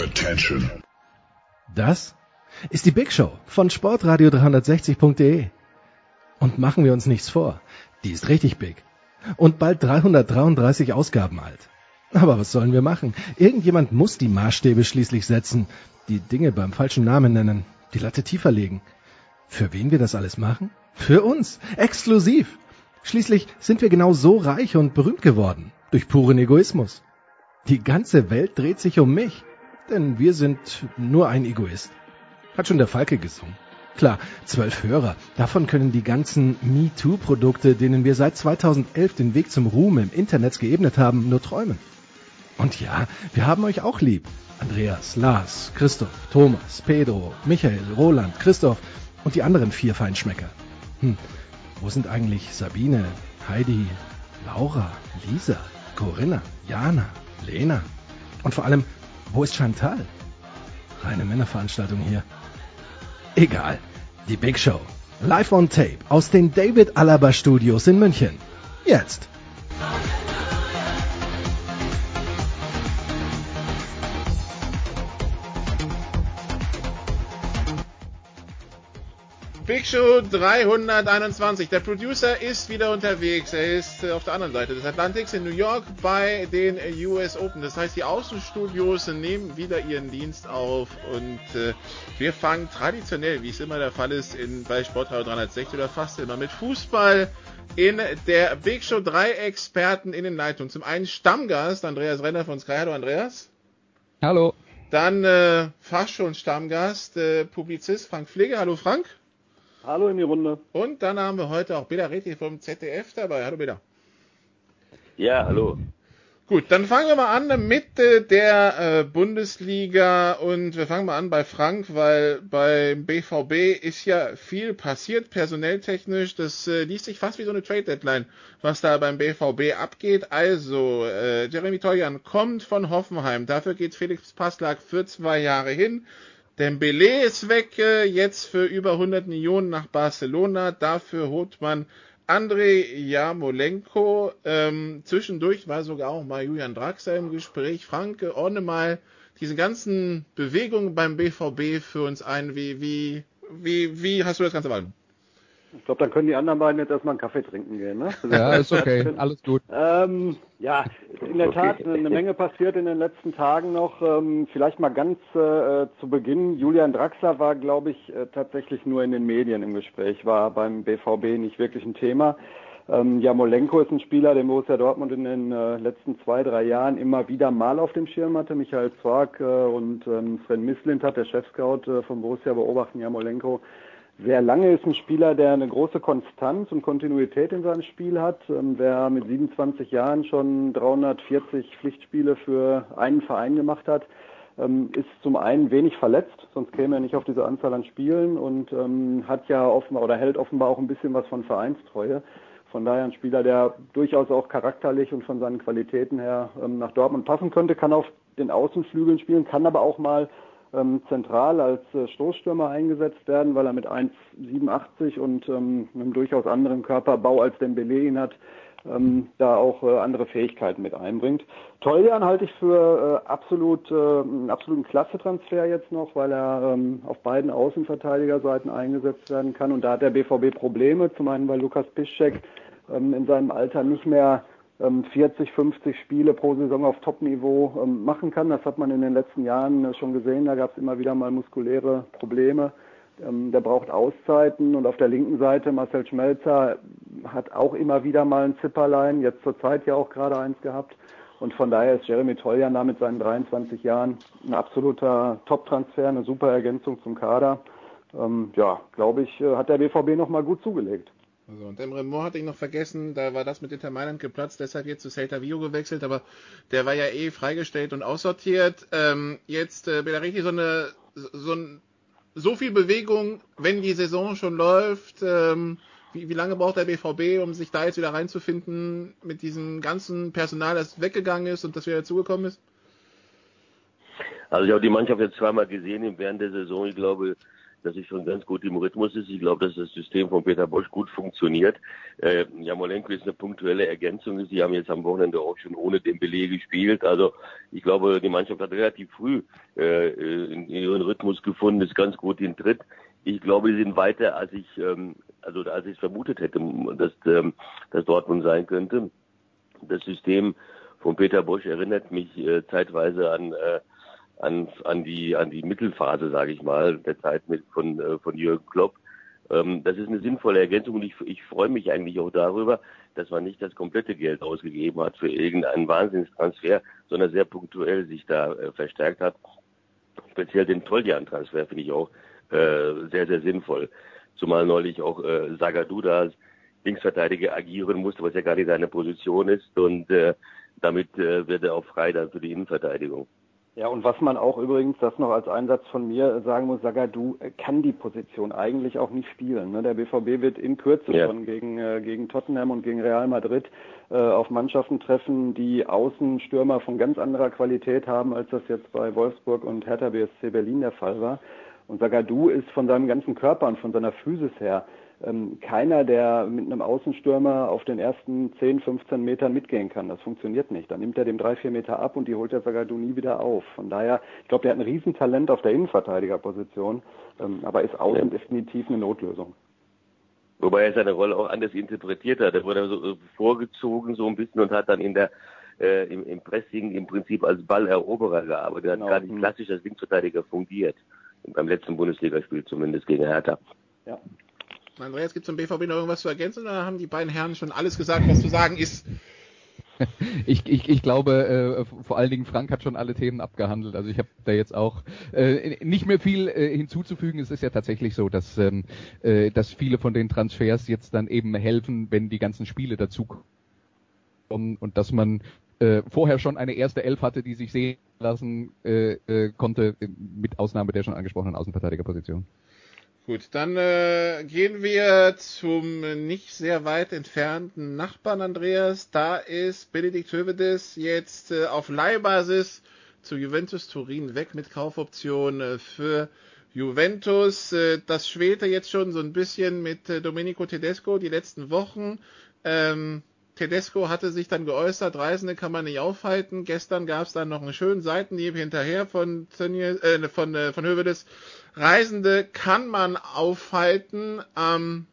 Attention. Das ist die Big Show von Sportradio 360.de. Und machen wir uns nichts vor, die ist richtig big. Und bald 333 Ausgaben alt. Aber was sollen wir machen? Irgendjemand muss die Maßstäbe schließlich setzen, die Dinge beim falschen Namen nennen, die Latte tiefer legen. Für wen wir das alles machen? Für uns, exklusiv. Schließlich sind wir genau so reich und berühmt geworden, durch puren Egoismus. Die ganze Welt dreht sich um mich, denn wir sind nur ein Egoist. Hat schon der Falke gesungen. Klar, zwölf Hörer. Davon können die ganzen MeToo-Produkte, denen wir seit 2011 den Weg zum Ruhm im Internet geebnet haben, nur träumen. Und ja, wir haben euch auch lieb. Andreas, Lars, Christoph, Thomas, Pedro, Michael, Roland, Christoph und die anderen vier Feinschmecker. Hm, wo sind eigentlich Sabine, Heidi, Laura, Lisa, Corinna, Jana, Lena? Und vor allem, wo ist Chantal? Reine Männerveranstaltung hier. Egal. Die Big Show. Live on Tape aus den David Alaba Studios in München. Jetzt. Big Show 321. Der Producer ist wieder unterwegs. Er ist äh, auf der anderen Seite des Atlantiks in New York bei den US Open. Das heißt, die Außenstudios nehmen wieder ihren Dienst auf und äh, wir fangen traditionell, wie es immer der Fall ist, in, bei Sportradio 360 oder fast immer mit Fußball in der Big Show. Drei Experten in den Leitungen. Zum einen Stammgast Andreas Renner von Sky. Hallo Andreas. Hallo. Dann äh, fast schon Stammgast, äh, Publizist Frank Pflege. Hallo Frank. Hallo in die Runde. Und dann haben wir heute auch Bela Reti vom ZDF dabei. Hallo Bela. Ja, hallo. Gut, dann fangen wir mal an mit der äh, Bundesliga und wir fangen mal an bei Frank, weil beim BVB ist ja viel passiert, personelltechnisch. Das äh, liest sich fast wie so eine Trade Deadline, was da beim BVB abgeht. Also, äh, Jeremy Toljan kommt von Hoffenheim. Dafür geht Felix Passlack für zwei Jahre hin. Dembele ist weg, äh, jetzt für über 100 Millionen nach Barcelona. Dafür holt man Andrei Jamolenko. Ähm, zwischendurch war sogar auch mal Julian Draxler im Gespräch. Frank, ordne mal diese ganzen Bewegungen beim BVB für uns ein. Wie, wie, wie, wie hast du das Ganze wahrgenommen? Ich glaube, dann können die anderen beiden jetzt erstmal einen Kaffee trinken gehen. Ne? Ja, ist okay, alles gut. Ähm, ja, in der Tat eine Menge passiert in den letzten Tagen noch. Ähm, vielleicht mal ganz äh, zu Beginn. Julian Draxler war, glaube ich, äh, tatsächlich nur in den Medien im Gespräch, war beim BVB nicht wirklich ein Thema. Ähm, Jamolenko ist ein Spieler, den Borussia Dortmund in den äh, letzten zwei, drei Jahren immer wieder mal auf dem Schirm hatte. Michael Zwark äh, und ähm, Sven Mislint hat, der Chefscout äh, von Borussia, beobachten Jamolenko sehr lange ist ein Spieler, der eine große Konstanz und Kontinuität in seinem Spiel hat. Ähm, wer mit 27 Jahren schon 340 Pflichtspiele für einen Verein gemacht hat, ähm, ist zum einen wenig verletzt, sonst käme er nicht auf diese Anzahl an Spielen und ähm, hat ja offenbar oder hält offenbar auch ein bisschen was von Vereinstreue. Von daher ein Spieler, der durchaus auch charakterlich und von seinen Qualitäten her nach Dortmund passen könnte, kann auf den Außenflügeln spielen, kann aber auch mal ähm, zentral als äh, Stoßstürmer eingesetzt werden, weil er mit 1,87 und ähm, einem durchaus anderen Körperbau als Dembele ihn hat, ähm, da auch äh, andere Fähigkeiten mit einbringt. Toljan halte ich für äh, absolut äh, einen absoluten Klasse-Transfer jetzt noch, weil er ähm, auf beiden Außenverteidigerseiten eingesetzt werden kann und da hat der BVB Probleme, zum einen weil Lukas Piszczek ähm, in seinem Alter nicht mehr 40, ähm, 50 Spiele pro Saison auf Top-Niveau ähm, machen kann. Das hat man in den letzten Jahren äh, schon gesehen. Da gab es immer wieder mal muskuläre Probleme. Ähm, der braucht Auszeiten. Und auf der linken Seite Marcel Schmelzer hat auch immer wieder mal ein Zipperlein, jetzt zur Zeit ja auch gerade eins gehabt. Und von daher ist Jeremy Toljan da mit seinen 23 Jahren ein absoluter Top-Transfer, eine super Ergänzung zum Kader. Ja, glaube ich, äh, hat der BVB nochmal gut zugelegt. Also, und Emre Moore hatte ich noch vergessen, da war das mit Inter Mailand geplatzt, deshalb jetzt zu Celta Vigo gewechselt, aber der war ja eh freigestellt und aussortiert. Ähm, jetzt äh, richtig so eine so, ein, so viel Bewegung, wenn die Saison schon läuft. Ähm, wie, wie lange braucht der BVB, um sich da jetzt wieder reinzufinden mit diesem ganzen Personal, das weggegangen ist und das wieder dazugekommen ist? Also ich habe die Mannschaft jetzt zweimal gesehen während der Saison. Ich glaube, dass ich schon ganz gut im Rhythmus ist. Ich glaube, dass das System von Peter Bosch gut funktioniert. Äh, Jamolenko ist eine punktuelle Ergänzung. Sie haben jetzt am Wochenende auch schon ohne den Beleg gespielt. Also ich glaube, die Mannschaft hat relativ früh äh, in ihren Rhythmus gefunden, ist ganz gut in Tritt. Ich glaube, sie sind weiter, als ich, ähm, also als ich es vermutet hätte, dass, ähm, dass Dortmund sein könnte. Das System von Peter Bosch erinnert mich äh, zeitweise an äh, an, an die an die Mittelphase, sage ich mal, der Zeit mit von äh, von Jürgen Klopp. Ähm, das ist eine sinnvolle Ergänzung und ich, ich freue mich eigentlich auch darüber, dass man nicht das komplette Geld ausgegeben hat für irgendeinen Wahnsinnstransfer, sondern sehr punktuell sich da äh, verstärkt hat. Speziell den Toljan-Transfer finde ich auch äh, sehr sehr sinnvoll, zumal neulich auch äh, Sagadu da als Linksverteidiger agieren musste, was ja gar nicht seine Position ist und äh, damit äh, wird er auch frei dann für die Innenverteidigung. Ja, und was man auch übrigens, das noch als Einsatz von mir sagen muss, Sagadu kann die Position eigentlich auch nicht spielen. Ne? Der BVB wird in Kürze ja. schon gegen, äh, gegen Tottenham und gegen Real Madrid äh, auf Mannschaften treffen, die Außenstürmer von ganz anderer Qualität haben, als das jetzt bei Wolfsburg und Hertha BSC Berlin der Fall war. Und Sagadu ist von seinem ganzen Körper und von seiner Physis her ähm, keiner, der mit einem Außenstürmer auf den ersten 10, 15 Metern mitgehen kann. Das funktioniert nicht. Dann nimmt er dem drei, vier Meter ab und die holt der Sagadu nie wieder auf. Von daher, ich glaube, der hat ein Riesentalent auf der Innenverteidigerposition, ähm, aber ist außen ja. definitiv eine Notlösung. Wobei er seine Rolle auch anders interpretiert hat. Er wurde so äh, vorgezogen so ein bisschen und hat dann in der äh, im, im Pressing im Prinzip als Balleroberer gearbeitet. Er genau. hat gar nicht klassisch als Linksverteidiger fungiert. Beim letzten Bundesligaspiel zumindest gegen Hertha. Ja. Andreas, gibt es zum BVB noch irgendwas zu ergänzen oder haben die beiden Herren schon alles gesagt, was zu sagen ist? Ich, ich, ich glaube, äh, vor allen Dingen Frank hat schon alle Themen abgehandelt. Also ich habe da jetzt auch äh, nicht mehr viel äh, hinzuzufügen. Es ist ja tatsächlich so, dass, ähm, äh, dass viele von den Transfers jetzt dann eben helfen, wenn die ganzen Spiele dazukommen und dass man äh, vorher schon eine erste Elf hatte, die sich sehen lassen äh, äh, konnte, mit Ausnahme der schon angesprochenen Außenverteidigerposition. Gut, dann äh, gehen wir zum nicht sehr weit entfernten Nachbarn Andreas. Da ist Benedikt Hövedes jetzt äh, auf Leihbasis zu Juventus Turin weg mit Kaufoption äh, für Juventus. Äh, das schwelte jetzt schon so ein bisschen mit äh, Domenico Tedesco die letzten Wochen. Ähm, Tedesco hatte sich dann geäußert, Reisende kann man nicht aufhalten. Gestern gab es dann noch einen schönen Seitenhieb hinterher von, äh, von, äh, von Hövedes. Reisende kann man aufhalten. Ähm,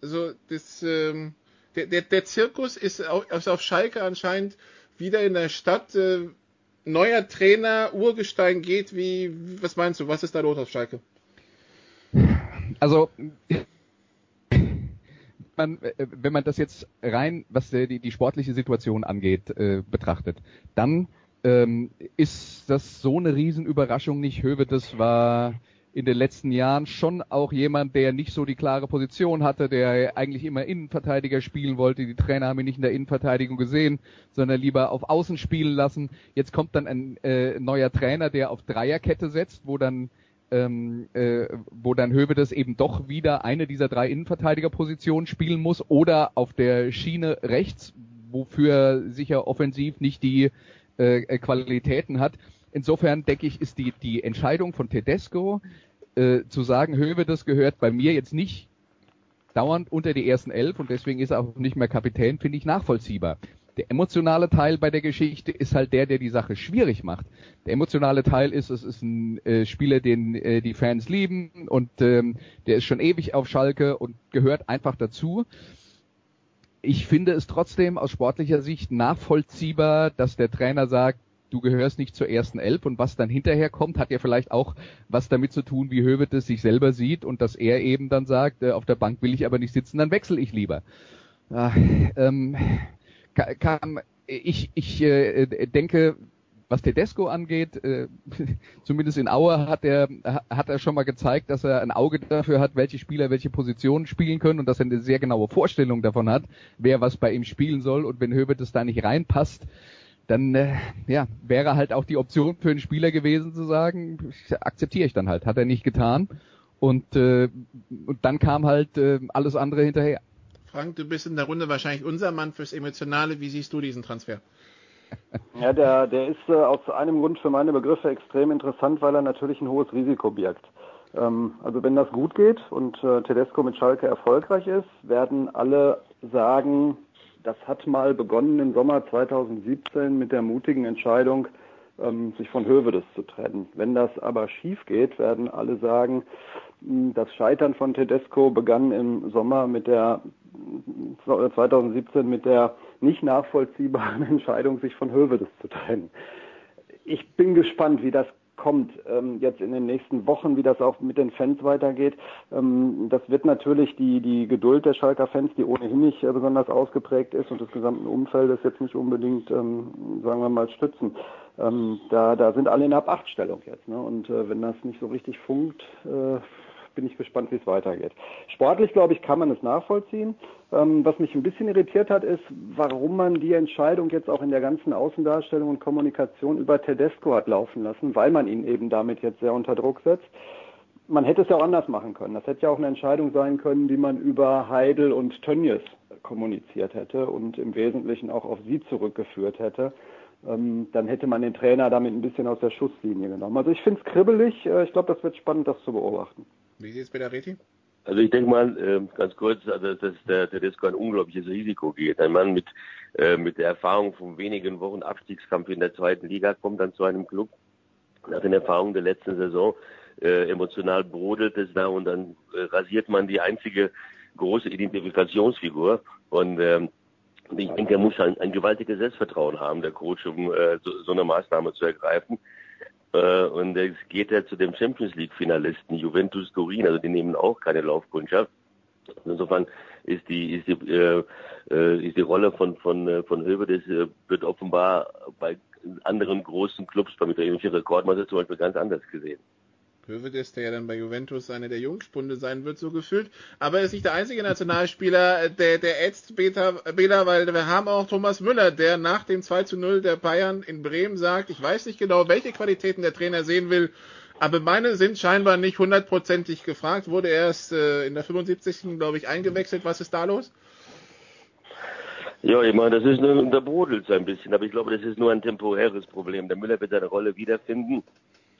so das, ähm, der, der, der Zirkus ist auf, ist auf Schalke anscheinend wieder in der Stadt. Äh, neuer Trainer, Urgestein geht. Wie, was meinst du? Was ist da los auf Schalke? Also man, äh, wenn man das jetzt rein, was die, die sportliche Situation angeht, äh, betrachtet, dann ähm, ist das so eine Riesenüberraschung nicht. Höwe, das war in den letzten Jahren schon auch jemand, der nicht so die klare Position hatte, der eigentlich immer Innenverteidiger spielen wollte. Die Trainer haben ihn nicht in der Innenverteidigung gesehen, sondern lieber auf Außen spielen lassen. Jetzt kommt dann ein äh, neuer Trainer, der auf Dreierkette setzt, wo dann ähm, äh, wo dann Hövedes eben doch wieder eine dieser drei Innenverteidigerpositionen spielen muss oder auf der Schiene rechts, wofür sicher offensiv nicht die äh, Qualitäten hat. Insofern denke ich, ist die, die Entscheidung von Tedesco äh, zu sagen, Hövedes gehört bei mir jetzt nicht dauernd unter die ersten elf und deswegen ist er auch nicht mehr Kapitän, finde ich nachvollziehbar. Der emotionale Teil bei der Geschichte ist halt der, der die Sache schwierig macht. Der emotionale Teil ist, es ist ein äh, Spieler, den äh, die Fans lieben und ähm, der ist schon ewig auf Schalke und gehört einfach dazu. Ich finde es trotzdem aus sportlicher Sicht nachvollziehbar, dass der Trainer sagt, du gehörst nicht zur ersten Elf und was dann hinterher kommt, hat ja vielleicht auch was damit zu tun, wie Hövet es sich selber sieht und dass er eben dann sagt, äh, auf der Bank will ich aber nicht sitzen, dann wechsle ich lieber. Ach, ähm, kam, ich, ich äh, denke, was Tedesco angeht, äh, zumindest in Aue hat er, hat er schon mal gezeigt, dass er ein Auge dafür hat, welche Spieler welche Positionen spielen können und dass er eine sehr genaue Vorstellung davon hat, wer was bei ihm spielen soll und wenn Höbert es da nicht reinpasst, dann äh, ja, wäre halt auch die Option für einen Spieler gewesen zu sagen, akzeptiere ich dann halt. Hat er nicht getan. Und, äh, und dann kam halt äh, alles andere hinterher. Frank, du bist in der Runde wahrscheinlich unser Mann fürs Emotionale. Wie siehst du diesen Transfer? Ja, der, der ist äh, aus einem Grund für meine Begriffe extrem interessant, weil er natürlich ein hohes Risiko birgt. Ähm, also wenn das gut geht und äh, Tedesco mit Schalke erfolgreich ist, werden alle sagen, das hat mal begonnen im Sommer 2017 mit der mutigen Entscheidung, ähm, sich von Hövedes zu trennen. Wenn das aber schief geht, werden alle sagen, hm, das Scheitern von Tedesco begann im Sommer mit der 2017 mit der nicht nachvollziehbaren Entscheidung, sich von Hövedes zu trennen. Ich bin gespannt, wie das kommt ähm, jetzt in den nächsten Wochen, wie das auch mit den Fans weitergeht. Ähm, das wird natürlich die, die Geduld der Schalker Fans, die ohnehin nicht äh, besonders ausgeprägt ist und des gesamten Umfeldes jetzt nicht unbedingt, ähm, sagen wir mal, stützen. Ähm, da, da sind alle in der Ab-8-Stellung jetzt. Ne? Und äh, wenn das nicht so richtig funkt, äh, bin ich gespannt, wie es weitergeht. Sportlich, glaube ich, kann man es nachvollziehen. Ähm, was mich ein bisschen irritiert hat, ist, warum man die Entscheidung jetzt auch in der ganzen Außendarstellung und Kommunikation über Tedesco hat laufen lassen, weil man ihn eben damit jetzt sehr unter Druck setzt. Man hätte es ja auch anders machen können. Das hätte ja auch eine Entscheidung sein können, die man über Heidel und Tönnies kommuniziert hätte und im Wesentlichen auch auf sie zurückgeführt hätte ähm, dann hätte man den Trainer damit ein bisschen aus der Schusslinie genommen. Also ich finde es kribbelig. Äh, ich glaube, das wird spannend, das zu beobachten. Wie sieht es bei der Reti? Also ich denke mal, äh, ganz kurz, also dass der Tedesco ein unglaubliches Risiko geht. Ein Mann mit, äh, mit der Erfahrung von wenigen Wochen Abstiegskampf in der zweiten Liga kommt dann zu einem Club nach den Erfahrungen der letzten Saison. Äh, emotional brodelt es da und dann äh, rasiert man die einzige große Identifikationsfigur. Und ähm, ich denke, er muss ein, ein gewaltiges Selbstvertrauen haben, der Coach, um äh, so, so eine Maßnahme zu ergreifen. Äh, und es geht ja zu dem Champions League Finalisten Juventus Turin, also die nehmen auch keine Laufkundschaft. Insofern ist die ist die äh, äh, ist die Rolle von von äh, von Hövedes äh, wird offenbar bei anderen großen Clubs, beim italienischen Rekordmeister zum Beispiel ganz anders gesehen. Hövedes, der ja dann bei Juventus eine der Jungspunde sein wird, so gefühlt. Aber er ist nicht der einzige Nationalspieler, der, der ätzt Bela, weil wir haben auch Thomas Müller, der nach dem 2 zu 0 der Bayern in Bremen sagt, ich weiß nicht genau, welche Qualitäten der Trainer sehen will, aber meine sind scheinbar nicht hundertprozentig gefragt. Wurde erst äh, in der 75. glaube ich eingewechselt. Was ist da los? Ja, ich meine, das ist nur, der brodelt so ein bisschen, aber ich glaube, das ist nur ein temporäres Problem. Der Müller wird seine Rolle wiederfinden.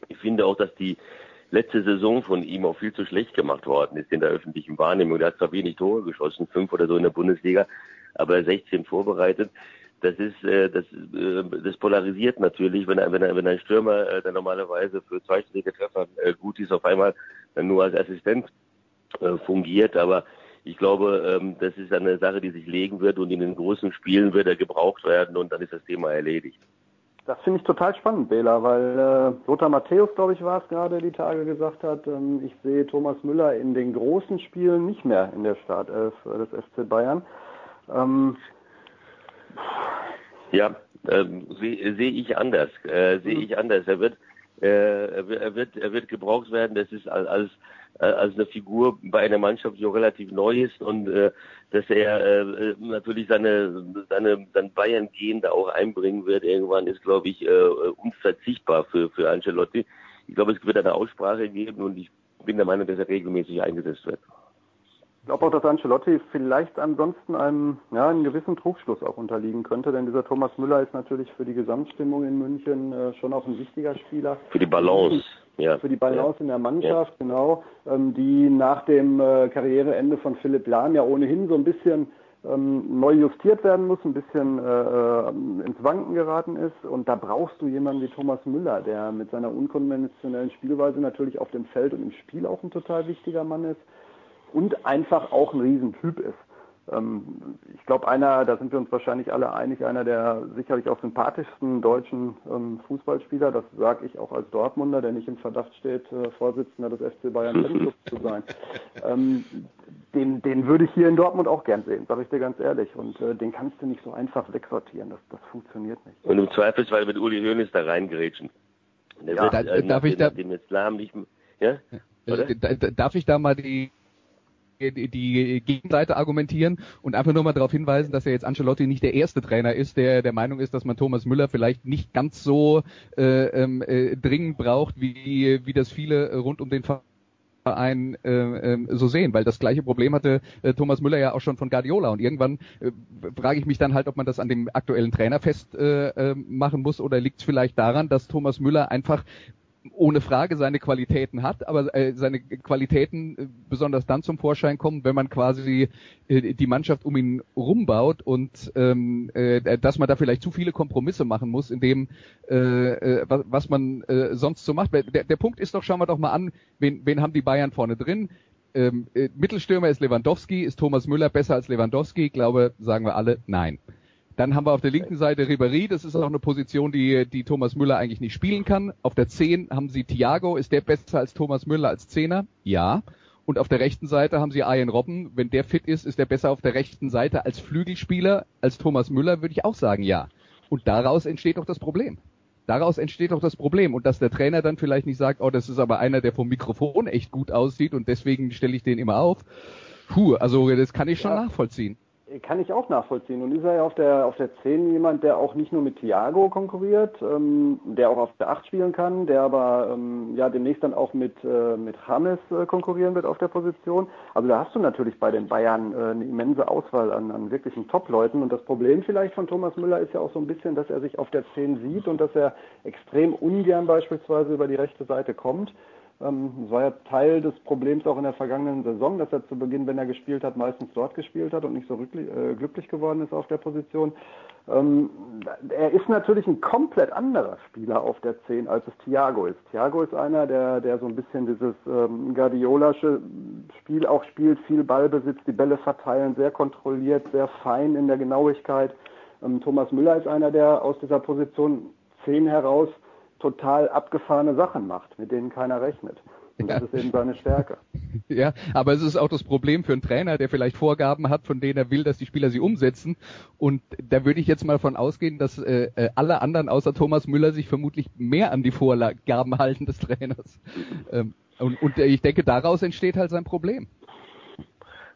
Ich finde auch, dass die letzte Saison von ihm auch viel zu schlecht gemacht worden ist in der öffentlichen Wahrnehmung. Der hat zwar wenig Tore geschossen, fünf oder so in der Bundesliga, aber 16 vorbereitet. Das ist, äh, das, äh, das polarisiert natürlich, wenn, wenn, wenn ein Stürmer, äh, der normalerweise für zweistellige Treffer äh, gut ist, auf einmal dann nur als Assistent äh, fungiert. Aber ich glaube, ähm, das ist eine Sache, die sich legen wird und in den großen Spielen wird er gebraucht werden und dann ist das Thema erledigt. Das finde ich total spannend, Bela, weil äh, Lothar Matthäus, glaube ich, war es gerade, die Tage gesagt hat, ähm, ich sehe Thomas Müller in den großen Spielen nicht mehr in der Startelf des FC Bayern. Ähm, ja, ähm, sehe seh ich anders. Äh, sehe mhm. ich anders. Er wird, äh, er wird, er wird gebraucht werden. Das ist als äh, als eine Figur bei einer Mannschaft, die auch relativ neu ist und äh, dass er äh, natürlich seine seine sein Bayern-Gehen da auch einbringen wird irgendwann ist, glaube ich, äh, unverzichtbar für für Ancelotti. Ich glaube, es wird eine Aussprache geben und ich bin der Meinung, dass er regelmäßig eingesetzt wird. Ich glaube auch, dass Ancelotti vielleicht ansonsten einem, ja, einem gewissen Trugschluss auch unterliegen könnte, denn dieser Thomas Müller ist natürlich für die Gesamtstimmung in München äh, schon auch ein wichtiger Spieler. Für die Balance. Ja. Für die Balance ja. in der Mannschaft, ja. genau, ähm, die nach dem äh, Karriereende von Philipp Lahm ja ohnehin so ein bisschen ähm, neu justiert werden muss, ein bisschen äh, äh, ins Wanken geraten ist. Und da brauchst du jemanden wie Thomas Müller, der mit seiner unkonventionellen Spielweise natürlich auf dem Feld und im Spiel auch ein total wichtiger Mann ist und einfach auch ein Riesentyp ist. Ähm, ich glaube, einer, da sind wir uns wahrscheinlich alle einig, einer der sicherlich auch sympathischsten deutschen ähm, Fußballspieler, das sage ich auch als Dortmunder, der nicht im Verdacht steht, äh, Vorsitzender des FC Bayern Fanclubs zu sein. Ähm, den, den würde ich hier in Dortmund auch gern sehen, sage ich dir ganz ehrlich. Und äh, den kannst du nicht so einfach wegsortieren, das, das funktioniert nicht. Und im Zweifelsfall wird Uli Hoeneß da reingrätschen. Der ja, wird, da, äh, darf ich da, dem Islam nicht, ja? Oder? Darf ich da mal die die Gegenseite argumentieren und einfach nur mal darauf hinweisen, dass ja jetzt Ancelotti nicht der erste Trainer ist, der der Meinung ist, dass man Thomas Müller vielleicht nicht ganz so äh, ähm, äh, dringend braucht, wie, wie das viele rund um den Verein äh, äh, so sehen, weil das gleiche Problem hatte äh, Thomas Müller ja auch schon von Guardiola. Und irgendwann äh, frage ich mich dann halt, ob man das an dem aktuellen Trainer festmachen äh, äh, muss oder liegt es vielleicht daran, dass Thomas Müller einfach ohne Frage seine Qualitäten hat, aber äh, seine Qualitäten äh, besonders dann zum Vorschein kommen, wenn man quasi äh, die Mannschaft um ihn rumbaut und ähm, äh, dass man da vielleicht zu viele Kompromisse machen muss, in dem äh, was, man sonst so macht. Der, Punkt ist doch, schauen wir doch mal an, wen, wen haben die Bayern vorne drin? Ähm, äh, Mittelstürmer ist Lewandowski, ist Thomas Müller besser als Lewandowski? Ich glaube, sagen wir alle, nein. Dann haben wir auf der linken Seite Ribéry, das ist auch eine Position, die, die Thomas Müller eigentlich nicht spielen kann. Auf der 10 haben sie Thiago, ist der besser als Thomas Müller als Zehner? Ja. Und auf der rechten Seite haben sie Ian Robben, wenn der fit ist, ist der besser auf der rechten Seite als Flügelspieler, als Thomas Müller, würde ich auch sagen, ja. Und daraus entsteht doch das Problem. Daraus entsteht doch das Problem. Und dass der Trainer dann vielleicht nicht sagt, oh, das ist aber einer, der vom Mikrofon echt gut aussieht und deswegen stelle ich den immer auf. Puh, also das kann ich schon ja. nachvollziehen. Kann ich auch nachvollziehen. Und ist er ja auf der, auf der 10 jemand, der auch nicht nur mit Thiago konkurriert, ähm, der auch auf der 8 spielen kann, der aber ähm, ja demnächst dann auch mit, äh, mit James äh, konkurrieren wird auf der Position. Also da hast du natürlich bei den Bayern äh, eine immense Auswahl an, an wirklichen Top-Leuten. Und das Problem vielleicht von Thomas Müller ist ja auch so ein bisschen, dass er sich auf der 10 sieht und dass er extrem ungern beispielsweise über die rechte Seite kommt. Ähm, war ja Teil des Problems auch in der vergangenen Saison, dass er zu Beginn, wenn er gespielt hat, meistens dort gespielt hat und nicht so äh, glücklich geworden ist auf der Position. Ähm, er ist natürlich ein komplett anderer Spieler auf der 10, als es Thiago ist. Thiago ist einer, der, der so ein bisschen dieses ähm, Guardiolasche Spiel auch spielt, viel Ballbesitz, die Bälle verteilen, sehr kontrolliert, sehr fein in der Genauigkeit. Ähm, Thomas Müller ist einer, der aus dieser Position 10 heraus total abgefahrene Sachen macht, mit denen keiner rechnet. Und das ist eben seine Stärke. Ja, aber es ist auch das Problem für einen Trainer, der vielleicht Vorgaben hat, von denen er will, dass die Spieler sie umsetzen. Und da würde ich jetzt mal von ausgehen, dass äh, äh, alle anderen außer Thomas Müller sich vermutlich mehr an die Vorgaben halten des Trainers. Ähm, und, und ich denke, daraus entsteht halt sein Problem.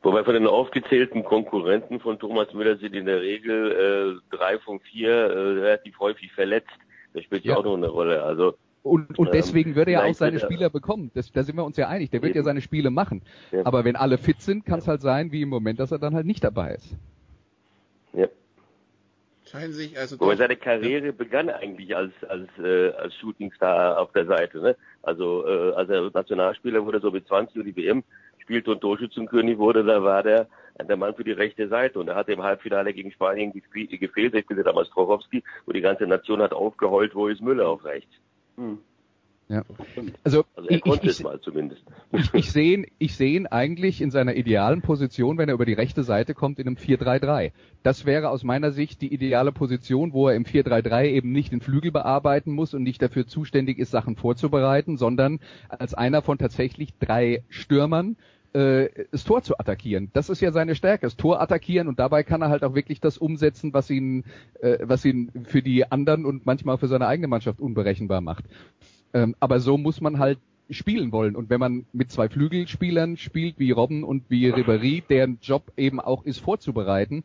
Wobei von den aufgezählten Konkurrenten von Thomas Müller sind in der Regel äh, drei von vier äh, relativ häufig verletzt. Das spielt ja auch noch eine Rolle. Also und, und ähm, deswegen würde er auch seine Spieler bekommen. Das, da sind wir uns ja einig. Der wird ja seine Spiele machen. Ja. Aber wenn alle fit sind, kann es halt sein, wie im Moment, dass er dann halt nicht dabei ist. Ja. Scheinen sich also. Wobei seine Karriere begann eigentlich als als äh, als Shootingstar auf der Seite. Ne? Also äh, als er Nationalspieler wurde, so mit 20 und die WM spielte und Torschützenkönig wurde, da war der der Mann für die rechte Seite. Und er hat im Halbfinale gegen Spanien gefehlt. Ich bin damals Trochowski, wo die ganze Nation hat aufgeheult, wo ist Müller auf rechts. Hm. Ja. Also, also er konnte ich, es mal zumindest. Ich, ich sehe ihn, ich sehe ihn eigentlich in seiner idealen Position, wenn er über die rechte Seite kommt, in einem 4-3-3. Das wäre aus meiner Sicht die ideale Position, wo er im 4-3-3 eben nicht den Flügel bearbeiten muss und nicht dafür zuständig ist, Sachen vorzubereiten, sondern als einer von tatsächlich drei Stürmern äh, das Tor zu attackieren. Das ist ja seine Stärke, das Tor attackieren und dabei kann er halt auch wirklich das umsetzen, was ihn, äh, was ihn für die anderen und manchmal für seine eigene Mannschaft unberechenbar macht. Ähm, aber so muss man halt spielen wollen. Und wenn man mit zwei Flügelspielern spielt, wie Robben und wie Ribéry, deren Job eben auch ist vorzubereiten,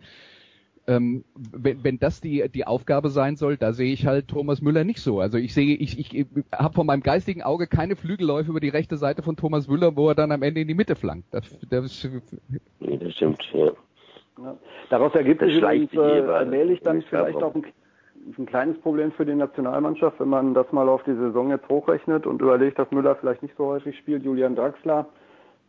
ähm, wenn, wenn das die, die Aufgabe sein soll, da sehe ich halt Thomas Müller nicht so. Also ich sehe, ich, ich habe von meinem geistigen Auge keine Flügelläufe über die rechte Seite von Thomas Müller, wo er dann am Ende in die Mitte flankt. Das, das, nee, das stimmt, ja. ja. Daraus ergibt sich übrigens äh, allmählich dann vielleicht auch ein, ein kleines Problem für die Nationalmannschaft, wenn man das mal auf die Saison jetzt hochrechnet und überlegt, dass Müller vielleicht nicht so häufig spielt, Julian Draxler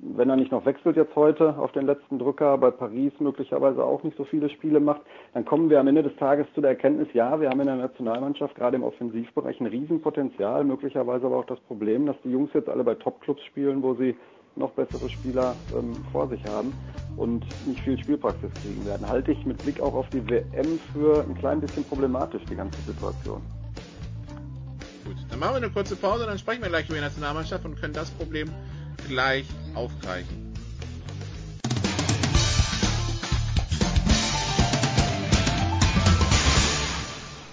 wenn er nicht noch wechselt jetzt heute auf den letzten Drücker, bei Paris möglicherweise auch nicht so viele Spiele macht, dann kommen wir am Ende des Tages zu der Erkenntnis, ja, wir haben in der Nationalmannschaft gerade im Offensivbereich ein Riesenpotenzial, möglicherweise aber auch das Problem, dass die Jungs jetzt alle bei Topclubs spielen, wo sie noch bessere Spieler ähm, vor sich haben und nicht viel Spielpraxis kriegen werden. Halte ich mit Blick auch auf die WM für ein klein bisschen problematisch, die ganze Situation. Gut, dann machen wir eine kurze Pause, dann sprechen wir gleich über die Nationalmannschaft und können das Problem gleich aufgreifen.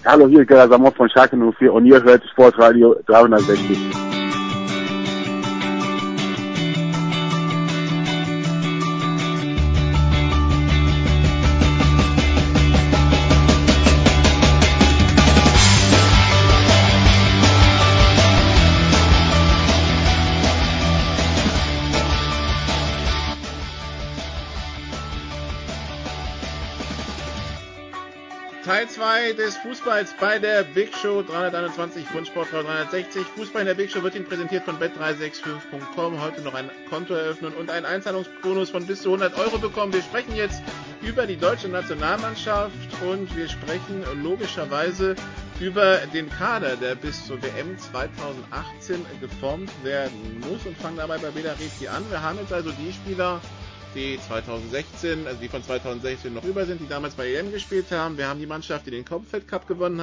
Hallo, hier ist Gerda Samov von Schalke 04 und ihr hört Sportradio 360. 2 des Fußballs bei der Big Show 321 von Sportfrau 360. Fußball in der Big Show wird Ihnen präsentiert von bet365.com. Heute noch ein Konto eröffnen und einen Einzahlungsbonus von bis zu 100 Euro bekommen. Wir sprechen jetzt über die deutsche Nationalmannschaft und wir sprechen logischerweise über den Kader, der bis zur WM 2018 geformt werden muss und fangen dabei bei Bela Reti an. Wir haben jetzt also die Spieler, die 2016, also die von 2016 noch über sind, die damals bei EM gespielt haben. Wir haben die Mannschaft, die den Kopffeld Cup gewonnen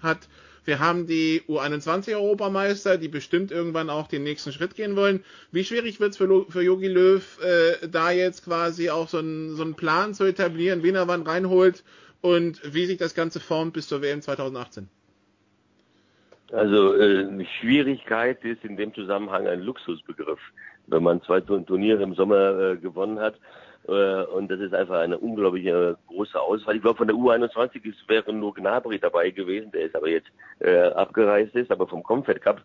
hat. Wir haben die U21 Europameister, die bestimmt irgendwann auch den nächsten Schritt gehen wollen. Wie schwierig wird es für, Jogi Löw, äh, da jetzt quasi auch so einen so einen Plan zu etablieren, wen er wann reinholt und wie sich das Ganze formt bis zur WM 2018? Also äh, Schwierigkeit ist in dem Zusammenhang ein Luxusbegriff wenn man zwei Turniere im Sommer äh, gewonnen hat. Äh, und das ist einfach eine unglaubliche große Auswahl. Ich glaube, von der U21 ist, wäre nur Gnabry dabei gewesen, der ist aber jetzt äh, abgereist ist, aber vom Comfort Cup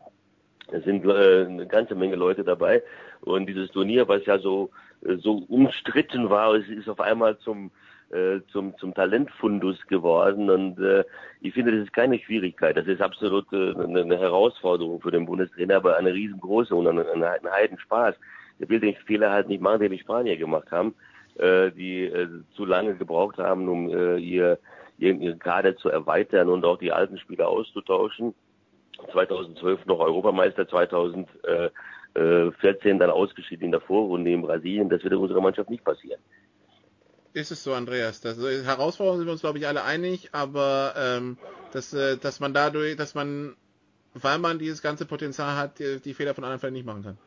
sind äh, eine ganze Menge Leute dabei. Und dieses Turnier, was ja so, äh, so umstritten war, es ist auf einmal zum äh, zum, zum Talentfundus geworden und äh, ich finde, das ist keine Schwierigkeit. Das ist absolut äh, eine, Herausforderung für den Bundestrainer, aber eine riesengroße und eine, eine, ein Heidenspaß. Der will den Fehler halt nicht machen, den die Spanier gemacht haben, äh, die äh, zu lange gebraucht haben, um äh, ihr, ihren, ihren Kader zu erweitern und auch die alten Spieler auszutauschen. 2012 noch Europameister, 2014 dann ausgeschieden in der Vorrunde in Brasilien. Das wird unserer Mannschaft nicht passieren ist es so, Andreas. Das also, Herausforderungen sind wir uns, glaube ich, alle einig, aber ähm, dass, äh, dass man dadurch, dass man, weil man dieses ganze Potenzial hat, die, die Fehler von anderen vielleicht nicht machen kann.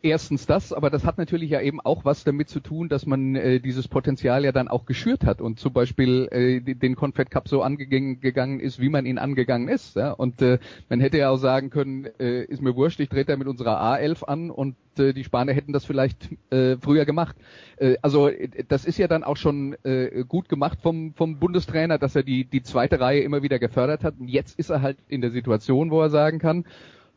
Erstens das, aber das hat natürlich ja eben auch was damit zu tun, dass man äh, dieses Potenzial ja dann auch geschürt hat und zum Beispiel äh, den Confed Cup so angegangen ist, wie man ihn angegangen ist. Ja? Und äh, man hätte ja auch sagen können, äh, ist mir wurscht, ich trete da mit unserer A11 an und äh, die Spanier hätten das vielleicht äh, früher gemacht. Äh, also das ist ja dann auch schon äh, gut gemacht vom, vom Bundestrainer, dass er die, die zweite Reihe immer wieder gefördert hat. Und jetzt ist er halt in der Situation, wo er sagen kann,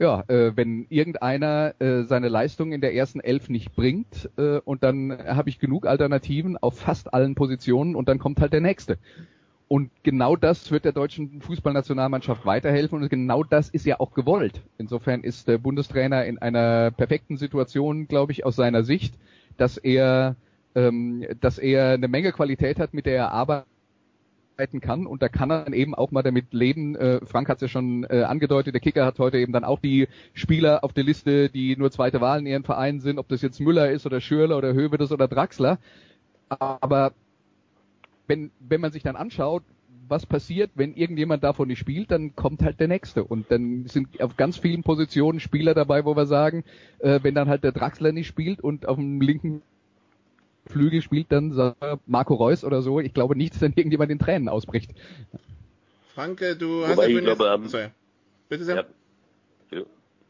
ja, äh, wenn irgendeiner äh, seine Leistung in der ersten Elf nicht bringt äh, und dann habe ich genug Alternativen auf fast allen Positionen und dann kommt halt der nächste. Und genau das wird der deutschen Fußballnationalmannschaft weiterhelfen und genau das ist ja auch gewollt. Insofern ist der Bundestrainer in einer perfekten Situation, glaube ich, aus seiner Sicht, dass er, ähm, dass er eine Menge Qualität hat, mit der er arbeitet kann und da kann er dann eben auch mal damit leben. Äh, Frank hat es ja schon äh, angedeutet, der Kicker hat heute eben dann auch die Spieler auf der Liste, die nur zweite Wahl in ihren Vereinen sind, ob das jetzt Müller ist oder Schürler oder Hövedes oder Draxler. Aber wenn, wenn man sich dann anschaut, was passiert, wenn irgendjemand davon nicht spielt, dann kommt halt der nächste. Und dann sind auf ganz vielen Positionen Spieler dabei, wo wir sagen, äh, wenn dann halt der Draxler nicht spielt und auf dem linken Flügel spielt dann Marco Reus oder so. Ich glaube nicht, dass dann irgendjemand in Tränen ausbricht. Franke, du hast ja ich glaube, ähm, so, ja. Bitte sehr. Ja.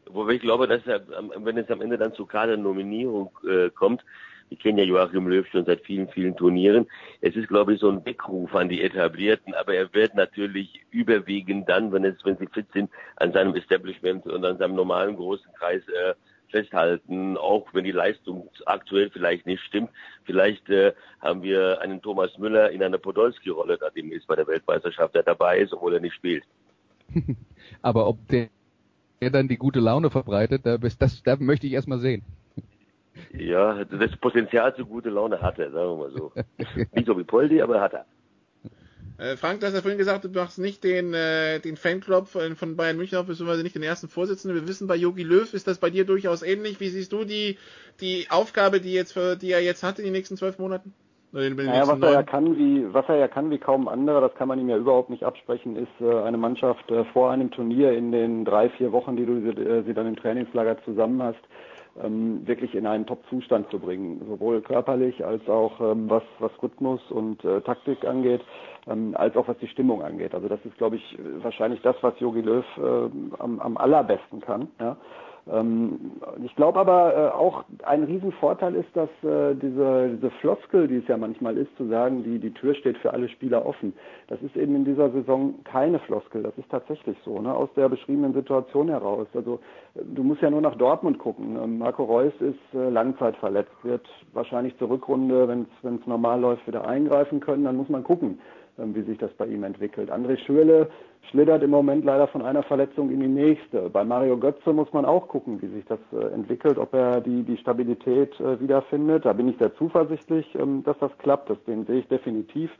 Wobei ich glaube, dass er, wenn es am Ende dann zur Kadernominierung äh, kommt, wir kennen ja Joachim Löw schon seit vielen, vielen Turnieren. Es ist, glaube ich, so ein Weckruf an die Etablierten, aber er wird natürlich überwiegend dann, wenn es, wenn sie fit sind, an seinem Establishment und an seinem normalen großen Kreis äh, festhalten, auch wenn die Leistung aktuell vielleicht nicht stimmt. Vielleicht äh, haben wir einen Thomas Müller in einer Podolski-Rolle, da ist bei der Weltmeisterschaft, der dabei ist, obwohl er nicht spielt. Aber ob der, der dann die gute Laune verbreitet, das, das, das möchte ich erstmal sehen. Ja, das Potenzial zu gute Laune hat er, sagen wir mal so. nicht so wie Poldi, aber hat er. Äh, Frank, du hast ja vorhin gesagt, du machst nicht den, äh, den Fanclub von, von Bayern München auf, beziehungsweise nicht den ersten Vorsitzenden. Wir wissen, bei Yogi Löw ist das bei dir durchaus ähnlich. Wie siehst du die, die Aufgabe, die, jetzt für, die er jetzt hat in den nächsten zwölf Monaten? Naja, was er ja kann, wie was er ja kann, wie kaum andere, das kann man ihm ja überhaupt nicht absprechen, ist äh, eine Mannschaft äh, vor einem Turnier in den drei vier Wochen, die du äh, sie dann im Trainingslager zusammen hast, ähm, wirklich in einen Top-Zustand zu bringen, sowohl körperlich als auch ähm, was was Rhythmus und Taktik angeht ähm, als auch was die Stimmung angeht. Also das ist, glaube ich, wahrscheinlich das, was Jogi Löw äh, am, am allerbesten kann. Ja. Ähm, ich glaube aber äh, auch ein Riesenvorteil ist, dass äh, diese, diese Floskel, die es ja manchmal ist, zu sagen, die, die Tür steht für alle Spieler offen, das ist eben in dieser Saison keine Floskel. Das ist tatsächlich so, ne? aus der beschriebenen Situation heraus. Also du musst ja nur nach Dortmund gucken. Ähm, Marco Reus ist äh, langzeitverletzt, wird wahrscheinlich zur Rückrunde, wenn es normal läuft, wieder eingreifen können. Dann muss man gucken wie sich das bei ihm entwickelt. André Schürle schlittert im Moment leider von einer Verletzung in die nächste. Bei Mario Götze muss man auch gucken, wie sich das äh, entwickelt, ob er die, die Stabilität äh, wiederfindet. Da bin ich sehr zuversichtlich, ähm, dass das klappt. Das, den sehe ich definitiv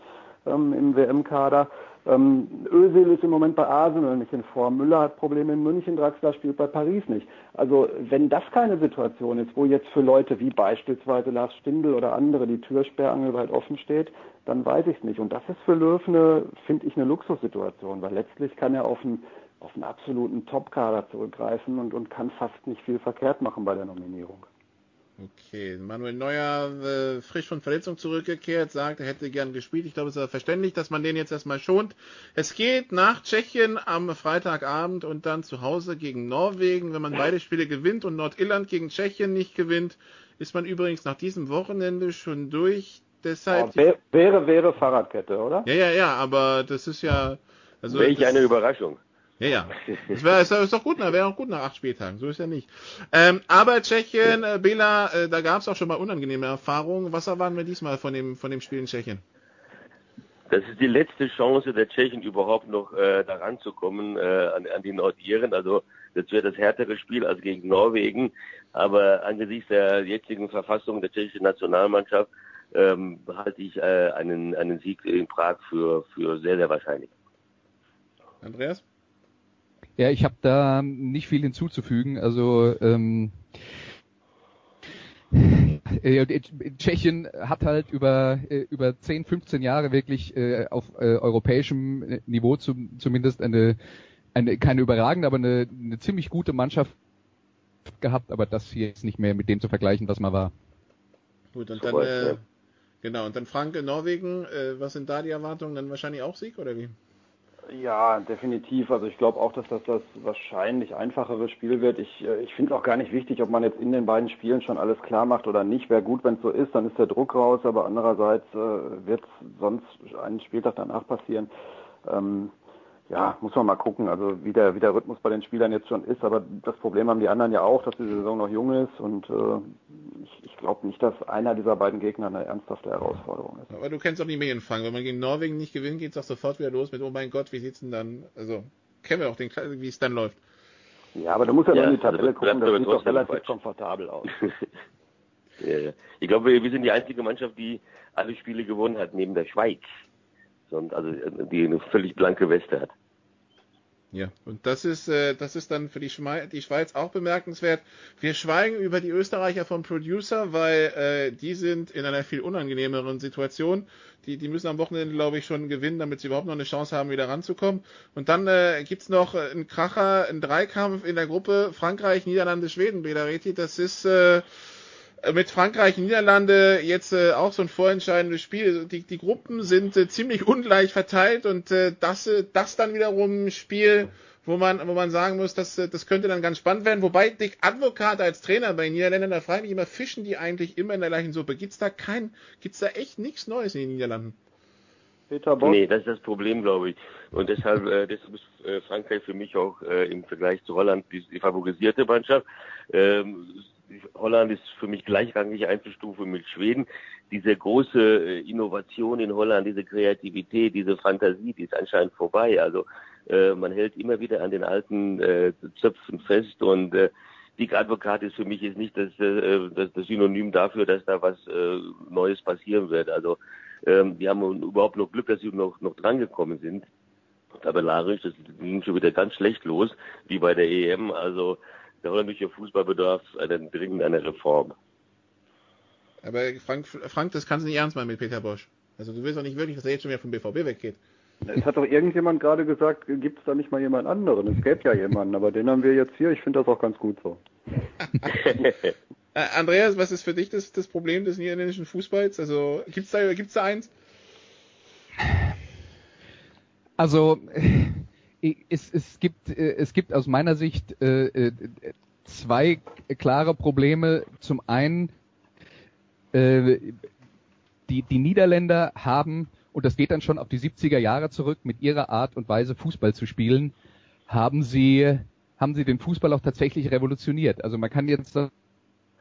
ähm, im WM-Kader. Ähm, Özil ist im Moment bei Arsenal nicht in Form. Müller hat Probleme in München, Draxler spielt bei Paris nicht. Also wenn das keine Situation ist, wo jetzt für Leute wie beispielsweise Lars Stindl oder andere die Türsperrangel weit offen steht, dann weiß ich es nicht. Und das ist für Löw eine, finde ich, eine Luxussituation, weil letztlich kann er auf einen, auf einen absoluten Top-Kader zurückgreifen und, und kann fast nicht viel verkehrt machen bei der Nominierung. Okay, Manuel Neuer, äh, frisch von Verletzung zurückgekehrt, sagt, er hätte gern gespielt. Ich glaube, es ist verständlich, dass man den jetzt erstmal schont. Es geht nach Tschechien am Freitagabend und dann zu Hause gegen Norwegen. Wenn man beide Spiele gewinnt und Nordirland gegen Tschechien nicht gewinnt, ist man übrigens nach diesem Wochenende schon durch. Deshalb oh, wäre, wäre Fahrradkette, oder? Ja, ja, ja, aber das ist ja. Also Welch eine Überraschung. Ja, ja. Das wäre ist doch gut, wäre auch gut nach acht Spieltagen, so ist ja nicht. Ähm, aber Tschechien, äh, Bela, äh, da gab es auch schon mal unangenehme Erfahrungen. Was erwarten wir diesmal von dem, von dem Spiel in Tschechien? Das ist die letzte Chance der Tschechen überhaupt noch äh, daran zu kommen äh, an, an die Nordiren. Also das wäre das härtere Spiel als gegen Norwegen. Aber angesichts der jetzigen Verfassung der tschechischen Nationalmannschaft ähm, halte ich äh, einen, einen Sieg in Prag für, für sehr, sehr wahrscheinlich. Andreas? Ja, ich habe da nicht viel hinzuzufügen. Also ähm, äh, Tschechien hat halt über äh, über 10, 15 Jahre wirklich äh, auf äh, europäischem Niveau zum, zumindest eine eine keine überragende, aber eine, eine ziemlich gute Mannschaft gehabt, aber das hier ist nicht mehr mit dem zu vergleichen, was man war. Gut, und dann äh, genau, und dann Franke Norwegen, äh, was sind da die Erwartungen? Dann wahrscheinlich auch Sieg oder wie? Ja, definitiv. Also ich glaube auch, dass das das wahrscheinlich einfachere Spiel wird. Ich, äh, ich finde es auch gar nicht wichtig, ob man jetzt in den beiden Spielen schon alles klar macht oder nicht. Wäre gut, wenn es so ist, dann ist der Druck raus, aber andererseits äh, wird es sonst einen Spieltag danach passieren. Ähm, ja, muss man mal gucken, also wie der, wie der Rhythmus bei den Spielern jetzt schon ist. Aber das Problem haben die anderen ja auch, dass die Saison noch jung ist und äh, glaube nicht, dass einer dieser beiden Gegner eine ernsthafte Herausforderung ist. Aber du kennst auch die Medienfang. Wenn man gegen Norwegen nicht gewinnt, geht es auch sofort wieder los mit, oh mein Gott, wie sieht's denn dann? Also, kennen wir auch den, wie es dann läuft. Ja, aber du musst ja, ja in die also Tabelle also, gucken, das sieht doch relativ falsch. komfortabel aus. ja, ja. Ich glaube, wir sind die einzige Mannschaft, die alle Spiele gewonnen hat, neben der Schweiz. Also die eine völlig blanke Weste hat. Ja, und das ist, äh, das ist dann für die, die Schweiz auch bemerkenswert. Wir schweigen über die Österreicher vom Producer, weil äh, die sind in einer viel unangenehmeren Situation. Die, die müssen am Wochenende, glaube ich, schon gewinnen, damit sie überhaupt noch eine Chance haben, wieder ranzukommen. Und dann äh, gibt's noch einen Kracher, einen Dreikampf in der Gruppe Frankreich, Niederlande, Schweden, Belareti. Das ist äh, mit Frankreich, Niederlande jetzt äh, auch so ein vorentscheidendes Spiel. Die, die Gruppen sind äh, ziemlich ungleich verteilt und äh, das, äh, das dann wiederum ein Spiel, wo man, wo man sagen muss, dass, äh, das könnte dann ganz spannend werden. Wobei Dick Advokat als Trainer bei den Niederländern, da frage ich mich immer, fischen die eigentlich immer in der gleichen Suppe? Gibt's da kein, gibt's da echt nichts Neues in den Niederlanden? Peter Bock? Nee, das ist das Problem, glaube ich. Und deshalb, äh, deshalb ist äh, Frankreich für mich auch äh, im Vergleich zu Holland die, die favorisierte Mannschaft. Ähm, Holland ist für mich gleichrangig einzustufen mit Schweden. Diese große äh, Innovation in Holland, diese Kreativität, diese Fantasie, die ist anscheinend vorbei. Also äh, man hält immer wieder an den alten äh, Zöpfen fest und äh, Dick Advokat ist für mich jetzt nicht das, äh, das, das Synonym dafür, dass da was äh, Neues passieren wird. Also ähm, die haben überhaupt noch Glück, dass sie noch, noch drangekommen sind. Tabellarisch, das ging schon wieder ganz schlecht los, wie bei der EM. Also der holländische Fußball bedarf einen, dringend einer Reform. Aber Frank, Frank, das kannst du nicht ernst meinen mit Peter Bosch. Also du willst doch nicht wirklich, dass er jetzt schon wieder vom BVB weggeht. Es hat doch irgendjemand gerade gesagt, gibt es da nicht mal jemand anderen? Es gäbe ja jemanden, aber den haben wir jetzt hier. Ich finde das auch ganz gut so. Äh, Andreas, was ist für dich das, das Problem des niederländischen Fußballs? Also gibt's da, gibt's da eins? Also es, es, gibt, äh, es gibt aus meiner Sicht äh, äh, zwei klare Probleme. Zum einen, äh, die, die Niederländer haben, und das geht dann schon auf die 70er Jahre zurück, mit ihrer Art und Weise Fußball zu spielen, haben sie, haben sie den Fußball auch tatsächlich revolutioniert. Also man kann jetzt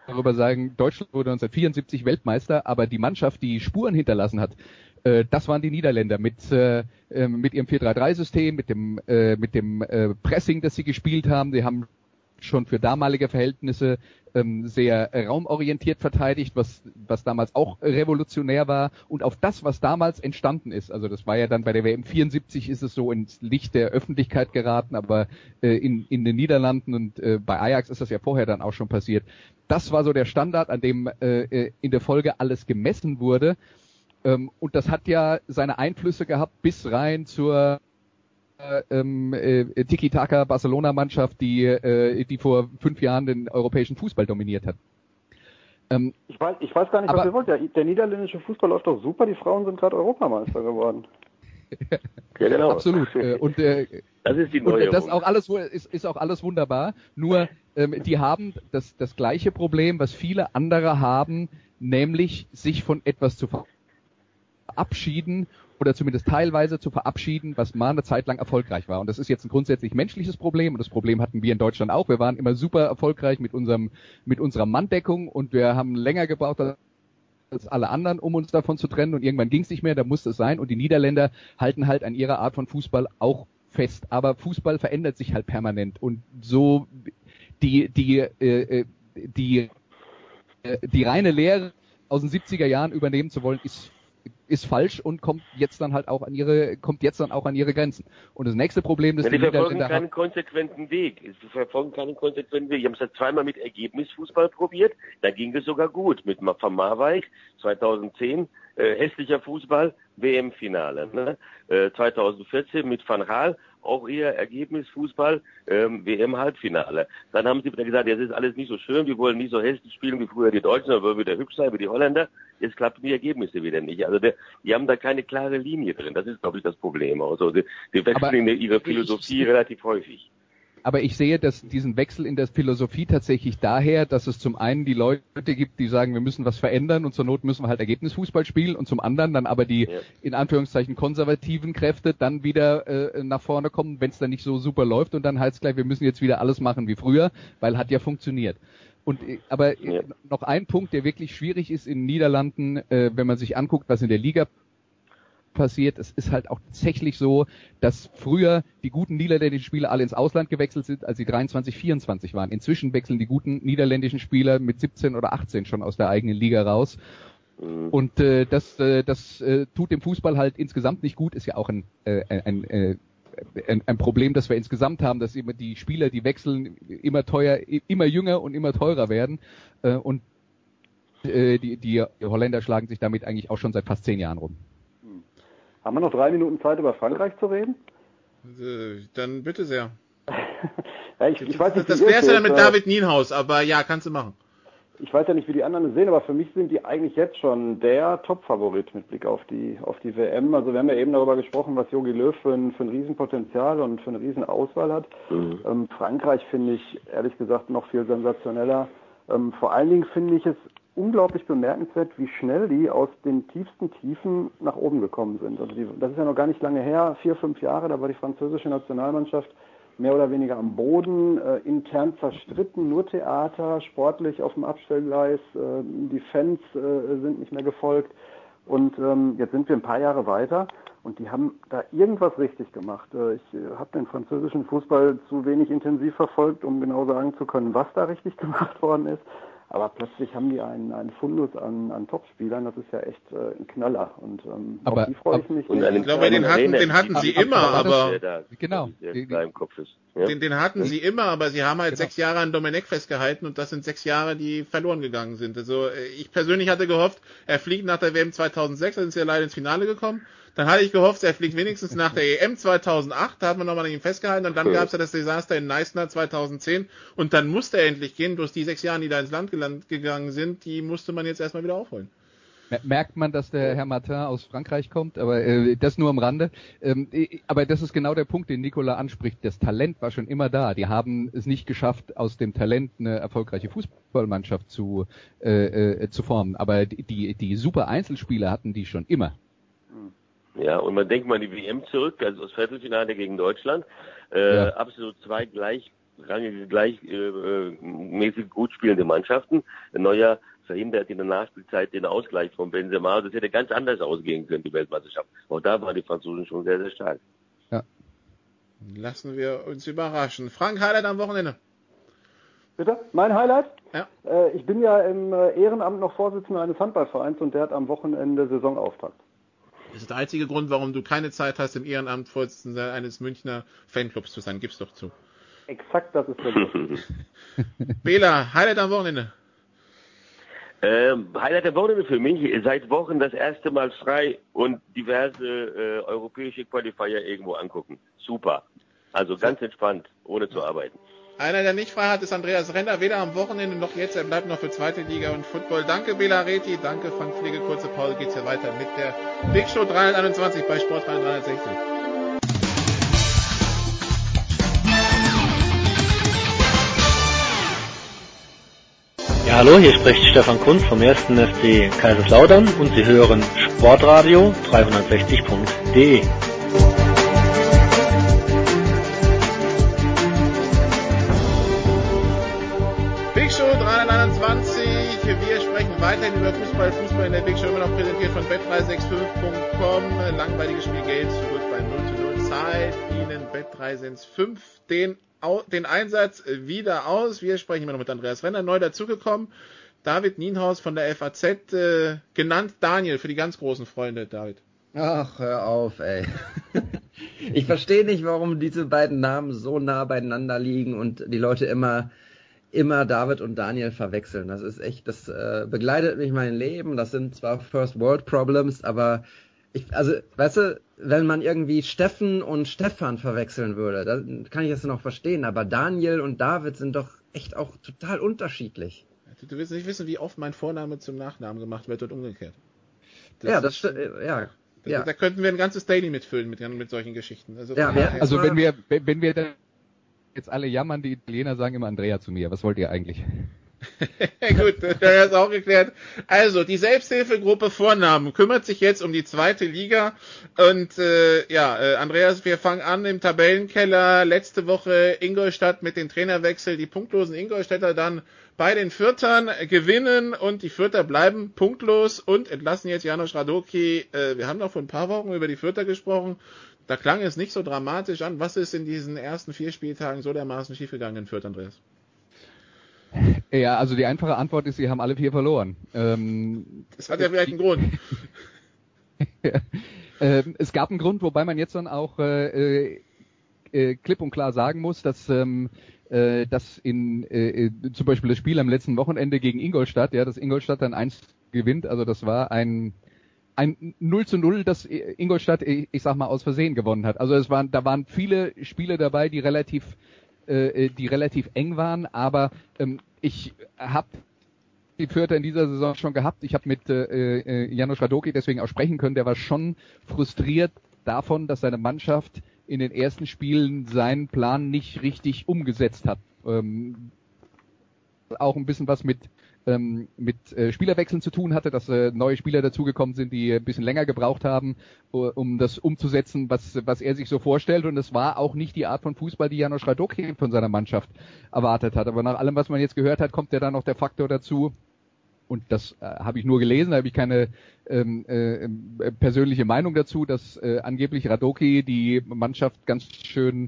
darüber sagen, Deutschland wurde 1974 Weltmeister, aber die Mannschaft, die Spuren hinterlassen hat, äh, das waren die Niederländer mit äh, ähm, mit ihrem 4-3-3-System, mit dem äh, mit dem äh, Pressing, das sie gespielt haben. Sie haben schon für damalige Verhältnisse ähm, sehr äh, raumorientiert verteidigt, was, was damals auch revolutionär war. Und auf das, was damals entstanden ist, also das war ja dann bei der WM 74 ist es so ins Licht der Öffentlichkeit geraten, aber äh, in, in den Niederlanden und äh, bei Ajax ist das ja vorher dann auch schon passiert. Das war so der Standard, an dem äh, äh in der Folge alles gemessen wurde. Ähm, und das hat ja seine Einflüsse gehabt bis rein zur ähm, äh, Tiki-Taka Barcelona-Mannschaft, die, äh, die vor fünf Jahren den europäischen Fußball dominiert hat. Ähm, ich, weiß, ich weiß gar nicht, was ihr wollt. Der, der niederländische Fußball läuft doch super, die Frauen sind gerade Europameister geworden. ja, genau. Absolut. Äh, und äh, das ist die neue und das auch alles ist, ist auch alles wunderbar. Nur ähm, die haben das das gleiche Problem, was viele andere haben, nämlich sich von etwas zu verabschieden oder zumindest teilweise zu verabschieden, was mal eine Zeit lang erfolgreich war. Und das ist jetzt ein grundsätzlich menschliches Problem und das Problem hatten wir in Deutschland auch. Wir waren immer super erfolgreich mit unserem, mit unserer Manndeckung und wir haben länger gebraucht als alle anderen, um uns davon zu trennen und irgendwann ging es nicht mehr, da musste es sein und die Niederländer halten halt an ihrer Art von Fußball auch fest. Aber Fußball verändert sich halt permanent und so die, die, äh, äh die, äh, die reine Lehre aus den 70er Jahren übernehmen zu wollen, ist ist falsch und kommt jetzt dann halt auch an ihre, kommt jetzt dann auch an ihre Grenzen. Und das nächste Problem, das ja, die, die verfolgen keinen konsequenten Weg. Sie verfolgen keinen konsequenten Weg. Die haben es ja zweimal mit Ergebnisfußball probiert. Da ging es sogar gut. Mit Van Marwijk 2010, äh, hässlicher Fußball, WM-Finale. Ne? Äh, 2014 mit Van Gaal auch eher Ergebnisfußball, ähm, WM-Halbfinale. Dann haben sie wieder gesagt, jetzt ist alles nicht so schön, wir wollen nicht so hässlich spielen wie früher die Deutschen, aber wollen wieder hübsch sein wie die Holländer. Jetzt klappen die Ergebnisse wieder nicht. Also der, die haben da keine klare Linie drin. Das ist, glaube ich, das Problem. Also die, die wechseln ihre Philosophie relativ häufig. Aber ich sehe dass diesen Wechsel in der Philosophie tatsächlich daher, dass es zum einen die Leute gibt, die sagen, wir müssen was verändern und zur Not müssen wir halt Ergebnisfußball spielen und zum anderen dann aber die ja. in Anführungszeichen konservativen Kräfte dann wieder äh, nach vorne kommen, wenn es dann nicht so super läuft und dann heißt es gleich, wir müssen jetzt wieder alles machen wie früher, weil hat ja funktioniert. Und äh, aber äh, ja. noch ein Punkt, der wirklich schwierig ist in den Niederlanden, äh, wenn man sich anguckt, was in der Liga passiert. Es ist halt auch tatsächlich so, dass früher die guten niederländischen Spieler alle ins Ausland gewechselt sind, als sie 23, 24 waren. Inzwischen wechseln die guten niederländischen Spieler mit 17 oder 18 schon aus der eigenen Liga raus. Mhm. Und äh, das, äh, das äh, tut dem Fußball halt insgesamt nicht gut, ist ja auch ein, äh, ein, äh, ein, ein Problem, das wir insgesamt haben, dass immer die Spieler, die wechseln, immer teuer, immer jünger und immer teurer werden. Äh, und äh, die, die Holländer schlagen sich damit eigentlich auch schon seit fast zehn Jahren rum. Haben wir noch drei Minuten Zeit, über Frankreich zu reden? Äh, dann bitte sehr. ja, ich, ich weiß nicht, das wär's ja dann mit David Nienhaus, aber ja, kannst du machen. Ich weiß ja nicht, wie die anderen es sehen, aber für mich sind die eigentlich jetzt schon der Top-Favorit mit Blick auf die, auf die WM. Also wir haben ja eben darüber gesprochen, was Jogi Löw für ein, für ein Riesenpotenzial und für eine Riesenauswahl hat. Mhm. Ähm, Frankreich finde ich ehrlich gesagt noch viel sensationeller. Ähm, vor allen Dingen finde ich es unglaublich bemerkenswert, wie schnell die aus den tiefsten Tiefen nach oben gekommen sind. Also die, das ist ja noch gar nicht lange her, vier, fünf Jahre, da war die französische Nationalmannschaft mehr oder weniger am Boden, äh, intern zerstritten, nur Theater, sportlich auf dem Abstellgleis, äh, die Fans äh, sind nicht mehr gefolgt. Und ähm, jetzt sind wir ein paar Jahre weiter und die haben da irgendwas richtig gemacht. Äh, ich äh, habe den französischen Fußball zu wenig intensiv verfolgt, um genau sagen zu können, was da richtig gemacht worden ist. Aber plötzlich haben die einen, einen Fundus an, an Top-Spielern, das ist ja echt äh, ein Knaller. Und ähm, aber, auf die freue ich mich. Und ich glaube, den hatten, den hatten sie immer, aber genau. Den, den hatten sie immer, aber sie haben halt genau. sechs Jahre an Domenech festgehalten und das sind sechs Jahre, die verloren gegangen sind. Also äh, ich persönlich hatte gehofft, er fliegt nach der WM 2006, da sind sie ja leider ins Finale gekommen. Dann hatte ich gehofft, er fliegt wenigstens nach der EM 2008, da hat man nochmal an ihm festgehalten und dann gab es ja das Desaster in Neisner 2010 und dann musste er endlich gehen, bloß die sechs Jahre, die da ins Land gegangen sind, die musste man jetzt erstmal wieder aufholen. Merkt man, dass der Herr Martin aus Frankreich kommt, aber äh, das nur am Rande. Ähm, aber das ist genau der Punkt, den Nicola anspricht. Das Talent war schon immer da. Die haben es nicht geschafft, aus dem Talent eine erfolgreiche Fußballmannschaft zu, äh, äh, zu formen. Aber die, die, die super Einzelspieler hatten die schon immer. Ja, und man denkt mal die WM zurück, also das Viertelfinale gegen Deutschland. Äh, ja. Absolut zwei gleich gleichrangige, gleichmäßig gut spielende Mannschaften. Neuer verhindert in der Nachspielzeit den Ausgleich von Benzema. Das hätte ganz anders ausgehen können, die Weltmeisterschaft. Auch da waren die Franzosen schon sehr, sehr stark. Ja. Lassen wir uns überraschen. Frank, Highlight am Wochenende. Bitte? Mein Highlight? Ja. Äh, ich bin ja im äh, Ehrenamt noch Vorsitzender eines Handballvereins und der hat am Wochenende Saisonauftakt. Das ist der einzige Grund, warum du keine Zeit hast, im Ehrenamt Vorsitzender eines Münchner Fanclubs zu sein. Gib's doch zu. Exakt das ist der Grund. Bela, Highlight am Wochenende. Ähm, Highlight der Wochenende für mich, seit Wochen das erste Mal frei und diverse äh, europäische Qualifier irgendwo angucken. Super. Also ganz entspannt, ohne zu arbeiten. Einer, der nicht frei hat, ist Andreas Renner, weder am Wochenende noch jetzt. Er bleibt noch für zweite Liga und Football. Danke, Bela Reti. Danke, Frank Pflege. Kurze Pause geht's hier weiter mit der Big Show 321 bei Sport 360. Ja, hallo, hier spricht Stefan Kunz vom 1. FC Kaiserslautern und Sie hören Sportradio 360.de. über Fußball. Fußball in der Big Show immer noch präsentiert von bet365.com. Langweiliges Spiel Geld zurück bei 0 zu 0. Zahlt Ihnen Bet365 den den Einsatz wieder aus. Wir sprechen immer noch mit Andreas Renner, neu dazugekommen. David Nienhaus von der FAZ, äh, genannt Daniel für die ganz großen Freunde, David. Ach, hör auf, ey. ich verstehe nicht, warum diese beiden Namen so nah beieinander liegen und die Leute immer, immer David und Daniel verwechseln. Das ist echt, das äh, begleitet mich mein Leben. Das sind zwar First World Problems, aber ich, also, weißt du, wenn man irgendwie Steffen und Stefan verwechseln würde, dann kann ich das noch verstehen. Aber Daniel und David sind doch echt auch total unterschiedlich. Du, du willst nicht wissen, wie oft mein Vorname zum Nachnamen gemacht wird und umgekehrt. Das ja, das stimmt. Ja. Da, ja. da könnten wir ein ganzes Daily mitfüllen mit, mit solchen Geschichten. Also, ja, also wenn wir, wenn wir jetzt alle jammern, die Italiener sagen immer Andrea zu mir. Was wollt ihr eigentlich? Gut, der ist auch geklärt. Also, die Selbsthilfegruppe Vornamen kümmert sich jetzt um die zweite Liga. Und äh, ja, äh, Andreas, wir fangen an im Tabellenkeller. Letzte Woche Ingolstadt mit den Trainerwechsel. Die punktlosen Ingolstädter dann bei den Fürtern gewinnen und die Fürter bleiben punktlos und entlassen jetzt Janusz Radoki. Äh, wir haben noch vor ein paar Wochen über die Fürter gesprochen. Da klang es nicht so dramatisch an. Was ist in diesen ersten vier Spieltagen so dermaßen schiefgegangen in Fürth, Andreas? Ja, also die einfache Antwort ist, sie haben alle vier verloren. Ähm, das hat ja vielleicht einen Grund. ähm, es gab einen Grund, wobei man jetzt dann auch äh, äh, klipp und klar sagen muss, dass ähm, äh, dass in äh, zum Beispiel das Spiel am letzten Wochenende gegen Ingolstadt, ja, dass Ingolstadt dann eins gewinnt, also das war ein ein 0 zu 0, das Ingolstadt, ich, sag mal, aus Versehen gewonnen hat. Also es waren, da waren viele Spiele dabei, die relativ äh, die relativ eng waren, aber ähm, ich habe die Fürther in dieser Saison schon gehabt. Ich habe mit äh, äh, Janusz Radoki deswegen auch sprechen können. Der war schon frustriert davon, dass seine Mannschaft in den ersten Spielen seinen Plan nicht richtig umgesetzt hat. Ähm, auch ein bisschen was mit ähm, mit äh, Spielerwechseln zu tun hatte, dass äh, neue Spieler dazugekommen sind, die ein bisschen länger gebraucht haben, uh, um das umzusetzen, was, was er sich so vorstellt. Und es war auch nicht die Art von Fußball, die Janusz Radoki von seiner Mannschaft erwartet hat. Aber nach allem, was man jetzt gehört hat, kommt ja dann noch der Faktor dazu, und das äh, habe ich nur gelesen, da habe ich keine ähm, äh, persönliche Meinung dazu, dass äh, angeblich Radoki die Mannschaft ganz schön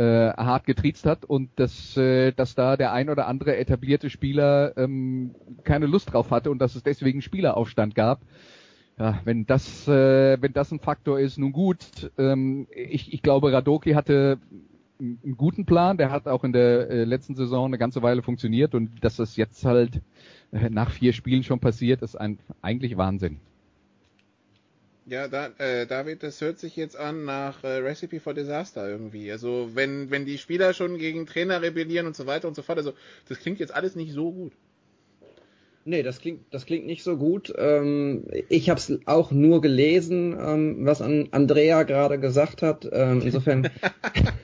äh, hart getriezt hat und dass, äh, dass da der ein oder andere etablierte Spieler ähm, keine Lust drauf hatte und dass es deswegen Spieleraufstand gab. Ja, wenn das, äh, wenn das ein Faktor ist, nun gut. Ähm, ich, ich glaube, Radoki hatte einen guten Plan. Der hat auch in der äh, letzten Saison eine ganze Weile funktioniert und dass das jetzt halt äh, nach vier Spielen schon passiert, ist ein, eigentlich Wahnsinn. Ja, da, äh, David, das hört sich jetzt an nach äh, Recipe for Disaster irgendwie. Also wenn, wenn die Spieler schon gegen Trainer rebellieren und so weiter und so fort, also das klingt jetzt alles nicht so gut. Nee, das klingt, das klingt nicht so gut. Ähm, ich habe es auch nur gelesen, ähm, was an Andrea gerade gesagt hat. Ähm, insofern.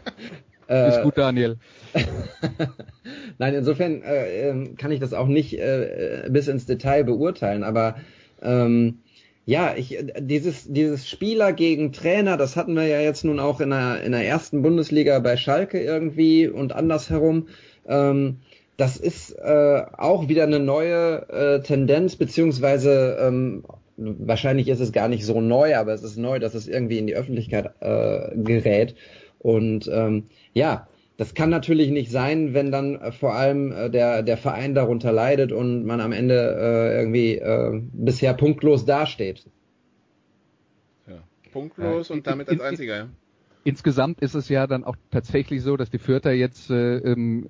äh, Ist gut, Daniel. Nein, insofern äh, ähm, kann ich das auch nicht äh, bis ins Detail beurteilen, aber ähm, ja, ich, dieses, dieses Spieler gegen Trainer, das hatten wir ja jetzt nun auch in der, in der ersten Bundesliga bei Schalke irgendwie und andersherum. Ähm, das ist äh, auch wieder eine neue äh, Tendenz, beziehungsweise ähm, wahrscheinlich ist es gar nicht so neu, aber es ist neu, dass es irgendwie in die Öffentlichkeit äh, gerät. Und ähm, ja, das kann natürlich nicht sein, wenn dann äh, vor allem äh, der, der Verein darunter leidet und man am Ende äh, irgendwie äh, bisher punktlos dasteht. Ja, punktlos und damit als einziger. Ja. Insgesamt ist es ja dann auch tatsächlich so, dass die Fürther jetzt äh, ähm,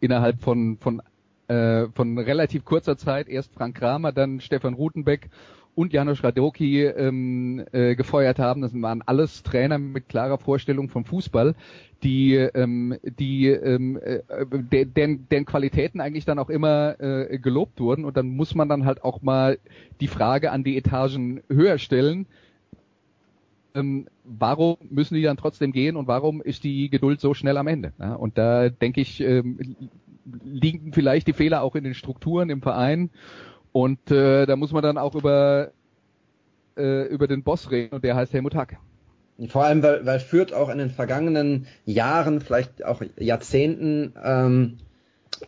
innerhalb von, von, äh, von relativ kurzer Zeit erst Frank Kramer, dann Stefan Rutenbeck und Janusz Radoki ähm, äh, gefeuert haben. Das waren alles Trainer mit klarer Vorstellung vom Fußball, die, ähm, die ähm, äh, deren, deren Qualitäten eigentlich dann auch immer äh, gelobt wurden. Und dann muss man dann halt auch mal die Frage an die Etagen höher stellen. Ähm, warum müssen die dann trotzdem gehen und warum ist die Geduld so schnell am Ende? Ja, und da denke ich, ähm, liegen vielleicht die Fehler auch in den Strukturen im Verein und äh, da muss man dann auch über, äh, über den Boss reden und der heißt Helmut Hack. Vor allem, weil, weil Fürth auch in den vergangenen Jahren, vielleicht auch Jahrzehnten, ähm,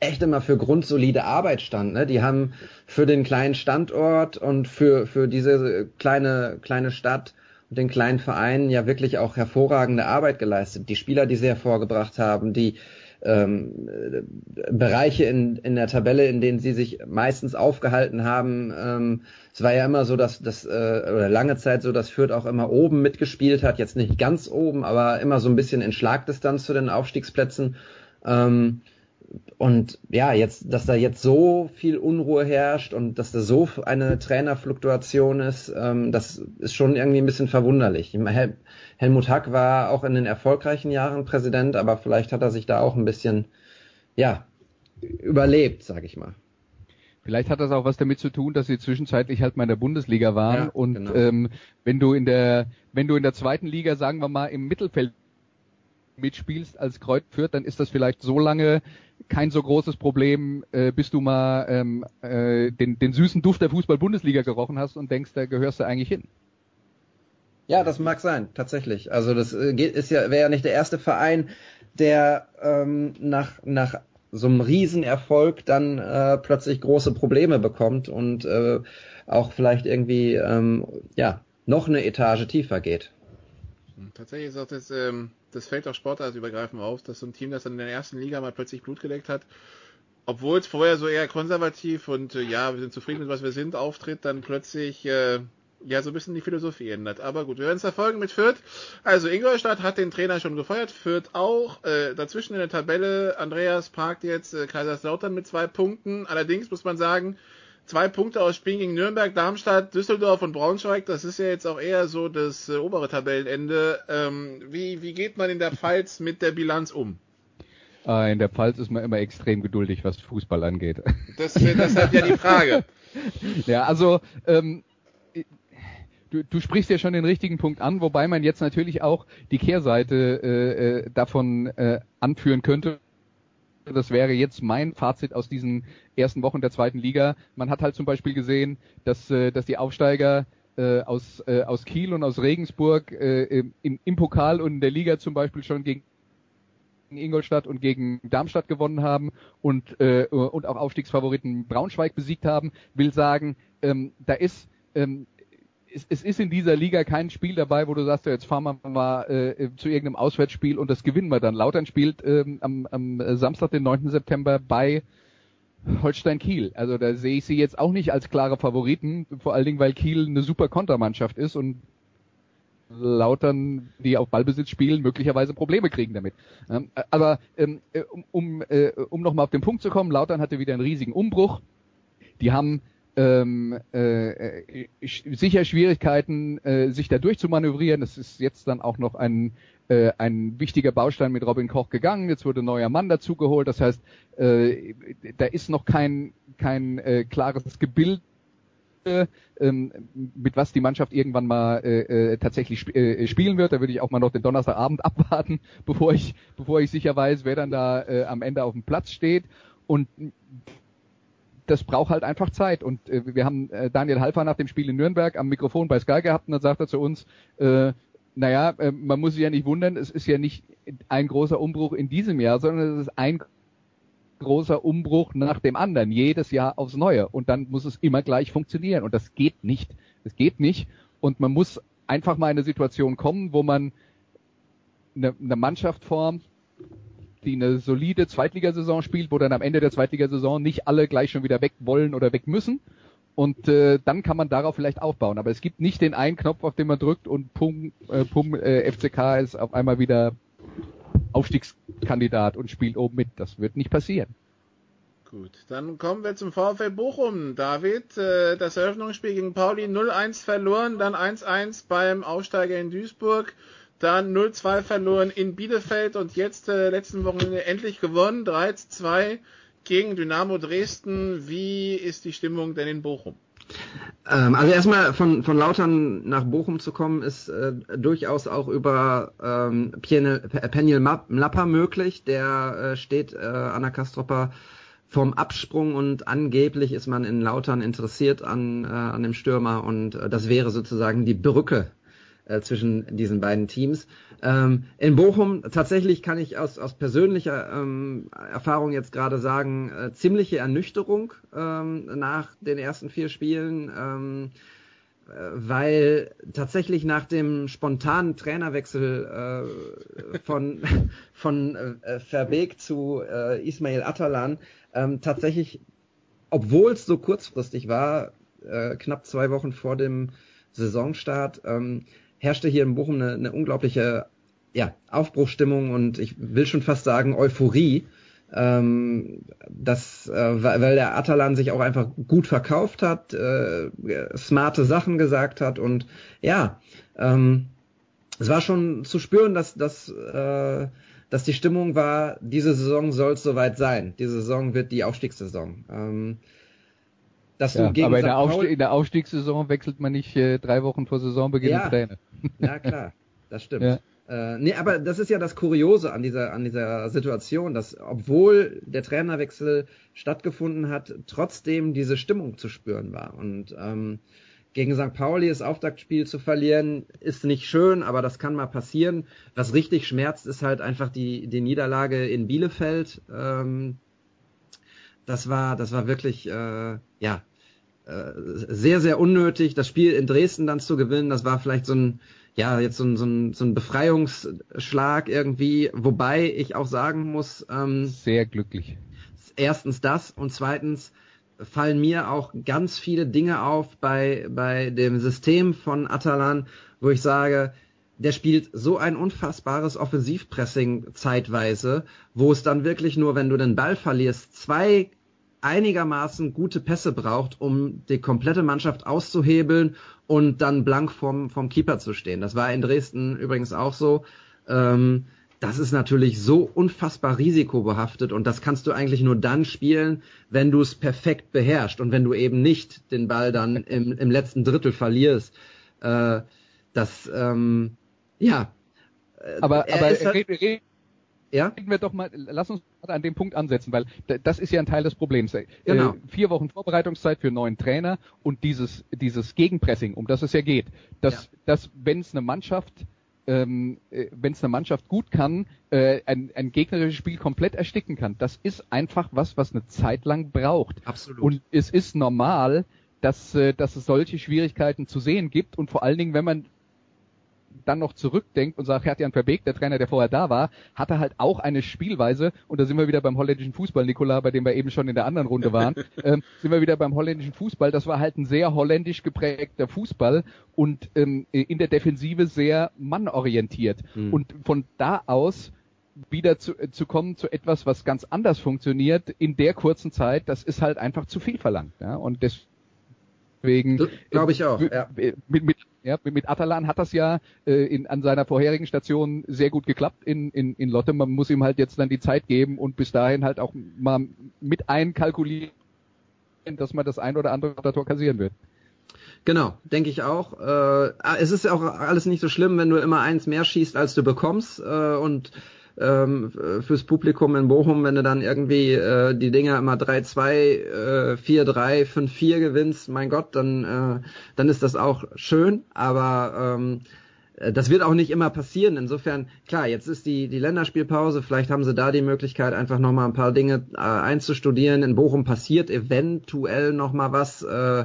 echt immer für grundsolide Arbeit stand. Ne? Die haben für den kleinen Standort und für, für diese kleine, kleine Stadt und den kleinen Verein ja wirklich auch hervorragende Arbeit geleistet. Die Spieler, die sie hervorgebracht haben, die ähm, Bereiche in, in der Tabelle, in denen sie sich meistens aufgehalten haben. Ähm, es war ja immer so, dass das äh, oder lange Zeit so, dass Fürth auch immer oben mitgespielt hat, jetzt nicht ganz oben, aber immer so ein bisschen in Schlagdistanz zu den Aufstiegsplätzen. Ähm, und ja, jetzt, dass da jetzt so viel Unruhe herrscht und dass da so eine Trainerfluktuation ist, ähm, das ist schon irgendwie ein bisschen verwunderlich. Hel Helmut Hack war auch in den erfolgreichen Jahren Präsident, aber vielleicht hat er sich da auch ein bisschen, ja, überlebt, sag ich mal. Vielleicht hat das auch was damit zu tun, dass sie zwischenzeitlich halt mal in der Bundesliga waren ja, und genau. ähm, wenn du in der, wenn du in der zweiten Liga, sagen wir mal, im Mittelfeld mitspielst als Kreuz führt, dann ist das vielleicht so lange kein so großes Problem, äh, bis du mal ähm, äh, den, den süßen Duft der Fußball-Bundesliga gerochen hast und denkst, da gehörst du eigentlich hin. Ja, das mag sein, tatsächlich. Also das äh, ist ja wäre ja nicht der erste Verein, der ähm, nach nach so einem Riesenerfolg dann äh, plötzlich große Probleme bekommt und äh, auch vielleicht irgendwie ähm, ja noch eine Etage tiefer geht. Tatsächlich ist auch das ähm, das fällt auch sportartübergreifend auf, dass so ein Team, das dann in der ersten Liga mal plötzlich Blut geleckt hat, obwohl es vorher so eher konservativ und äh, ja, wir sind zufrieden mit was wir sind, auftritt, dann plötzlich äh, ja so ein bisschen die Philosophie ändert. Aber gut, wir werden es verfolgen mit Fürth. Also Ingolstadt hat den Trainer schon gefeuert, Fürth auch. Äh, dazwischen in der Tabelle, Andreas parkt jetzt äh, Kaiserslautern mit zwei Punkten. Allerdings muss man sagen, zwei Punkte aus Spielen gegen Nürnberg, Darmstadt, Düsseldorf und Braunschweig. Das ist ja jetzt auch eher so das äh, obere Tabellenende. Ähm, wie, wie geht man in der Pfalz mit der Bilanz um? Äh, in der Pfalz ist man immer extrem geduldig, was Fußball angeht. Das, das ist ja die Frage. ja, also ähm, du, du sprichst ja schon den richtigen Punkt an, wobei man jetzt natürlich auch die Kehrseite äh, äh davon äh, anführen könnte das wäre jetzt mein Fazit aus diesen ersten Wochen der zweiten Liga. Man hat halt zum Beispiel gesehen, dass, äh, dass die Aufsteiger äh, aus, äh, aus Kiel und aus Regensburg äh, im, im Pokal und in der Liga zum Beispiel schon gegen Ingolstadt und gegen Darmstadt gewonnen haben und, äh, und auch Aufstiegsfavoriten Braunschweig besiegt haben, will sagen, ähm, da ist ähm, es, es ist in dieser Liga kein Spiel dabei, wo du sagst, ja, jetzt fahren wir mal äh, zu irgendeinem Auswärtsspiel und das gewinnen wir dann. Lautern spielt ähm, am, am Samstag, den 9. September bei Holstein Kiel. Also da sehe ich sie jetzt auch nicht als klare Favoriten, vor allen Dingen, weil Kiel eine super Kontermannschaft ist und Lautern, die auf Ballbesitz spielen, möglicherweise Probleme kriegen damit. Ähm, aber ähm, äh, um, um, äh, um nochmal auf den Punkt zu kommen, Lautern hatte wieder einen riesigen Umbruch. Die haben ähm, äh, äh sicher Schwierigkeiten, äh, sich da durchzumanövrieren. Das ist jetzt dann auch noch ein, äh, ein wichtiger Baustein mit Robin Koch gegangen. Jetzt wurde neuer Mann dazugeholt. Das heißt, äh, da ist noch kein, kein äh, klares Gebild ähm, mit was die Mannschaft irgendwann mal äh, äh, tatsächlich sp äh, spielen wird. Da würde ich auch mal noch den Donnerstagabend abwarten, bevor ich, bevor ich sicher weiß, wer dann da äh, am Ende auf dem Platz steht. Und das braucht halt einfach Zeit. Und äh, wir haben äh, Daniel Halfer nach dem Spiel in Nürnberg am Mikrofon bei Sky gehabt und dann sagt er zu uns, äh, naja, äh, man muss sich ja nicht wundern, es ist ja nicht ein großer Umbruch in diesem Jahr, sondern es ist ein großer Umbruch nach dem anderen, jedes Jahr aufs Neue. Und dann muss es immer gleich funktionieren. Und das geht nicht. Es geht nicht. Und man muss einfach mal in eine Situation kommen, wo man eine, eine Mannschaft formt, die eine solide Zweitligasaison spielt, wo dann am Ende der Zweitligasaison nicht alle gleich schon wieder weg wollen oder weg müssen. Und äh, dann kann man darauf vielleicht aufbauen. Aber es gibt nicht den einen Knopf, auf den man drückt und pum, äh, pum äh, FCK ist auf einmal wieder Aufstiegskandidat und spielt oben mit. Das wird nicht passieren. Gut, dann kommen wir zum VfL Bochum. David, äh, das Eröffnungsspiel gegen Pauli 0-1 verloren, dann 1-1 beim Aufsteiger in Duisburg, dann 0-2 verloren in Bielefeld und jetzt äh, letzten Wochenende endlich gewonnen, 3-2 gegen Dynamo Dresden. Wie ist die Stimmung denn in Bochum? Ähm, also erstmal von, von Lautern nach Bochum zu kommen, ist äh, durchaus auch über ähm, Peniel Mlapper möglich. Der äh, steht äh, an der Kastropper vom Absprung und angeblich ist man in Lautern interessiert an, äh, an dem Stürmer und äh, das wäre sozusagen die Brücke äh, zwischen diesen beiden Teams. Ähm, in Bochum tatsächlich kann ich aus, aus persönlicher ähm, Erfahrung jetzt gerade sagen, äh, ziemliche Ernüchterung ähm, nach den ersten vier Spielen. Ähm, äh, weil tatsächlich nach dem spontanen Trainerwechsel äh, von von äh, Verbeek zu äh, Ismail Atalan ähm, tatsächlich, obwohl es so kurzfristig war, äh, knapp zwei Wochen vor dem Saisonstart, ähm, herrschte hier in Bochum eine, eine unglaubliche ja, Aufbruchstimmung und ich will schon fast sagen Euphorie, ähm, das, äh, weil der Atalan sich auch einfach gut verkauft hat, äh, smarte Sachen gesagt hat und ja, ähm, es war schon zu spüren, dass, dass, äh, dass die Stimmung war, diese Saison soll es soweit sein. Diese Saison wird die Aufstiegssaison. Ähm, dass ja, du aber in der, Aufstieg, in der, Aufstiegssaison wechselt man nicht äh, drei Wochen vor Saisonbeginn ja, Trainer. Ja, klar, das stimmt. Ja. Äh, nee, aber das ist ja das Kuriose an dieser, an dieser Situation, dass obwohl der Trainerwechsel stattgefunden hat, trotzdem diese Stimmung zu spüren war. Und ähm, gegen St. Pauli das Auftaktspiel zu verlieren, ist nicht schön, aber das kann mal passieren. Was richtig schmerzt, ist halt einfach die, die Niederlage in Bielefeld. Ähm, das war, das war wirklich, äh, ja, äh, sehr, sehr unnötig. Das Spiel in Dresden dann zu gewinnen, das war vielleicht so ein, ja, jetzt so ein, so ein, so ein Befreiungsschlag irgendwie, wobei ich auch sagen muss, ähm, sehr glücklich. Erstens das und zweitens fallen mir auch ganz viele Dinge auf bei, bei dem System von Atalan, wo ich sage, der spielt so ein unfassbares Offensivpressing zeitweise, wo es dann wirklich nur, wenn du den Ball verlierst, zwei einigermaßen gute Pässe braucht, um die komplette Mannschaft auszuhebeln und dann blank vom, vom Keeper zu stehen. Das war in Dresden übrigens auch so. Ähm, das ist natürlich so unfassbar risikobehaftet und das kannst du eigentlich nur dann spielen, wenn du es perfekt beherrschst und wenn du eben nicht den Ball dann im, im letzten Drittel verlierst. Äh, das, ähm, ja. Aber, aber halt, ja? Reden wir doch mal, lass uns an dem Punkt ansetzen, weil das ist ja ein Teil des Problems. Äh, genau. Äh, vier Wochen Vorbereitungszeit für einen neuen Trainer und dieses, dieses Gegenpressing, um das es ja geht, dass, ja. dass wenn es eine Mannschaft ähm, äh, wenn es eine Mannschaft gut kann, äh, ein, ein gegnerisches Spiel komplett ersticken kann. Das ist einfach was, was eine Zeit lang braucht. Absolut. Und es ist normal, dass, äh, dass es solche Schwierigkeiten zu sehen gibt und vor allen Dingen, wenn man dann noch zurückdenkt und sagt, Hertian Verbeek, der Trainer, der vorher da war, hatte halt auch eine Spielweise, und da sind wir wieder beim holländischen Fußball, Nikola, bei dem wir eben schon in der anderen Runde waren, ähm, sind wir wieder beim holländischen Fußball. Das war halt ein sehr holländisch geprägter Fußball und ähm, in der Defensive sehr mannorientiert. Mhm. Und von da aus wieder zu, äh, zu kommen zu etwas, was ganz anders funktioniert in der kurzen Zeit, das ist halt einfach zu viel verlangt. Ja? Und Deswegen glaube ich auch. Ja. Mit, mit, ja, mit Atalan hat das ja äh, in, an seiner vorherigen Station sehr gut geklappt in, in, in Lotte. Man muss ihm halt jetzt dann die Zeit geben und bis dahin halt auch mal mit einkalkulieren, dass man das ein oder andere Tor kassieren wird. Genau, denke ich auch. Äh, es ist ja auch alles nicht so schlimm, wenn du immer eins mehr schießt, als du bekommst. Äh, und ähm, fürs Publikum in Bochum, wenn du dann irgendwie äh, die Dinger immer 3-2, äh, 4-3, 5-4 gewinnst, mein Gott, dann, äh, dann ist das auch schön, aber ähm, äh, das wird auch nicht immer passieren. Insofern, klar, jetzt ist die, die Länderspielpause. Vielleicht haben sie da die Möglichkeit, einfach nochmal ein paar Dinge äh, einzustudieren. In Bochum passiert eventuell nochmal was. Äh,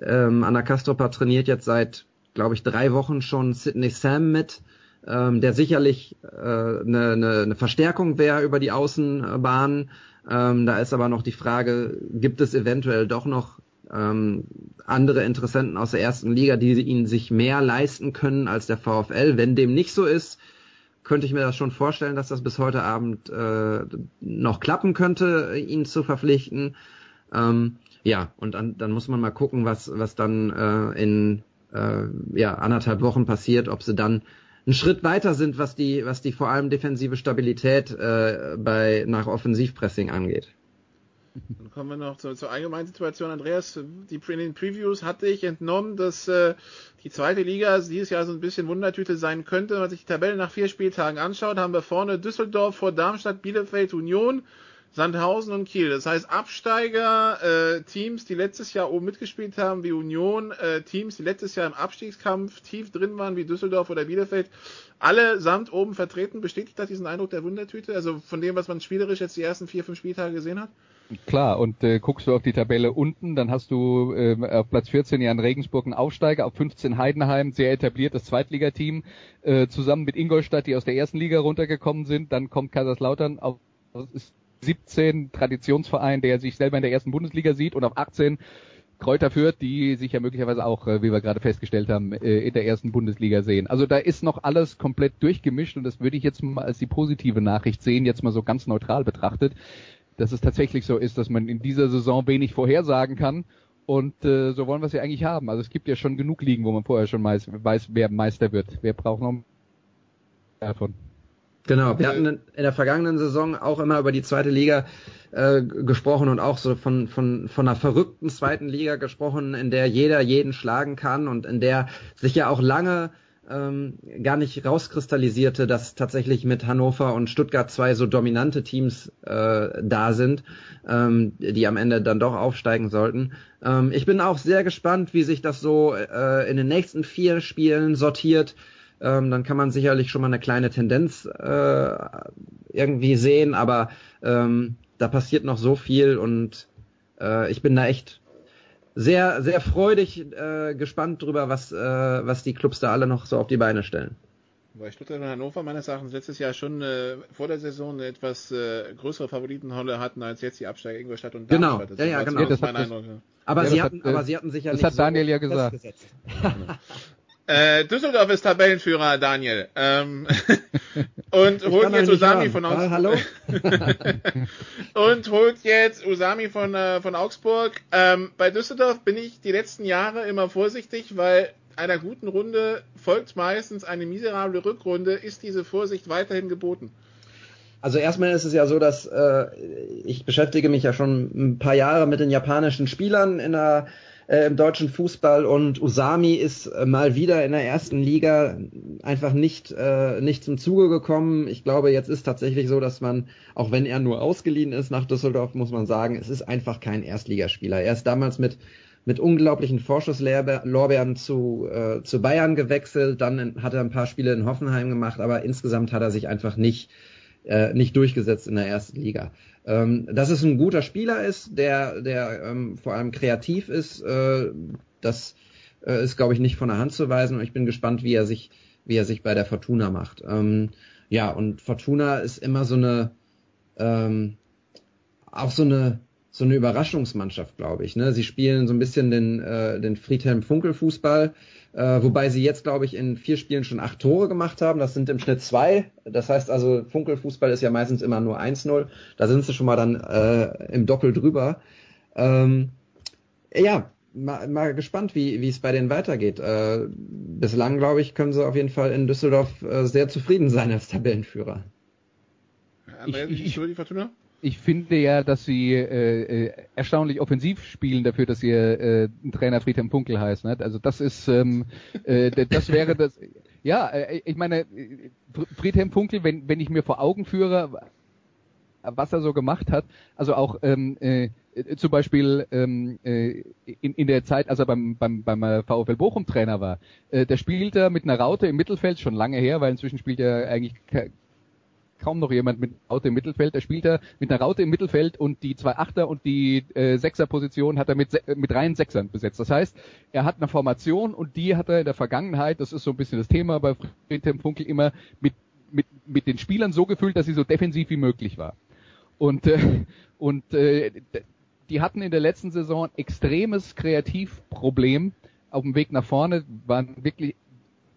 ähm, Anna Kastropa trainiert jetzt seit, glaube ich, drei Wochen schon Sydney Sam mit, ähm, der sicherlich eine äh, ne, ne, ne Verstärkung wäre über die Außenbahn. Ähm, da ist aber noch die Frage, gibt es eventuell doch noch ähm, andere Interessenten aus der ersten Liga, die ihnen sich mehr leisten können als der VfL. Wenn dem nicht so ist, könnte ich mir das schon vorstellen, dass das bis heute Abend äh, noch klappen könnte, ihn zu verpflichten. Ähm, ja, und dann, dann muss man mal gucken, was, was dann äh, in äh, ja, anderthalb Wochen passiert, ob sie dann einen Schritt weiter sind, was die, was die vor allem defensive Stabilität äh, bei nach Offensivpressing angeht. Dann kommen wir noch zur, zur allgemeinen Situation. Andreas, die, in den Previews hatte ich entnommen, dass äh, die zweite Liga dieses Jahr so ein bisschen Wundertüte sein könnte. Wenn man sich die Tabelle nach vier Spieltagen anschaut, haben wir vorne Düsseldorf vor Darmstadt, Bielefeld, Union, Sandhausen und Kiel. Das heißt Absteiger, äh, Teams, die letztes Jahr oben mitgespielt haben, wie Union, äh, Teams, die letztes Jahr im Abstiegskampf tief drin waren, wie Düsseldorf oder Bielefeld, allesamt oben vertreten. Bestätigt das diesen Eindruck der Wundertüte? Also von dem, was man spielerisch jetzt die ersten vier, fünf Spieltage gesehen hat? Klar, und äh, guckst du auf die Tabelle unten, dann hast du äh, auf Platz 14 Jan Regensburg einen Aufsteiger, auf 15 Heidenheim, sehr etabliertes Zweitligateam, äh, zusammen mit Ingolstadt, die aus der ersten Liga runtergekommen sind, dann kommt Kaiserslautern auf ist 17 Traditionsverein, der sich selber in der ersten Bundesliga sieht und auf 18 Kräuter Fürth, die sich ja möglicherweise auch, äh, wie wir gerade festgestellt haben, äh, in der ersten Bundesliga sehen. Also da ist noch alles komplett durchgemischt und das würde ich jetzt mal als die positive Nachricht sehen, jetzt mal so ganz neutral betrachtet dass es tatsächlich so ist, dass man in dieser Saison wenig vorhersagen kann. Und äh, so wollen wir es ja eigentlich haben. Also es gibt ja schon genug Ligen, wo man vorher schon weiß, weiß wer Meister wird. Wer braucht noch davon? Genau, wir hatten in der vergangenen Saison auch immer über die zweite Liga äh, gesprochen und auch so von, von, von einer verrückten zweiten Liga gesprochen, in der jeder jeden schlagen kann und in der sich ja auch lange ähm, gar nicht rauskristallisierte, dass tatsächlich mit Hannover und Stuttgart zwei so dominante Teams äh, da sind, ähm, die am Ende dann doch aufsteigen sollten. Ähm, ich bin auch sehr gespannt, wie sich das so äh, in den nächsten vier Spielen sortiert. Ähm, dann kann man sicherlich schon mal eine kleine Tendenz äh, irgendwie sehen, aber ähm, da passiert noch so viel und äh, ich bin da echt sehr, sehr freudig äh, gespannt drüber, was, äh, was die Clubs da alle noch so auf die Beine stellen. Weil Stuttgart und Hannover meines Erachtens letztes Jahr schon äh, vor der Saison eine etwas äh, größere Favoritenrolle hatten als jetzt die Absteiger Ingolstadt und genau. Darmstadt. Das ja, ja, genau. Ja, das mein das, Eindruck. Aber, ja, sie hatten, hat, aber sie hatten sich ja das nicht hat Daniel so ja gesagt. Äh, Düsseldorf ist Tabellenführer, Daniel. Ähm, und holt jetzt Usami von Augsburg. Hallo? und holt jetzt Usami von, äh, von Augsburg. Ähm, bei Düsseldorf bin ich die letzten Jahre immer vorsichtig, weil einer guten Runde folgt meistens eine miserable Rückrunde. Ist diese Vorsicht weiterhin geboten? Also erstmal ist es ja so, dass äh, ich beschäftige mich ja schon ein paar Jahre mit den japanischen Spielern in der äh, im deutschen Fußball und Usami ist äh, mal wieder in der ersten Liga einfach nicht, äh, nicht zum Zuge gekommen. Ich glaube, jetzt ist tatsächlich so, dass man, auch wenn er nur ausgeliehen ist nach Düsseldorf, muss man sagen, es ist einfach kein Erstligaspieler. Er ist damals mit mit unglaublichen Vorschusslorbeeren zu, äh, zu Bayern gewechselt, dann in, hat er ein paar Spiele in Hoffenheim gemacht, aber insgesamt hat er sich einfach nicht, äh, nicht durchgesetzt in der ersten Liga. Ähm, dass es ein guter Spieler ist, der, der ähm, vor allem kreativ ist, äh, das äh, ist, glaube ich, nicht von der Hand zu weisen. Und ich bin gespannt, wie er sich, wie er sich bei der Fortuna macht. Ähm, ja, und Fortuna ist immer so eine, ähm, auch so eine, so eine Überraschungsmannschaft, glaube ich. Ne? Sie spielen so ein bisschen den, äh, den Friedhelm Funkel Fußball. Äh, wobei sie jetzt, glaube ich, in vier Spielen schon acht Tore gemacht haben. Das sind im Schnitt zwei. Das heißt also, Funkelfußball ist ja meistens immer nur 1-0. Da sind sie schon mal dann äh, im Doppel drüber. Ähm, ja, mal, mal gespannt, wie wie es bei denen weitergeht. Äh, bislang, glaube ich, können sie auf jeden Fall in Düsseldorf äh, sehr zufrieden sein als Tabellenführer. Ich, ich, ich, Fortuna? Ich finde ja, dass sie äh, äh, erstaunlich offensiv spielen dafür, dass ihr äh, Trainer Friedhelm Funkel heißt. Ne? Also das ist, ähm, äh, das wäre das. Ja, äh, ich meine, Friedhelm Funkel, wenn, wenn ich mir vor Augen führe, was er so gemacht hat, also auch ähm, äh, zum Beispiel ähm, äh, in, in der Zeit, als er beim, beim, beim äh, VfL Bochum Trainer war, äh, der spielte mit einer Raute im Mittelfeld schon lange her, weil inzwischen spielt er eigentlich kaum noch jemand mit Raute im Mittelfeld. Der spielt er mit einer Raute im Mittelfeld und die zwei Achter und die äh, Sechserposition hat er mit, mit reinen Sechsern besetzt. Das heißt, er hat eine Formation und die hat er in der Vergangenheit, das ist so ein bisschen das Thema bei Friedhelm Funkel, immer mit, mit, mit den Spielern so gefüllt, dass sie so defensiv wie möglich war. Und, äh, und äh, die hatten in der letzten Saison extremes Kreativproblem auf dem Weg nach vorne, waren wirklich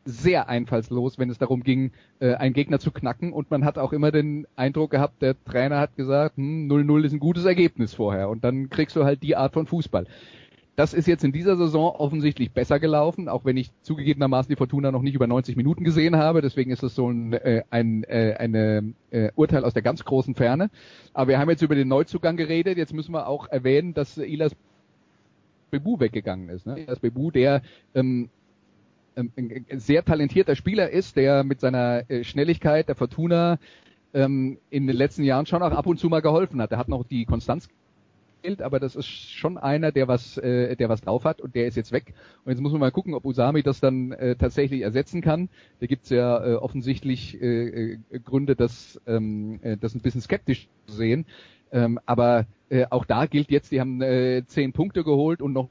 sehr einfallslos, wenn es darum ging, äh, einen Gegner zu knacken. Und man hat auch immer den Eindruck gehabt, der Trainer hat gesagt, 0-0 hm, ist ein gutes Ergebnis vorher. Und dann kriegst du halt die Art von Fußball. Das ist jetzt in dieser Saison offensichtlich besser gelaufen, auch wenn ich zugegebenermaßen die Fortuna noch nicht über 90 Minuten gesehen habe. Deswegen ist es so ein, äh, ein äh, eine, äh, Urteil aus der ganz großen Ferne. Aber wir haben jetzt über den Neuzugang geredet. Jetzt müssen wir auch erwähnen, dass Ilas Bebu weggegangen ist. Ne? Ilas Bebu, der ähm, ein sehr talentierter Spieler ist, der mit seiner äh, Schnelligkeit der Fortuna ähm, in den letzten Jahren schon auch ab und zu mal geholfen hat. Er hat noch die Konstanz aber das ist schon einer, der was, äh, der was drauf hat und der ist jetzt weg. Und jetzt muss man mal gucken, ob Usami das dann äh, tatsächlich ersetzen kann. Da gibt's ja äh, offensichtlich äh, äh, Gründe, das, ähm, äh, das ein bisschen skeptisch zu sehen. Ähm, aber äh, auch da gilt jetzt, die haben äh, zehn Punkte geholt und noch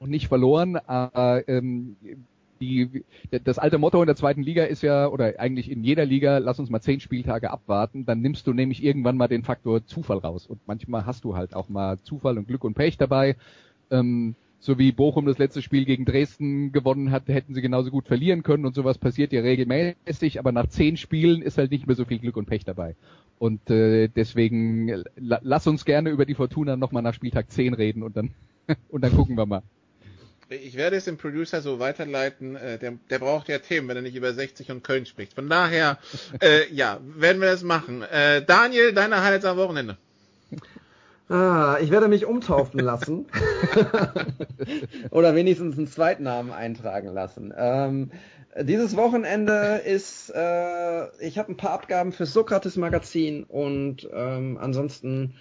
nicht verloren. Aber ähm, die, das alte Motto in der zweiten Liga ist ja, oder eigentlich in jeder Liga, lass uns mal zehn Spieltage abwarten, dann nimmst du nämlich irgendwann mal den Faktor Zufall raus. Und manchmal hast du halt auch mal Zufall und Glück und Pech dabei. Ähm, so wie Bochum das letzte Spiel gegen Dresden gewonnen hat, hätten sie genauso gut verlieren können und sowas passiert ja regelmäßig, aber nach zehn Spielen ist halt nicht mehr so viel Glück und Pech dabei. Und äh, deswegen la lass uns gerne über die Fortuna nochmal nach Spieltag 10 reden und dann und dann gucken wir mal. Ich werde es dem Producer so weiterleiten. Äh, der, der braucht ja Themen, wenn er nicht über 60 und Köln spricht. Von daher, äh, ja, werden wir das machen. Äh, Daniel, deine Highlights am Wochenende. Ah, ich werde mich umtaufen lassen. Oder wenigstens einen Zweitnamen eintragen lassen. Ähm, dieses Wochenende ist, äh, ich habe ein paar Abgaben für Sokrates Magazin und ähm, ansonsten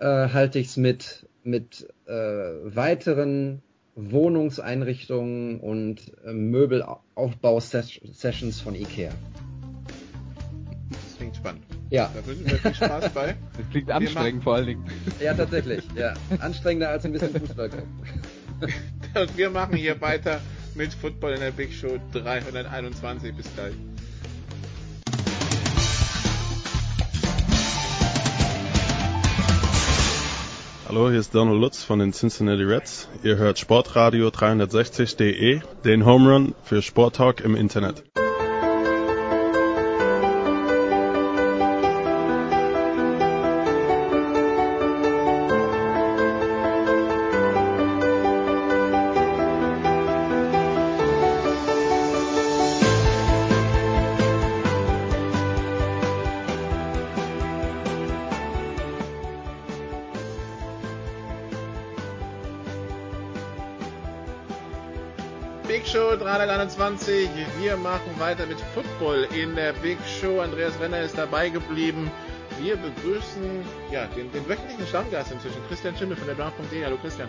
äh, halte ich es mit, mit äh, weiteren Wohnungseinrichtungen und äh, Möbelaufbau-Sessions von Ikea. Das klingt spannend. Ja. Da wünschen wir viel Spaß bei. Das klingt anstrengend vor allen Dingen. Ja, tatsächlich. Ja. Anstrengender als ein bisschen Fußball. und wir machen hier weiter mit Football in der Big Show 321. Bis gleich. Hallo, hier ist Donald Lutz von den Cincinnati Reds. Ihr hört Sportradio 360.de, den Home Run für Sporttalk im Internet. Machen weiter mit Football in der Big Show. Andreas Renner ist dabei geblieben. Wir begrüßen ja, den, den wöchentlichen Stammgast inzwischen, Christian Schimmel von der Draft.de. Hallo Christian.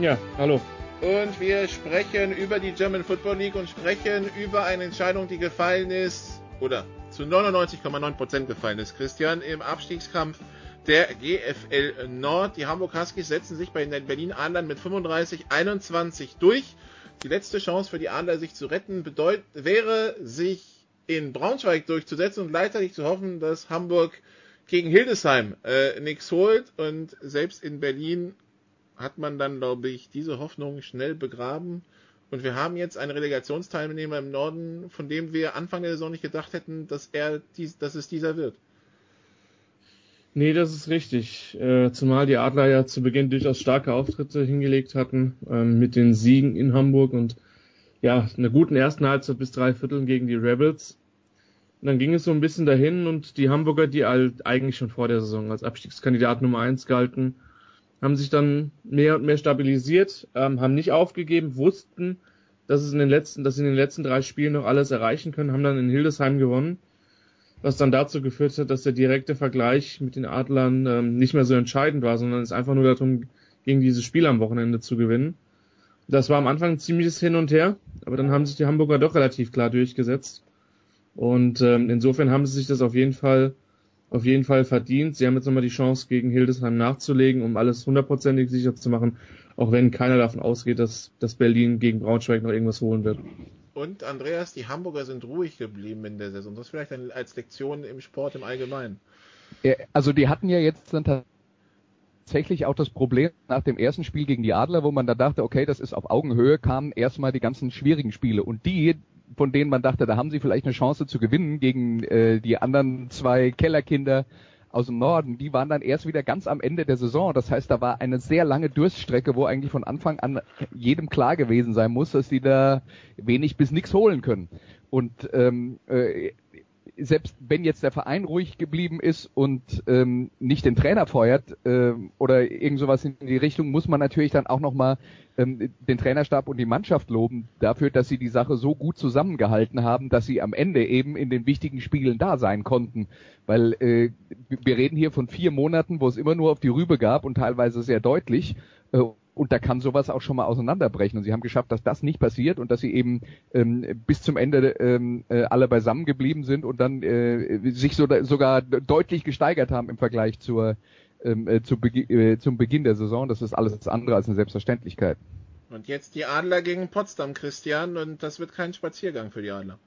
Ja, hallo. Und wir sprechen über die German Football League und sprechen über eine Entscheidung, die gefallen ist, oder zu 99,9% gefallen ist, Christian, im Abstiegskampf der GFL Nord. Die Hamburg Huskies setzen sich bei den Berlin Adlern mit 35-21 durch. Die letzte Chance für die Adler, sich zu retten, bedeut wäre, sich in Braunschweig durchzusetzen und gleichzeitig zu hoffen, dass Hamburg gegen Hildesheim äh, nichts holt. Und selbst in Berlin hat man dann, glaube ich, diese Hoffnung schnell begraben. Und wir haben jetzt einen Relegationsteilnehmer im Norden, von dem wir Anfang der Saison nicht gedacht hätten, dass er dies, dass es dieser wird. Nee, das ist richtig. Äh, zumal die Adler ja zu Beginn durchaus starke Auftritte hingelegt hatten, ähm, mit den Siegen in Hamburg und ja, einer guten ersten Halbzeit bis drei Vierteln gegen die Rebels. Und dann ging es so ein bisschen dahin und die Hamburger, die eigentlich schon vor der Saison als Abstiegskandidat Nummer eins galten, haben sich dann mehr und mehr stabilisiert, ähm, haben nicht aufgegeben, wussten, dass es in den letzten, dass sie in den letzten drei Spielen noch alles erreichen können, haben dann in Hildesheim gewonnen, was dann dazu geführt hat, dass der direkte Vergleich mit den Adlern ähm, nicht mehr so entscheidend war, sondern es einfach nur darum ging, dieses Spiel am Wochenende zu gewinnen. Das war am Anfang ein ziemliches Hin und Her, aber dann haben sich die Hamburger doch relativ klar durchgesetzt. Und ähm, insofern haben sie sich das auf jeden Fall auf jeden Fall verdient. Sie haben jetzt nochmal die Chance, gegen Hildesheim nachzulegen, um alles hundertprozentig sicher zu machen, auch wenn keiner davon ausgeht, dass, dass Berlin gegen Braunschweig noch irgendwas holen wird. Und Andreas, die Hamburger sind ruhig geblieben in der Saison. Das vielleicht als Lektion im Sport im Allgemeinen. Also die hatten ja jetzt dann tatsächlich auch das Problem nach dem ersten Spiel gegen die Adler, wo man da dachte, okay, das ist auf Augenhöhe, kamen erstmal die ganzen schwierigen Spiele. Und die, von denen man dachte, da haben sie vielleicht eine Chance zu gewinnen gegen äh, die anderen zwei Kellerkinder aus dem Norden, die waren dann erst wieder ganz am Ende der Saison. Das heißt, da war eine sehr lange Durststrecke, wo eigentlich von Anfang an jedem klar gewesen sein muss, dass die da wenig bis nichts holen können. Und ähm, äh, selbst wenn jetzt der Verein ruhig geblieben ist und ähm, nicht den Trainer feuert äh, oder irgend sowas in die Richtung, muss man natürlich dann auch nochmal ähm, den Trainerstab und die Mannschaft loben dafür, dass sie die Sache so gut zusammengehalten haben, dass sie am Ende eben in den wichtigen Spielen da sein konnten. Weil äh, wir reden hier von vier Monaten, wo es immer nur auf die Rübe gab und teilweise sehr deutlich. Äh, und da kann sowas auch schon mal auseinanderbrechen. Und sie haben geschafft, dass das nicht passiert und dass sie eben ähm, bis zum Ende ähm, äh, alle beisammen geblieben sind und dann äh, sich so, sogar deutlich gesteigert haben im Vergleich zur, ähm, äh, zu Be äh, zum Beginn der Saison. Das ist alles andere als eine Selbstverständlichkeit. Und jetzt die Adler gegen Potsdam, Christian, und das wird kein Spaziergang für die Adler.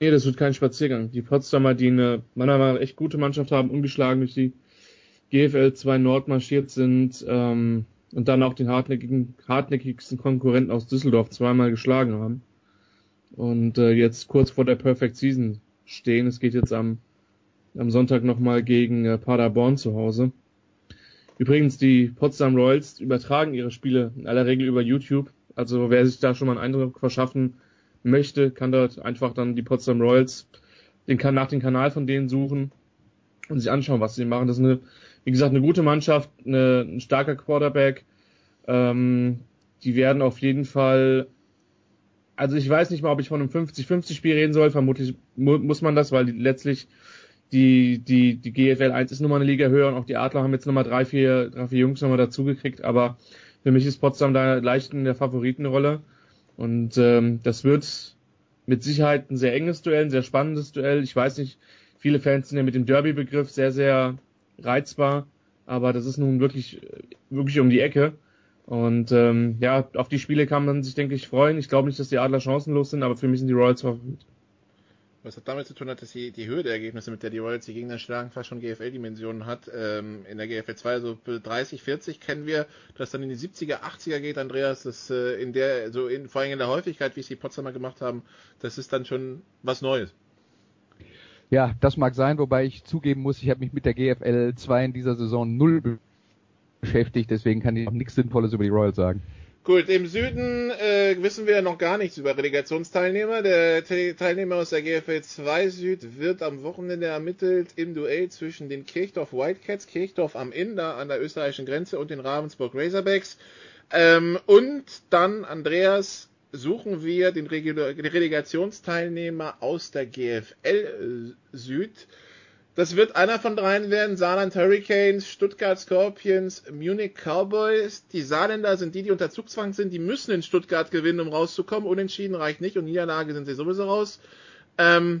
Nee, das wird kein Spaziergang. Die Potsdamer, die eine meiner Meinung nach echt gute Mannschaft haben, ungeschlagen durch die GFL 2 Nord marschiert sind, ähm, und dann auch den hartnäckigen, hartnäckigsten Konkurrenten aus Düsseldorf zweimal geschlagen haben. Und äh, jetzt kurz vor der Perfect Season stehen. Es geht jetzt am, am Sonntag nochmal gegen äh, Paderborn zu Hause. Übrigens, die Potsdam Royals übertragen ihre Spiele in aller Regel über YouTube. Also wer sich da schon mal einen Eindruck verschaffen möchte, kann dort einfach dann die Potsdam Royals den, nach dem Kanal von denen suchen und sich anschauen, was sie machen. Das ist eine wie gesagt, eine gute Mannschaft, eine, ein starker Quarterback. Ähm, die werden auf jeden Fall, also ich weiß nicht mal, ob ich von einem 50-50-Spiel reden soll. Vermutlich mu muss man das, weil die, letztlich die, die, die GFL 1 ist nochmal eine Liga höher und auch die Adler haben jetzt nochmal drei, vier, drei, vier Jungs nochmal dazugekriegt. Aber für mich ist Potsdam da leicht in der Favoritenrolle. Und ähm, das wird mit Sicherheit ein sehr enges Duell, ein sehr spannendes Duell. Ich weiß nicht, viele Fans sind ja mit dem Derby-Begriff sehr, sehr reizbar, aber das ist nun wirklich, wirklich um die Ecke. Und ähm, ja, auf die Spiele kann man sich, denke ich, freuen. Ich glaube nicht, dass die Adler chancenlos sind, aber für mich sind die Royals Favorit. Was hat damit zu tun hat, dass die, die Höhe der Ergebnisse, mit der die Royals die Gegner schlagen, fast schon GFL-Dimensionen hat. Ähm, in der GFL 2 so 30, 40 kennen wir, dass dann in die 70er, 80er geht, Andreas, das äh, in der, so in, vor allem in der Häufigkeit, wie es die Potsdamer gemacht haben, das ist dann schon was Neues. Ja, das mag sein, wobei ich zugeben muss, ich habe mich mit der GFL 2 in dieser Saison null beschäftigt, deswegen kann ich auch nichts Sinnvolles über die Royals sagen. Gut, im Süden äh, wissen wir noch gar nichts über Relegationsteilnehmer. Der Teilnehmer aus der GFL 2 Süd wird am Wochenende ermittelt im Duell zwischen den Kirchdorf Wildcats, Kirchdorf am Inn, da an der österreichischen Grenze, und den Ravensburg Razorbacks. Ähm, und dann Andreas suchen wir den Relegationsteilnehmer aus der GFL äh, Süd. Das wird einer von dreien werden. Saarland Hurricanes, Stuttgart Scorpions, Munich Cowboys. Die Saarländer sind die, die unter Zugzwang sind. Die müssen in Stuttgart gewinnen, um rauszukommen. Unentschieden reicht nicht und Niederlage sind sie sowieso raus. Ähm,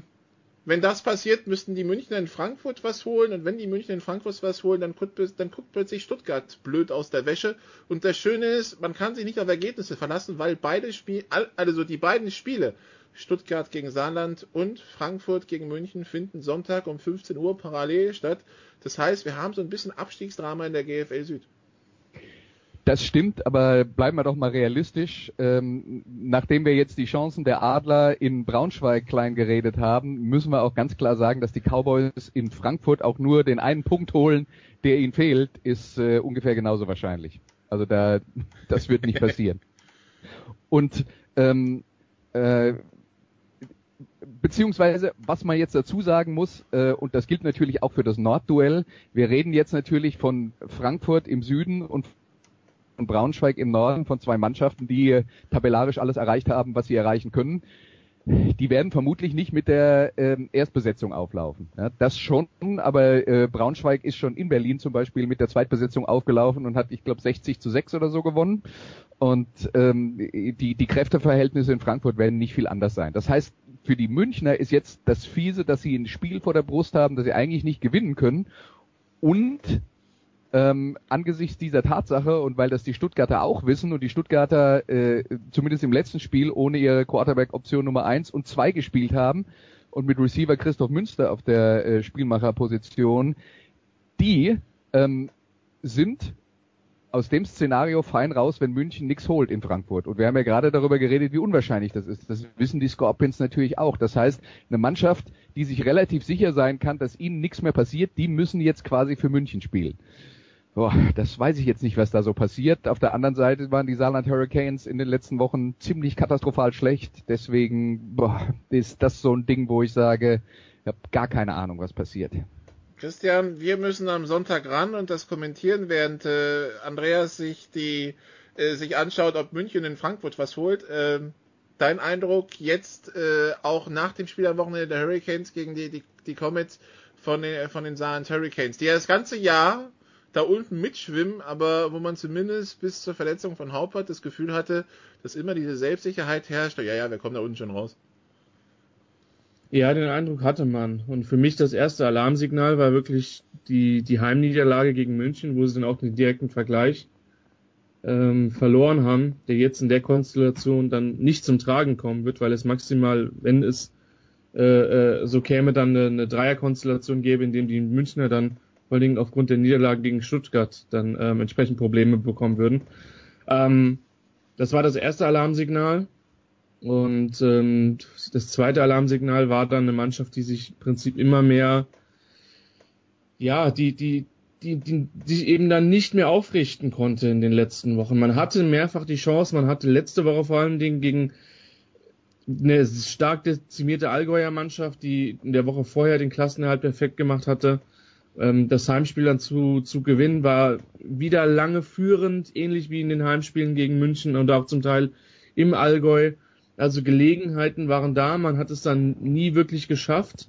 wenn das passiert, müssten die Münchner in Frankfurt was holen und wenn die Münchner in Frankfurt was holen, dann guckt, dann guckt plötzlich Stuttgart blöd aus der Wäsche. Und das Schöne ist, man kann sich nicht auf Ergebnisse verlassen, weil beide Spiele, also die beiden Spiele, Stuttgart gegen Saarland und Frankfurt gegen München finden Sonntag um 15 Uhr parallel statt. Das heißt, wir haben so ein bisschen Abstiegsdrama in der GFL Süd. Das stimmt, aber bleiben wir doch mal realistisch. Ähm, nachdem wir jetzt die Chancen der Adler in Braunschweig klein geredet haben, müssen wir auch ganz klar sagen, dass die Cowboys in Frankfurt auch nur den einen Punkt holen, der ihnen fehlt, ist äh, ungefähr genauso wahrscheinlich. Also da, das wird nicht passieren. Und ähm, äh, beziehungsweise, was man jetzt dazu sagen muss, äh, und das gilt natürlich auch für das Nordduell, wir reden jetzt natürlich von Frankfurt im Süden und Braunschweig im Norden von zwei Mannschaften, die tabellarisch alles erreicht haben, was sie erreichen können die werden vermutlich nicht mit der ähm, Erstbesetzung auflaufen. Ja, das schon, aber äh, Braunschweig ist schon in Berlin zum Beispiel mit der Zweitbesetzung aufgelaufen und hat, ich glaube, 60 zu 6 oder so gewonnen. Und ähm, die, die Kräfteverhältnisse in Frankfurt werden nicht viel anders sein. Das heißt, für die Münchner ist jetzt das Fiese, dass sie ein Spiel vor der Brust haben, das sie eigentlich nicht gewinnen können. Und ähm, angesichts dieser Tatsache und weil das die Stuttgarter auch wissen und die Stuttgarter äh, zumindest im letzten Spiel ohne ihre Quarterback-Option Nummer eins und zwei gespielt haben und mit Receiver Christoph Münster auf der äh, Spielmacherposition, die ähm, sind aus dem Szenario fein raus, wenn München nichts holt in Frankfurt. Und wir haben ja gerade darüber geredet, wie unwahrscheinlich das ist. Das wissen die Scorpions natürlich auch. Das heißt, eine Mannschaft, die sich relativ sicher sein kann, dass ihnen nichts mehr passiert, die müssen jetzt quasi für München spielen. Boah, das weiß ich jetzt nicht, was da so passiert. Auf der anderen Seite waren die Saarland Hurricanes in den letzten Wochen ziemlich katastrophal schlecht. Deswegen boah, ist das so ein Ding, wo ich sage, ich habe gar keine Ahnung, was passiert. Christian, wir müssen am Sonntag ran und das kommentieren, während äh, Andreas sich die äh, sich anschaut, ob München in Frankfurt was holt. Äh, dein Eindruck jetzt äh, auch nach dem Spiel am Wochenende der Hurricanes gegen die die, die Comets von den von den Saarland Hurricanes, die ja das ganze Jahr da unten mitschwimmen, aber wo man zumindest bis zur Verletzung von Haupert das Gefühl hatte, dass immer diese Selbstsicherheit herrscht. Ja, ja, wir kommen da unten schon raus. Ja, den Eindruck hatte man. Und für mich das erste Alarmsignal war wirklich die, die Heimniederlage gegen München, wo sie dann auch den direkten Vergleich ähm, verloren haben, der jetzt in der Konstellation dann nicht zum Tragen kommen wird, weil es maximal, wenn es äh, äh, so käme, dann eine, eine Dreierkonstellation gäbe, in dem die Münchner dann vor allen Dingen aufgrund der Niederlage gegen Stuttgart dann ähm, entsprechend Probleme bekommen würden. Ähm, das war das erste Alarmsignal. Und ähm, das zweite Alarmsignal war dann eine Mannschaft, die sich im Prinzip immer mehr, ja, die, die, die, die, die eben dann nicht mehr aufrichten konnte in den letzten Wochen. Man hatte mehrfach die Chance, man hatte letzte Woche vor allen Dingen gegen eine stark dezimierte Allgäuer Mannschaft, die in der Woche vorher den Klassenerhalt perfekt gemacht hatte, ähm, das Heimspiel dann zu, zu gewinnen war wieder lange führend, ähnlich wie in den Heimspielen gegen München und auch zum Teil im Allgäu. Also Gelegenheiten waren da, man hat es dann nie wirklich geschafft.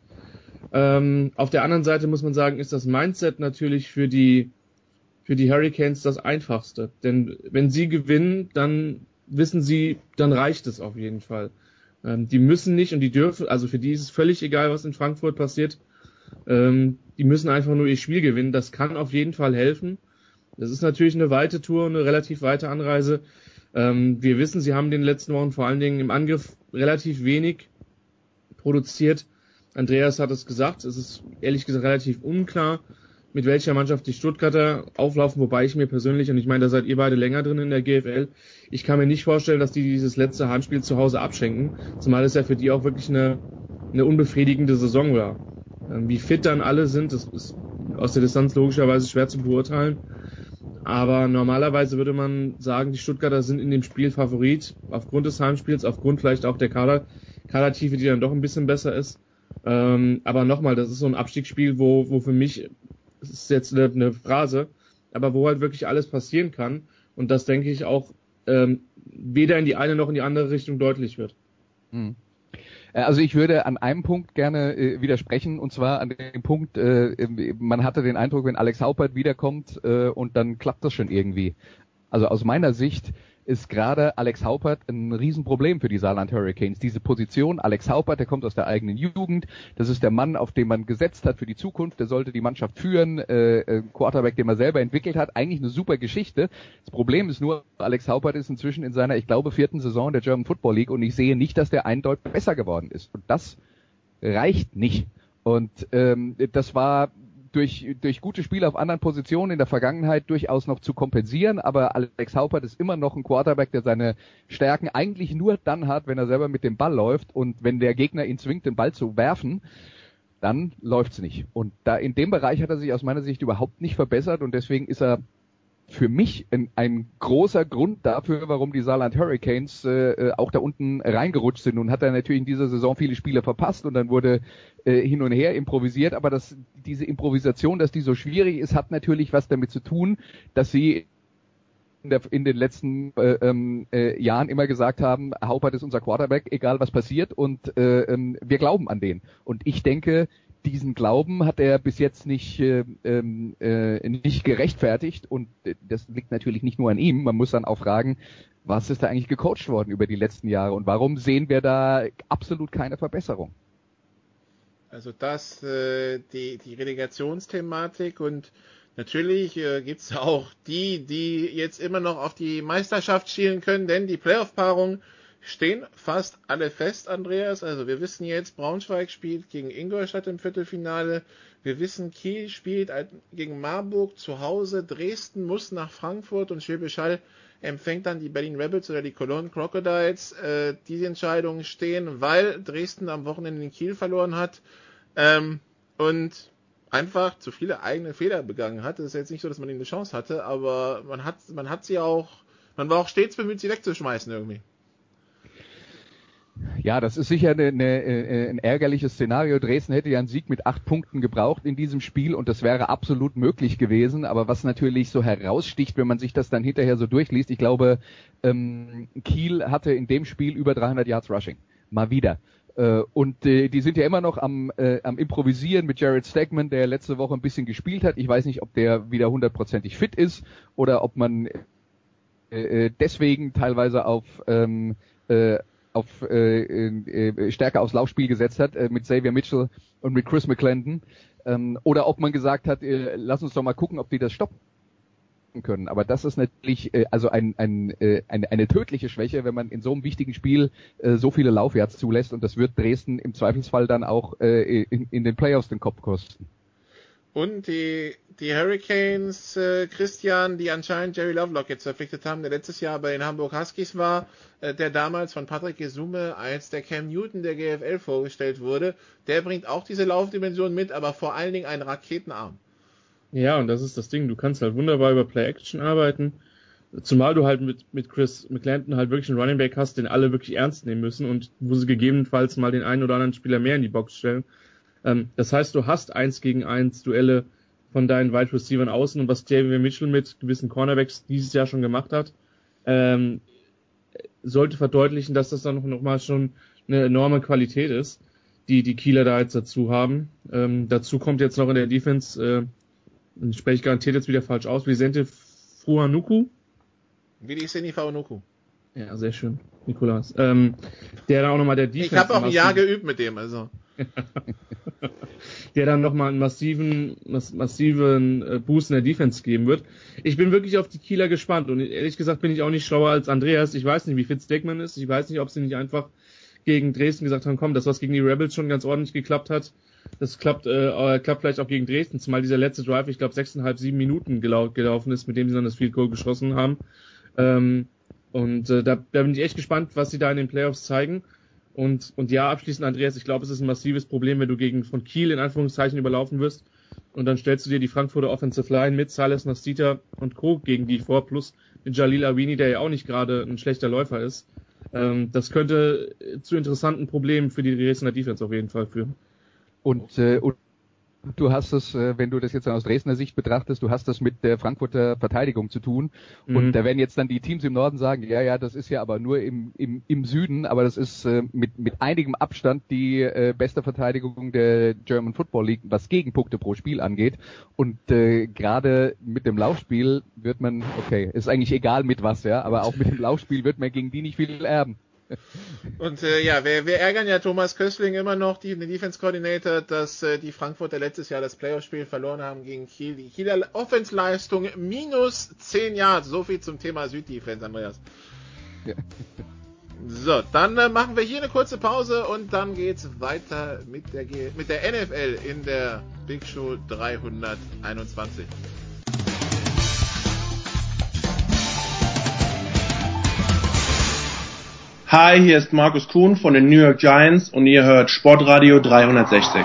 Ähm, auf der anderen Seite muss man sagen, ist das Mindset natürlich für die, für die Hurricanes das einfachste. Denn wenn sie gewinnen, dann wissen sie, dann reicht es auf jeden Fall. Ähm, die müssen nicht und die dürfen, also für die ist es völlig egal, was in Frankfurt passiert. Ähm, die müssen einfach nur ihr Spiel gewinnen. Das kann auf jeden Fall helfen. Das ist natürlich eine weite Tour, eine relativ weite Anreise. Ähm, wir wissen, sie haben in den letzten Wochen vor allen Dingen im Angriff relativ wenig produziert. Andreas hat es gesagt, es ist ehrlich gesagt relativ unklar, mit welcher Mannschaft die Stuttgarter auflaufen, wobei ich mir persönlich, und ich meine, da seid ihr beide länger drin in der GFL, ich kann mir nicht vorstellen, dass die dieses letzte Heimspiel zu Hause abschenken, zumal es ja für die auch wirklich eine, eine unbefriedigende Saison war. Ähm, wie fit dann alle sind, das ist aus der Distanz logischerweise schwer zu beurteilen. Aber normalerweise würde man sagen, die Stuttgarter sind in dem Spiel Favorit, aufgrund des Heimspiels, aufgrund vielleicht auch der Kader, Kadertiefe, die dann doch ein bisschen besser ist. Ähm, aber nochmal, das ist so ein Abstiegsspiel, wo, wo für mich, das ist jetzt eine, eine Phrase, aber wo halt wirklich alles passieren kann. Und das denke ich auch ähm, weder in die eine noch in die andere Richtung deutlich wird. Mhm. Äh, also ich würde an einem Punkt gerne äh, widersprechen, und zwar an dem Punkt, äh, man hatte den Eindruck, wenn Alex Haupert wiederkommt äh, und dann klappt das schon irgendwie. Also aus meiner Sicht ist gerade Alex Haupert ein Riesenproblem für die Saarland Hurricanes. Diese Position, Alex Haupert, der kommt aus der eigenen Jugend, das ist der Mann, auf den man gesetzt hat für die Zukunft, der sollte die Mannschaft führen, äh, äh Quarterback, den man selber entwickelt hat, eigentlich eine super Geschichte. Das Problem ist nur, Alex Haupert ist inzwischen in seiner, ich glaube, vierten Saison der German Football League und ich sehe nicht, dass der eindeutig besser geworden ist. Und das reicht nicht. Und ähm, das war durch, durch gute Spiele auf anderen Positionen in der Vergangenheit durchaus noch zu kompensieren, aber Alex Haupert ist immer noch ein Quarterback, der seine Stärken eigentlich nur dann hat, wenn er selber mit dem Ball läuft. Und wenn der Gegner ihn zwingt, den Ball zu werfen, dann läuft's nicht. Und da in dem Bereich hat er sich aus meiner Sicht überhaupt nicht verbessert. Und deswegen ist er für mich ein, ein, großer Grund dafür, warum die Saarland Hurricanes äh, äh, auch da unten reingerutscht sind. Und hat er natürlich in dieser Saison viele Spiele verpasst und dann wurde äh, hin und her improvisiert. Aber das, diese Improvisation, dass die so schwierig ist, hat natürlich was damit zu tun, dass sie der, in den letzten äh, ähm, äh, Jahren immer gesagt haben, Haupert ist unser Quarterback, egal was passiert und äh, ähm, wir glauben an den. Und ich denke, diesen Glauben hat er bis jetzt nicht, äh, äh, nicht gerechtfertigt und äh, das liegt natürlich nicht nur an ihm. Man muss dann auch fragen, was ist da eigentlich gecoacht worden über die letzten Jahre und warum sehen wir da absolut keine Verbesserung? Also das, äh, die, die Relegationsthematik und natürlich äh, gibt's auch die, die jetzt immer noch auf die Meisterschaft schielen können, denn die Playoff-Paarungen stehen fast alle fest, Andreas. Also wir wissen jetzt, Braunschweig spielt gegen Ingolstadt im Viertelfinale. Wir wissen, Kiel spielt gegen Marburg zu Hause. Dresden muss nach Frankfurt und Schwäbisch Hall empfängt dann die Berlin Rebels oder die Cologne Crocodiles. Äh, diese Entscheidungen stehen, weil Dresden am Wochenende in Kiel verloren hat ähm, und einfach zu viele eigene Fehler begangen hat. Es ist jetzt nicht so, dass man ihnen eine Chance hatte, aber man hat, man hat sie auch, man war auch stets bemüht, sie wegzuschmeißen irgendwie. Ja, das ist sicher eine, eine, äh, ein ärgerliches Szenario. Dresden hätte ja einen Sieg mit acht Punkten gebraucht in diesem Spiel und das wäre absolut möglich gewesen. Aber was natürlich so heraussticht, wenn man sich das dann hinterher so durchliest, ich glaube, ähm, Kiel hatte in dem Spiel über 300 Yards Rushing. Mal wieder. Äh, und äh, die sind ja immer noch am, äh, am Improvisieren mit Jared Stegman, der letzte Woche ein bisschen gespielt hat. Ich weiß nicht, ob der wieder hundertprozentig fit ist oder ob man äh, äh deswegen teilweise auf ähm, äh, auf äh, äh, stärker aufs Laufspiel gesetzt hat äh, mit Xavier Mitchell und mit Chris McClendon ähm, oder ob man gesagt hat, äh, lass uns doch mal gucken, ob die das stoppen können. Aber das ist natürlich äh, also ein, ein, äh, eine, eine tödliche Schwäche, wenn man in so einem wichtigen Spiel äh, so viele Laufjahrs zulässt und das wird Dresden im Zweifelsfall dann auch äh, in, in den Playoffs den Kopf kosten. Und die, die Hurricanes, äh, Christian, die anscheinend Jerry Lovelock jetzt verpflichtet haben, der letztes Jahr bei den Hamburg Huskies war, äh, der damals von Patrick Gesume als der Cam Newton der GFL vorgestellt wurde, der bringt auch diese Laufdimension mit, aber vor allen Dingen einen Raketenarm. Ja, und das ist das Ding. Du kannst halt wunderbar über Play-Action arbeiten. Zumal du halt mit, mit Chris McClanton halt wirklich einen Running Back hast, den alle wirklich ernst nehmen müssen und wo sie gegebenenfalls mal den einen oder anderen Spieler mehr in die Box stellen. Ähm, das heißt, du hast eins gegen eins Duelle von deinen Wide Receivers außen und was David Mitchell mit gewissen Cornerbacks dieses Jahr schon gemacht hat, ähm, sollte verdeutlichen, dass das dann noch, noch mal schon eine enorme Qualität ist, die die Kieler da jetzt dazu haben. Ähm, dazu kommt jetzt noch in der Defense, äh, spreche ich garantiert jetzt wieder falsch aus, Vicente Fruanuku. Wie die Seni Faunuku. Ja, sehr schön, Nikolas. Ähm, der dann auch nochmal der Defense. Ich habe auch ein Jahr geübt mit dem, also. der dann nochmal einen massiven, massiven äh, Boost in der Defense geben wird. Ich bin wirklich auf die Kieler gespannt und ehrlich gesagt bin ich auch nicht schlauer als Andreas. Ich weiß nicht, wie fit Stegman ist. Ich weiß nicht, ob sie nicht einfach gegen Dresden gesagt haben, komm, das was gegen die Rebels schon ganz ordentlich geklappt hat, das klappt, äh, klappt vielleicht auch gegen Dresden, zumal dieser letzte Drive, ich glaube, sechseinhalb, sieben Minuten gelau gelaufen ist, mit dem sie dann das Field Goal geschossen haben. Ähm, und äh, da, da bin ich echt gespannt, was sie da in den Playoffs zeigen. Und, und ja, abschließend, Andreas, ich glaube, es ist ein massives Problem, wenn du gegen von Kiel in Anführungszeichen überlaufen wirst. Und dann stellst du dir die Frankfurter Offensive Line mit Sales Nastita und Co. gegen die vor, plus den Jalil Awini, der ja auch nicht gerade ein schlechter Läufer ist. Ähm, das könnte zu interessanten Problemen für die Dresdner Defense auf jeden Fall führen. Und, äh, und du hast es, äh, wenn du das jetzt aus Dresdner Sicht betrachtest, du hast das mit der Frankfurter Verteidigung zu tun. Mhm. Und da werden jetzt dann die Teams im Norden sagen, ja, ja, das ist ja aber nur im, im, im Süden, aber das ist äh, mit, mit einigem Abstand die äh, beste Verteidigung der German Football League, was Gegenpunkte pro Spiel angeht. Und äh, gerade mit dem Laufspiel wird man, okay, ist eigentlich egal mit was, ja, aber auch mit dem Laufspiel wird man gegen die nicht viel erben. Und äh, ja, wir, wir ärgern ja Thomas Köstling immer noch, die, den Defense Coordinator, dass äh, die Frankfurter letztes Jahr das Playoff-Spiel verloren haben gegen Kiel. Die Kieler Offensleistung minus 10 Yards. So viel zum Thema Süddefense, Andreas. Ja. So, dann äh, machen wir hier eine kurze Pause und dann geht's weiter mit der, mit der NFL in der Big Show 321. Hi, hier ist Markus Kuhn von den New York Giants und ihr hört Sportradio 360.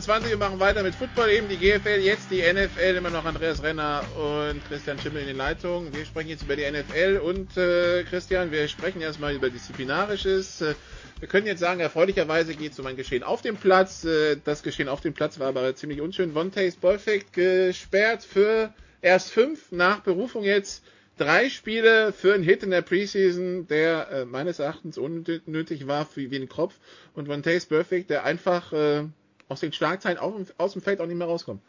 321. Wir machen weiter mit Football, eben die GFL, jetzt die NFL. Immer noch Andreas Renner und Christian Schimmel in den Leitungen. Wir sprechen jetzt über die NFL und äh, Christian, wir sprechen erstmal über Disziplinarisches. Äh, wir können jetzt sagen, erfreulicherweise geht es um ein Geschehen auf dem Platz. Äh, das Geschehen auf dem Platz war aber ziemlich unschön. Vontaze Perfect gesperrt für erst fünf nach Berufung jetzt drei Spiele für einen Hit in der Preseason, der äh, meines Erachtens unnötig war für wie ein Kopf und Von Taste Perfect, der einfach äh, aus den Schlagzeilen auf, aus dem Feld auch nicht mehr rauskommt.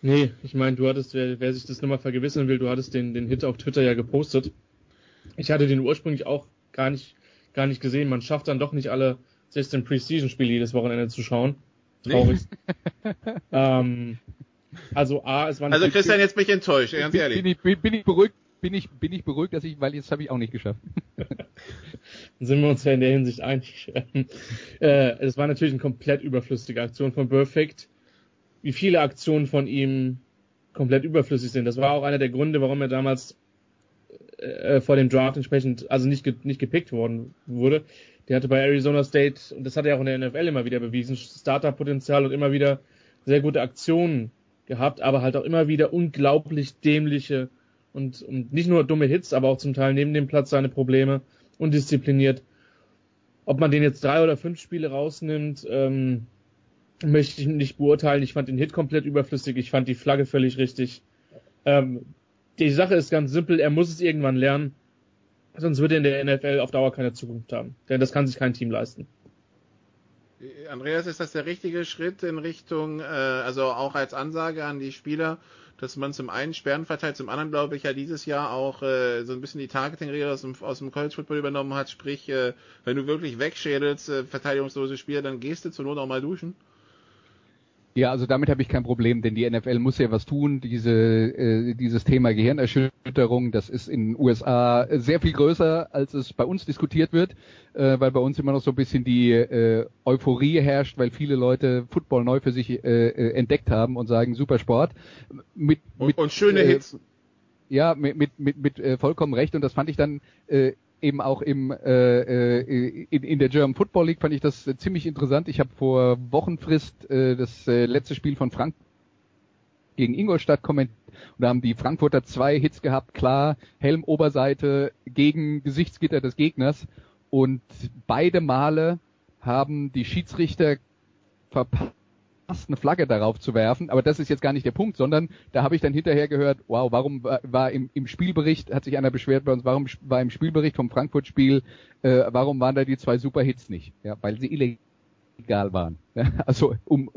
Nee, ich meine, du hattest, wer, wer sich das nochmal vergewissern will, du hattest den, den Hit auf Twitter ja gepostet. Ich hatte den ursprünglich auch gar nicht, gar nicht gesehen. Man schafft dann doch nicht alle 16 Preseason-Spiele jedes Wochenende zu schauen. Traurig. Nee. ähm, also A, es war Also Christian, jetzt bin ich enttäuscht, ganz bin, ehrlich. Bin ich, bin ich beruhigt, bin ich, bin ich beruhigt, dass ich, weil jetzt habe ich auch nicht geschafft. Dann sind wir uns ja in der Hinsicht einig. äh, es war natürlich eine komplett überflüssige Aktion von Perfect. Wie viele Aktionen von ihm komplett überflüssig sind. Das war auch einer der Gründe, warum er damals äh, vor dem Draft entsprechend, also nicht, ge nicht gepickt worden wurde. Der hatte bei Arizona State, und das hat er auch in der NFL immer wieder bewiesen, Starterpotenzial und immer wieder sehr gute Aktionen gehabt, aber halt auch immer wieder unglaublich dämliche und, und nicht nur dumme Hits, aber auch zum Teil neben dem Platz seine Probleme, undiszipliniert. Ob man den jetzt drei oder fünf Spiele rausnimmt, ähm, möchte ich nicht beurteilen. Ich fand den Hit komplett überflüssig, ich fand die Flagge völlig richtig. Ähm, die Sache ist ganz simpel, er muss es irgendwann lernen, sonst wird er in der NFL auf Dauer keine Zukunft haben. Denn das kann sich kein Team leisten. Andreas, ist das der richtige Schritt in Richtung, äh, also auch als Ansage an die Spieler, dass man zum einen Sperren verteilt, zum anderen glaube ich ja dieses Jahr auch äh, so ein bisschen die Targeting-Regel aus dem, aus dem College Football übernommen hat, sprich, äh, wenn du wirklich wegschädelst, äh, verteidigungslose Spieler, dann gehst du zur Not auch mal duschen. Ja, also damit habe ich kein Problem, denn die NFL muss ja was tun. Diese, äh, dieses Thema Gehirnerschütterung, das ist in den USA sehr viel größer, als es bei uns diskutiert wird, äh, weil bei uns immer noch so ein bisschen die äh, Euphorie herrscht, weil viele Leute Football neu für sich äh, äh entdeckt haben und sagen, super Sport. Mit, mit, und, schöne äh, Hits. Ja, mit, mit, mit, mit äh, vollkommen recht. Und das fand ich dann äh, eben auch im äh, äh, in, in der German Football League fand ich das ziemlich interessant. Ich habe vor Wochenfrist äh, das äh, letzte Spiel von Frank gegen Ingolstadt kommentiert. Und da haben die Frankfurter zwei Hits gehabt, klar, Helm Oberseite gegen Gesichtsgitter des Gegners. Und beide Male haben die Schiedsrichter verpasst eine Flagge darauf zu werfen, aber das ist jetzt gar nicht der Punkt, sondern da habe ich dann hinterher gehört, wow, warum war, im, im Spielbericht, hat sich einer beschwert bei uns, warum war im Spielbericht vom Frankfurt-Spiel, äh, warum waren da die zwei Superhits nicht? Ja, weil sie illegal waren. Ja, also um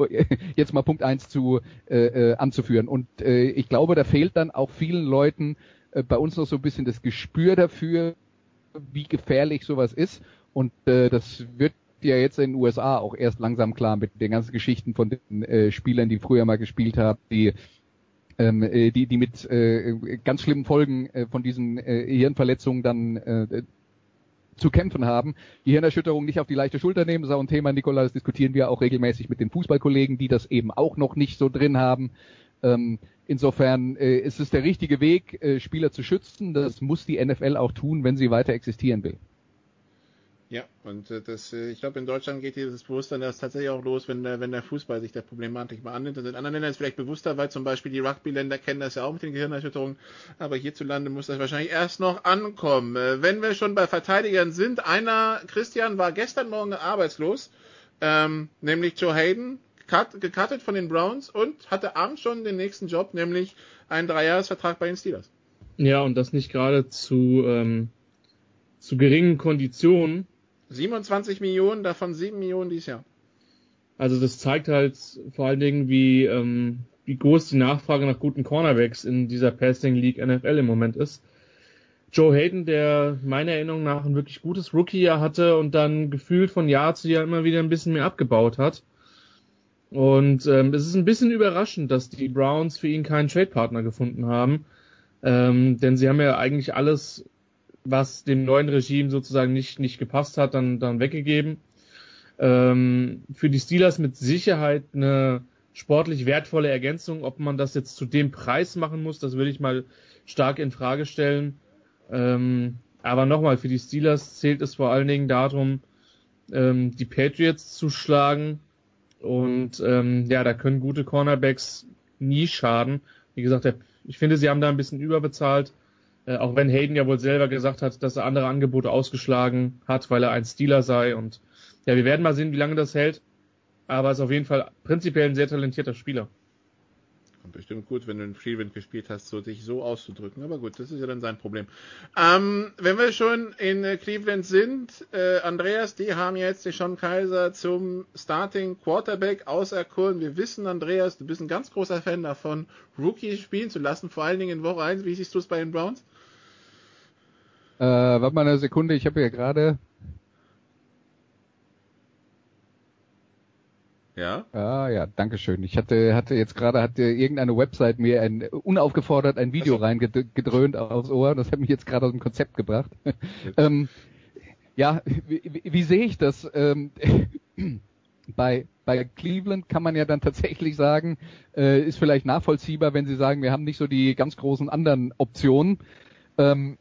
jetzt mal Punkt eins zu äh, äh, anzuführen. Und äh, ich glaube, da fehlt dann auch vielen Leuten äh, bei uns noch so ein bisschen das Gespür dafür, wie gefährlich sowas ist. Und äh, das wird ja jetzt in den USA auch erst langsam klar mit den ganzen Geschichten von den äh, Spielern, die früher mal gespielt haben, die ähm, äh, die, die mit äh, ganz schlimmen Folgen äh, von diesen äh, Hirnverletzungen dann äh, zu kämpfen haben. Die Hirnerschütterung nicht auf die leichte Schulter nehmen, ist auch ein Thema, Nikola, das diskutieren wir auch regelmäßig mit den Fußballkollegen, die das eben auch noch nicht so drin haben. Ähm, insofern äh, ist es der richtige Weg, äh, Spieler zu schützen. Das muss die NFL auch tun, wenn sie weiter existieren will. Ja, und äh, das, äh, ich glaube, in Deutschland geht dieses Bewusstsein das tatsächlich auch los, wenn der, wenn der Fußball sich der Problematik mal annimmt. Und in anderen Ländern ist es vielleicht bewusster, weil zum Beispiel die Rugby-Länder kennen das ja auch mit den Gehirnerschütterungen. Aber hierzulande muss das wahrscheinlich erst noch ankommen. Äh, wenn wir schon bei Verteidigern sind, einer, Christian, war gestern Morgen arbeitslos, ähm, nämlich Joe Hayden, cut, gecuttet von den Browns und hatte abends schon den nächsten Job, nämlich einen Dreijahresvertrag bei den Steelers. Ja, und das nicht gerade zu, ähm, zu geringen Konditionen 27 Millionen, davon 7 Millionen dieses Jahr. Also das zeigt halt vor allen Dingen, wie, ähm, wie groß die Nachfrage nach guten Cornerbacks in dieser Passing League NFL im Moment ist. Joe Hayden, der meiner Erinnerung nach ein wirklich gutes Rookie-Jahr hatte und dann gefühlt von Jahr zu Jahr immer wieder ein bisschen mehr abgebaut hat. Und ähm, es ist ein bisschen überraschend, dass die Browns für ihn keinen Trade-Partner gefunden haben. Ähm, denn sie haben ja eigentlich alles was dem neuen Regime sozusagen nicht, nicht gepasst hat, dann, dann weggegeben. Ähm, für die Steelers mit Sicherheit eine sportlich wertvolle Ergänzung. Ob man das jetzt zu dem Preis machen muss, das würde ich mal stark in Frage stellen. Ähm, aber nochmal, für die Steelers zählt es vor allen Dingen darum, ähm, die Patriots zu schlagen Und ähm, ja, da können gute Cornerbacks nie schaden. Wie gesagt, ich finde, sie haben da ein bisschen überbezahlt. Äh, auch wenn Hayden ja wohl selber gesagt hat, dass er andere Angebote ausgeschlagen hat, weil er ein Stealer sei. Und ja, wir werden mal sehen, wie lange das hält. Aber er ist auf jeden Fall prinzipiell ein sehr talentierter Spieler. Und bestimmt gut, wenn du in Cleveland gespielt hast, so dich so auszudrücken. Aber gut, das ist ja dann sein Problem. Ähm, wenn wir schon in äh, Cleveland sind, äh, Andreas, die haben jetzt die Sean Kaiser zum Starting Quarterback auserkoren. Wir wissen, Andreas, du bist ein ganz großer Fan davon, Rookies spielen zu lassen, vor allen Dingen in Woche 1. Wie siehst du es bei den Browns? Äh, warte mal eine Sekunde, ich habe ja gerade Ja? Ah ja, danke schön. Ich hatte hatte jetzt gerade hatte irgendeine Website mir ein unaufgefordert ein Video so. reingedröhnt aufs Ohr. Das hat mich jetzt gerade aus dem Konzept gebracht. ähm, ja, wie, wie, wie sehe ich das? Ähm, bei bei Cleveland kann man ja dann tatsächlich sagen, äh, ist vielleicht nachvollziehbar, wenn sie sagen, wir haben nicht so die ganz großen anderen Optionen. Ähm,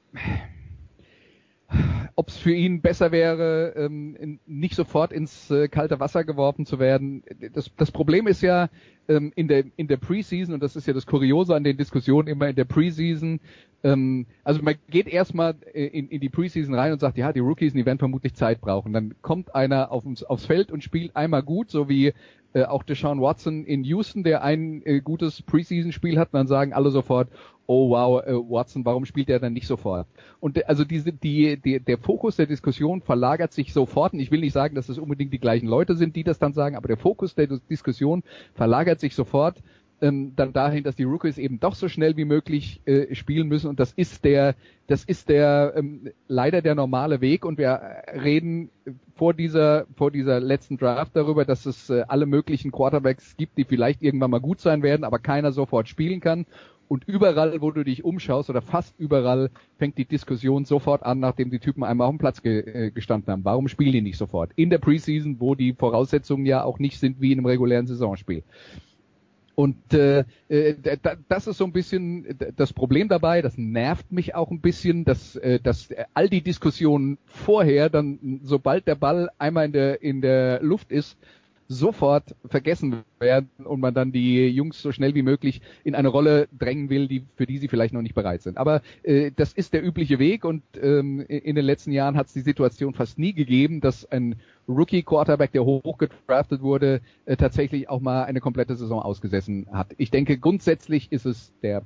ob es für ihn besser wäre, ähm, nicht sofort ins äh, kalte Wasser geworfen zu werden. Das, das Problem ist ja ähm, in der in der Preseason und das ist ja das Kuriose an den Diskussionen immer in der Preseason. Ähm, also man geht erstmal äh, in, in die Preseason rein und sagt, ja, die Rookies, die werden vermutlich Zeit brauchen. Dann kommt einer aufs, aufs Feld und spielt einmal gut, so wie äh, auch Deshaun Watson in Houston, der ein äh, gutes Preseason-Spiel hat, dann sagen alle sofort, oh wow, äh, Watson, warum spielt er dann nicht sofort? Und äh, also diese, die, die, der Fokus der Diskussion verlagert sich sofort. Und ich will nicht sagen, dass es unbedingt die gleichen Leute sind, die das dann sagen, aber der Fokus der Diskussion verlagert sich sofort ähm, dann dahin, dass die Rookies eben doch so schnell wie möglich äh, spielen müssen und das ist der, das ist der ähm, leider der normale Weg und wir reden vor dieser vor dieser letzten Draft darüber, dass es äh, alle möglichen Quarterbacks gibt, die vielleicht irgendwann mal gut sein werden, aber keiner sofort spielen kann und überall, wo du dich umschaust oder fast überall, fängt die Diskussion sofort an, nachdem die Typen einmal auf dem Platz ge äh, gestanden haben. Warum spielen die nicht sofort? In der Preseason, wo die Voraussetzungen ja auch nicht sind wie in einem regulären Saisonspiel. Und äh, äh das ist so ein bisschen das Problem dabei, das nervt mich auch ein bisschen, dass, äh, dass all die Diskussionen vorher, dann sobald der Ball einmal in der, in der Luft ist, sofort vergessen werden und man dann die Jungs so schnell wie möglich in eine Rolle drängen will, die für die sie vielleicht noch nicht bereit sind. Aber äh, das ist der übliche Weg und ähm, in den letzten Jahren hat es die Situation fast nie gegeben, dass ein Rookie Quarterback, der hoch gedraftet wurde, äh, tatsächlich auch mal eine komplette Saison ausgesessen hat. Ich denke, grundsätzlich ist es der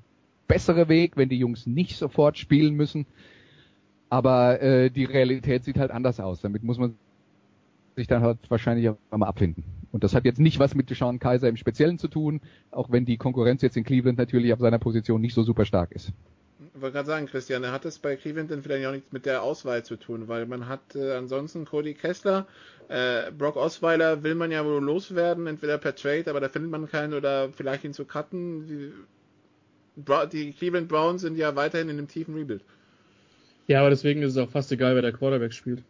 bessere Weg, wenn die Jungs nicht sofort spielen müssen. Aber äh, die Realität sieht halt anders aus. Damit muss man sich dann halt wahrscheinlich auch mal abfinden. Und das hat jetzt nicht was mit Sean Kaiser im Speziellen zu tun, auch wenn die Konkurrenz jetzt in Cleveland natürlich auf seiner Position nicht so super stark ist. Ich wollte gerade sagen, Christian, hat es bei Cleveland dann vielleicht auch nichts mit der Auswahl zu tun, weil man hat äh, ansonsten Cody Kessler, äh, Brock Osweiler will man ja wohl loswerden, entweder per Trade, aber da findet man keinen oder vielleicht ihn zu cutten. Die, die Cleveland Browns sind ja weiterhin in einem tiefen Rebuild. Ja, aber deswegen ist es auch fast egal, wer der Quarterback spielt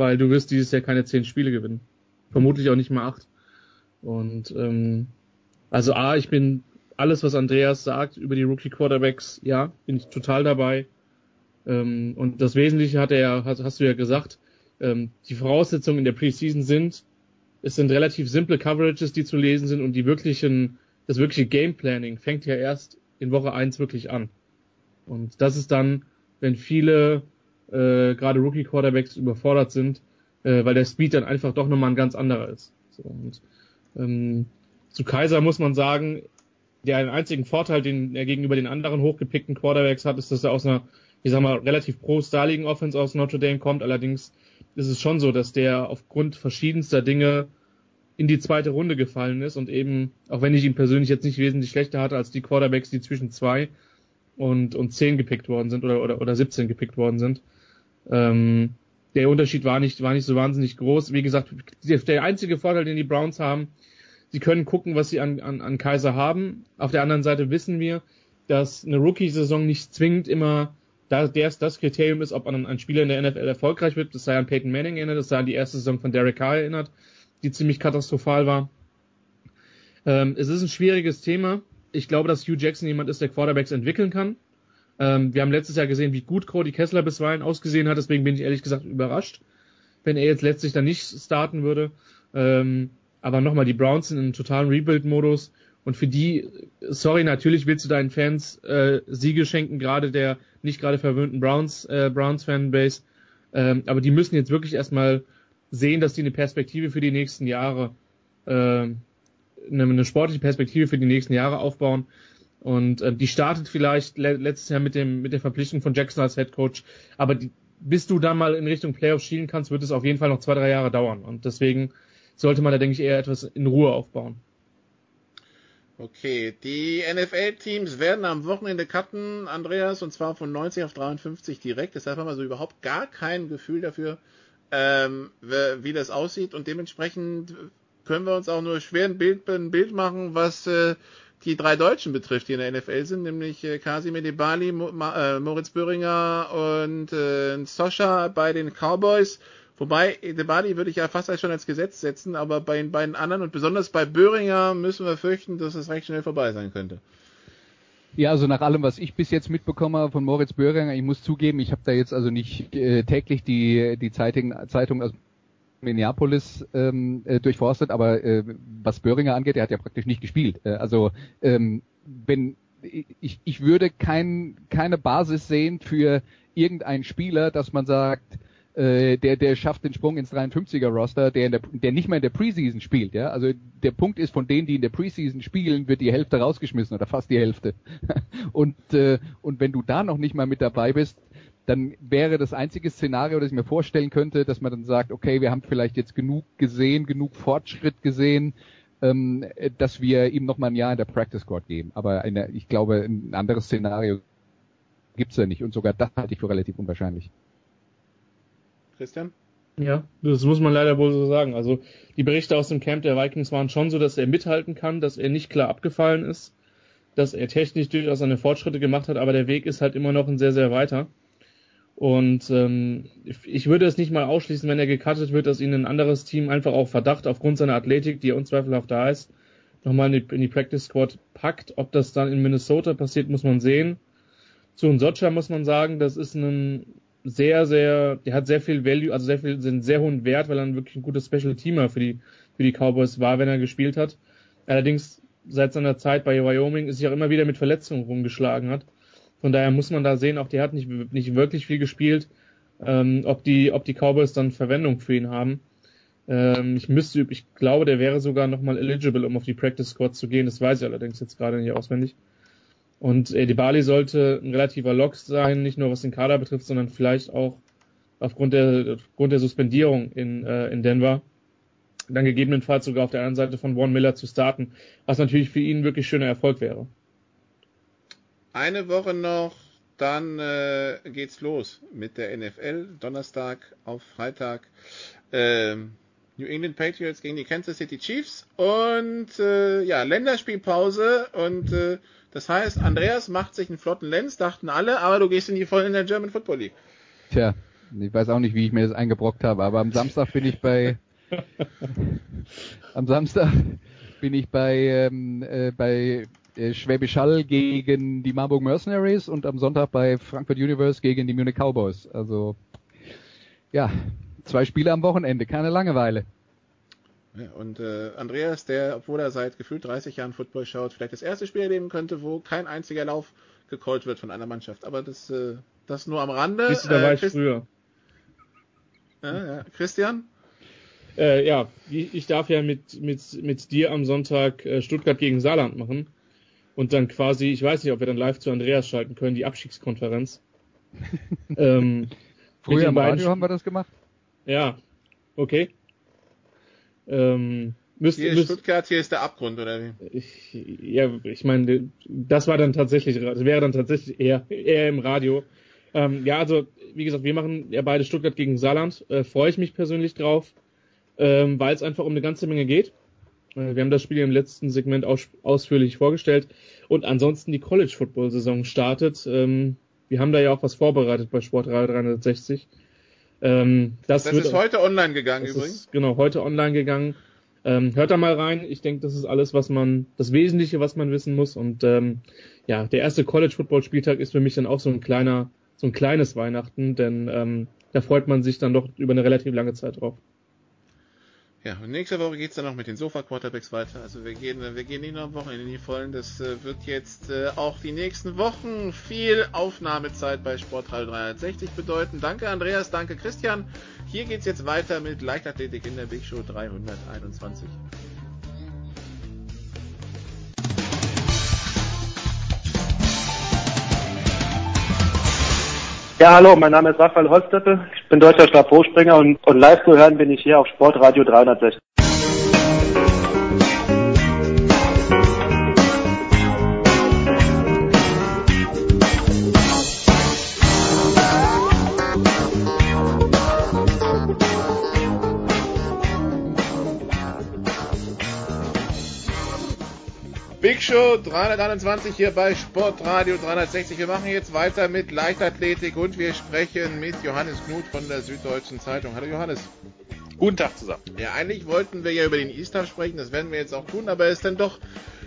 weil du wirst dieses Jahr keine zehn Spiele gewinnen. Vermutlich auch nicht mal acht. Und ähm, also A, ich bin alles, was Andreas sagt über die Rookie Quarterbacks, ja, bin ich total dabei. Ähm, und das Wesentliche hat er ja, hast, du ja gesagt, ähm, die Voraussetzungen in der Preseason sind, es sind relativ simple Coverages, die zu lesen sind und die wirklichen, das wirkliche Game Planning fängt ja erst in Woche eins wirklich an. Und das ist dann, wenn viele äh, gerade Rookie-Quarterbacks überfordert sind, äh, weil der Speed dann einfach doch nochmal ein ganz anderer ist. So, und, ähm, zu Kaiser muss man sagen, der einen einzigen Vorteil, den er gegenüber den anderen hochgepickten Quarterbacks hat, ist, dass er aus einer, ich sag mal, relativ pro-styligen Offense aus Notre Dame kommt. Allerdings ist es schon so, dass der aufgrund verschiedenster Dinge in die zweite Runde gefallen ist und eben, auch wenn ich ihn persönlich jetzt nicht wesentlich schlechter hatte als die Quarterbacks, die zwischen zwei und, und zehn gepickt worden sind oder, oder, oder 17 gepickt worden sind, ähm, der Unterschied war nicht, war nicht so wahnsinnig groß. Wie gesagt, der einzige Vorteil, den die Browns haben, sie können gucken, was sie an, an, an Kaiser haben. Auf der anderen Seite wissen wir, dass eine Rookie-Saison nicht zwingend immer da, der das Kriterium ist, ob ein, ein Spieler in der NFL erfolgreich wird. Das sei an Peyton Manning erinnert, das sei an die erste Saison von Derek Carr erinnert, die ziemlich katastrophal war. Ähm, es ist ein schwieriges Thema. Ich glaube, dass Hugh Jackson jemand ist, der Quarterbacks entwickeln kann. Ähm, wir haben letztes Jahr gesehen, wie gut Cody Kessler bisweilen ausgesehen hat, deswegen bin ich ehrlich gesagt überrascht, wenn er jetzt letztlich dann nicht starten würde. Ähm, aber nochmal, die Browns sind in einem totalen Rebuild-Modus und für die, sorry, natürlich willst du deinen Fans äh, Siege schenken, gerade der nicht gerade verwöhnten Browns, äh, Browns Fanbase. Ähm, aber die müssen jetzt wirklich erstmal sehen, dass die eine Perspektive für die nächsten Jahre, äh, eine, eine sportliche Perspektive für die nächsten Jahre aufbauen. Und äh, die startet vielleicht le letztes Jahr mit dem mit der Verpflichtung von Jackson als Head Coach, aber die, bis du dann mal in Richtung Playoffs schielen kannst, wird es auf jeden Fall noch zwei drei Jahre dauern. Und deswegen sollte man da denke ich eher etwas in Ruhe aufbauen. Okay, die NFL-Teams werden am Wochenende cutten, Andreas, und zwar von 90 auf 53 direkt. Deshalb haben wir so überhaupt gar kein Gefühl dafür, ähm, wie das aussieht. Und dementsprechend können wir uns auch nur schwer ein Bild, ein Bild machen, was äh, die drei Deutschen betrifft, die in der NFL sind, nämlich äh, Kasimir Debali, äh, Moritz Böhringer und äh, Soscha bei den Cowboys. Wobei, Debali würde ich ja fast schon als Gesetz setzen, aber bei den beiden anderen und besonders bei Böhringer müssen wir fürchten, dass es recht schnell vorbei sein könnte. Ja, also nach allem, was ich bis jetzt mitbekomme von Moritz Böhringer, ich muss zugeben, ich habe da jetzt also nicht äh, täglich die, die Zeitung, Zeitung aus Minneapolis ähm, äh, durchforstet, aber äh, was Böhringer angeht, er hat ja praktisch nicht gespielt. Äh, also ähm, wenn ich, ich würde kein, keine Basis sehen für irgendeinen Spieler, dass man sagt, äh, der, der schafft den Sprung ins 53er-Roster, der, in der, der nicht mehr in der Preseason spielt. Ja? Also der Punkt ist, von denen, die in der Preseason spielen, wird die Hälfte rausgeschmissen oder fast die Hälfte. und, äh, und wenn du da noch nicht mal mit dabei bist, dann wäre das einzige Szenario, das ich mir vorstellen könnte, dass man dann sagt, okay, wir haben vielleicht jetzt genug gesehen, genug Fortschritt gesehen, ähm, dass wir ihm noch mal ein Jahr in der Practice Squad geben. Aber eine, ich glaube, ein anderes Szenario gibt's ja nicht und sogar das halte ich für relativ unwahrscheinlich. Christian? Ja, das muss man leider wohl so sagen. Also die Berichte aus dem Camp der Vikings waren schon so, dass er mithalten kann, dass er nicht klar abgefallen ist, dass er technisch durchaus seine Fortschritte gemacht hat, aber der Weg ist halt immer noch ein sehr, sehr weiter. Und ähm, ich würde es nicht mal ausschließen, wenn er gecuttet wird, dass ihn ein anderes Team einfach auch Verdacht aufgrund seiner Athletik, die ja unzweifelhaft da ist, nochmal in die, in die Practice Squad packt. Ob das dann in Minnesota passiert, muss man sehen. Zu Unsocha muss man sagen, das ist ein sehr, sehr, der hat sehr viel Value, also sehr viel, einen sehr hohen Wert, weil er ein wirklich ein gutes Special Teamer für die, für die Cowboys war, wenn er gespielt hat. Allerdings seit seiner Zeit bei Wyoming ist sich auch immer wieder mit Verletzungen rumgeschlagen hat. Von daher muss man da sehen, auch der hat nicht, nicht wirklich viel gespielt, ähm, ob die, ob die Cowboys dann Verwendung für ihn haben. Ähm, ich müsste, ich glaube, der wäre sogar nochmal eligible, um auf die Practice Squad zu gehen. Das weiß ich allerdings jetzt gerade nicht auswendig. Und äh, Bali sollte ein relativer Lock sein, nicht nur was den Kader betrifft, sondern vielleicht auch aufgrund der, aufgrund der Suspendierung in, äh, in Denver dann gegebenenfalls sogar auf der anderen Seite von Von Miller zu starten, was natürlich für ihn wirklich schöner Erfolg wäre. Eine Woche noch, dann äh, geht's los mit der NFL. Donnerstag auf Freitag. Ähm, New England Patriots gegen die Kansas City Chiefs und äh, ja, Länderspielpause und äh, das heißt, Andreas macht sich einen flotten Lenz, dachten alle, aber du gehst in die voll in der German Football League. Tja, ich weiß auch nicht, wie ich mir das eingebrockt habe, aber am Samstag bin ich bei am Samstag bin ich bei ähm, äh, bei äh, Schwäbisch Hall gegen die Marburg Mercenaries und am Sonntag bei Frankfurt Universe gegen die Munich Cowboys. Also ja, zwei Spiele am Wochenende, keine Langeweile. Und äh, Andreas, der, obwohl er seit gefühlt 30 Jahren Football schaut, vielleicht das erste Spiel erleben könnte, wo kein einziger Lauf gecallt wird von einer Mannschaft. Aber das, äh, das nur am Rande. Siehst du, da war äh, ich früher. Ja, ja. Christian? Äh, ja, ich darf ja mit, mit, mit dir am Sonntag äh, Stuttgart gegen Saarland machen. Und dann quasi, ich weiß nicht, ob wir dann live zu Andreas schalten können, die Abstiegskonferenz. ähm, Früher im Radio haben wir das gemacht. Ja, okay. Ähm, müsst, hier ist müsst, Stuttgart, hier ist der Abgrund, oder wie? Ich, ja, ich meine, das war dann tatsächlich, das wäre dann tatsächlich eher, eher im Radio. Ähm, ja, also, wie gesagt, wir machen ja beide Stuttgart gegen Saarland. Äh, Freue ich mich persönlich drauf, ähm, weil es einfach um eine ganze Menge geht. Äh, wir haben das Spiel im letzten Segment aus, ausführlich vorgestellt. Und ansonsten die College Football Saison startet. Ähm, wir haben da ja auch was vorbereitet bei Sportradio 360. Ähm, das, das wird, ist heute online gegangen übrigens. Ist, genau, heute online gegangen. Ähm, hört da mal rein. Ich denke, das ist alles, was man, das Wesentliche, was man wissen muss. Und ähm, ja, der erste College Football Spieltag ist für mich dann auch so ein kleiner, so ein kleines Weihnachten, denn ähm, da freut man sich dann doch über eine relativ lange Zeit drauf. Ja, und nächste Woche geht's dann noch mit den Sofa-Quarterbacks weiter. Also wir gehen, wir gehen nicht nur am Wochenende in die Vollen. Das äh, wird jetzt äh, auch die nächsten Wochen viel Aufnahmezeit bei Sportradio 360 bedeuten. Danke Andreas, danke Christian. Hier geht's jetzt weiter mit Leichtathletik in der Big Show 321. Ja, hallo, mein Name ist Raphael Holzdeppe. Ich bin deutscher Stabhochspringer und, und live zu hören bin ich hier auf Sportradio 360. Big Show 321 hier bei Sportradio 360. Wir machen jetzt weiter mit Leichtathletik und wir sprechen mit Johannes Knut von der Süddeutschen Zeitung. Hallo Johannes. Guten Tag zusammen. Ja, eigentlich wollten wir ja über den Easter sprechen, das werden wir jetzt auch tun, aber es ist dann doch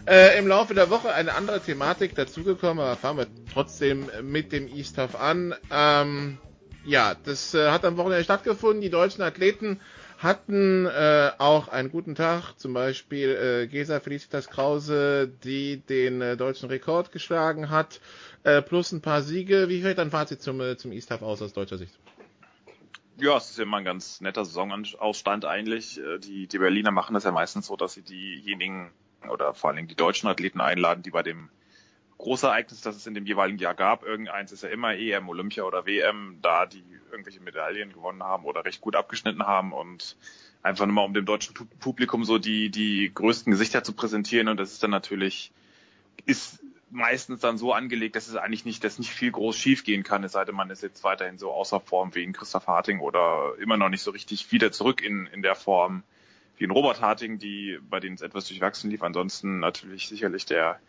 äh, im Laufe der Woche eine andere Thematik dazugekommen, aber fangen wir trotzdem mit dem Easter an. Ähm, ja, das äh, hat am Wochenende stattgefunden. Die deutschen Athleten hatten äh, auch einen guten Tag, zum Beispiel äh, Gesa Felicitas Krause, die den äh, deutschen Rekord geschlagen hat, äh, plus ein paar Siege. Wie fällt dein Fazit zum, äh, zum East aus aus deutscher Sicht? Ja, es ist immer ein ganz netter Saisonausstand eigentlich. Äh, die, die Berliner machen das ja meistens so, dass sie diejenigen oder vor allen Dingen die deutschen Athleten einladen, die bei dem Großereignis, das es in dem jeweiligen Jahr gab. Irgendeins ist ja immer EM, Olympia oder WM, da die irgendwelche Medaillen gewonnen haben oder recht gut abgeschnitten haben und einfach nur mal um dem deutschen Publikum so die, die größten Gesichter zu präsentieren und das ist dann natürlich, ist meistens dann so angelegt, dass es eigentlich nicht, dass nicht viel groß schief gehen kann, es sei denn, man ist jetzt weiterhin so außer Form wie in Christoph Harting oder immer noch nicht so richtig wieder zurück in, in der Form wie in Robert Harting, die, bei denen es etwas durchwachsen lief. Ansonsten natürlich sicherlich der,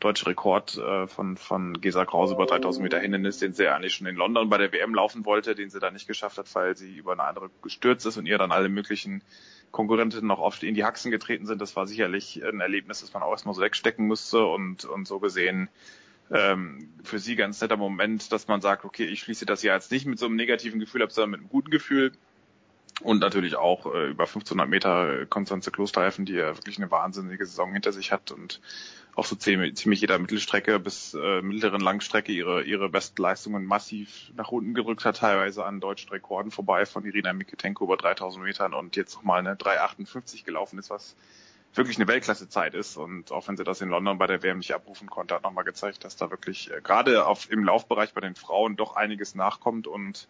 deutsche Rekord äh, von, von Gesa Krause über 3000 Meter Hindernis, den sie eigentlich schon in London bei der WM laufen wollte, den sie da nicht geschafft hat, weil sie über eine andere gestürzt ist und ihr dann alle möglichen Konkurrentinnen noch oft in die Haxen getreten sind. Das war sicherlich ein Erlebnis, das man auch erstmal so wegstecken musste und, und so gesehen ähm, für sie ganz netter Moment, dass man sagt, okay, ich schließe das ja jetzt nicht mit so einem negativen Gefühl ab, sondern mit einem guten Gefühl. Und natürlich auch äh, über 1500 Meter Konstanze Klosterhelfen, die ja wirklich eine wahnsinnige Saison hinter sich hat und auf so ziemlich jeder Mittelstrecke bis äh, mittleren Langstrecke ihre, ihre besten Leistungen massiv nach unten gedrückt hat, teilweise an deutschen Rekorden vorbei von Irina Mikitenko über 3000 Metern und jetzt nochmal eine 358 gelaufen ist, was wirklich eine Weltklasse-Zeit ist. Und auch wenn sie das in London bei der WM nicht abrufen konnte, hat nochmal gezeigt, dass da wirklich äh, gerade auf, im Laufbereich bei den Frauen doch einiges nachkommt und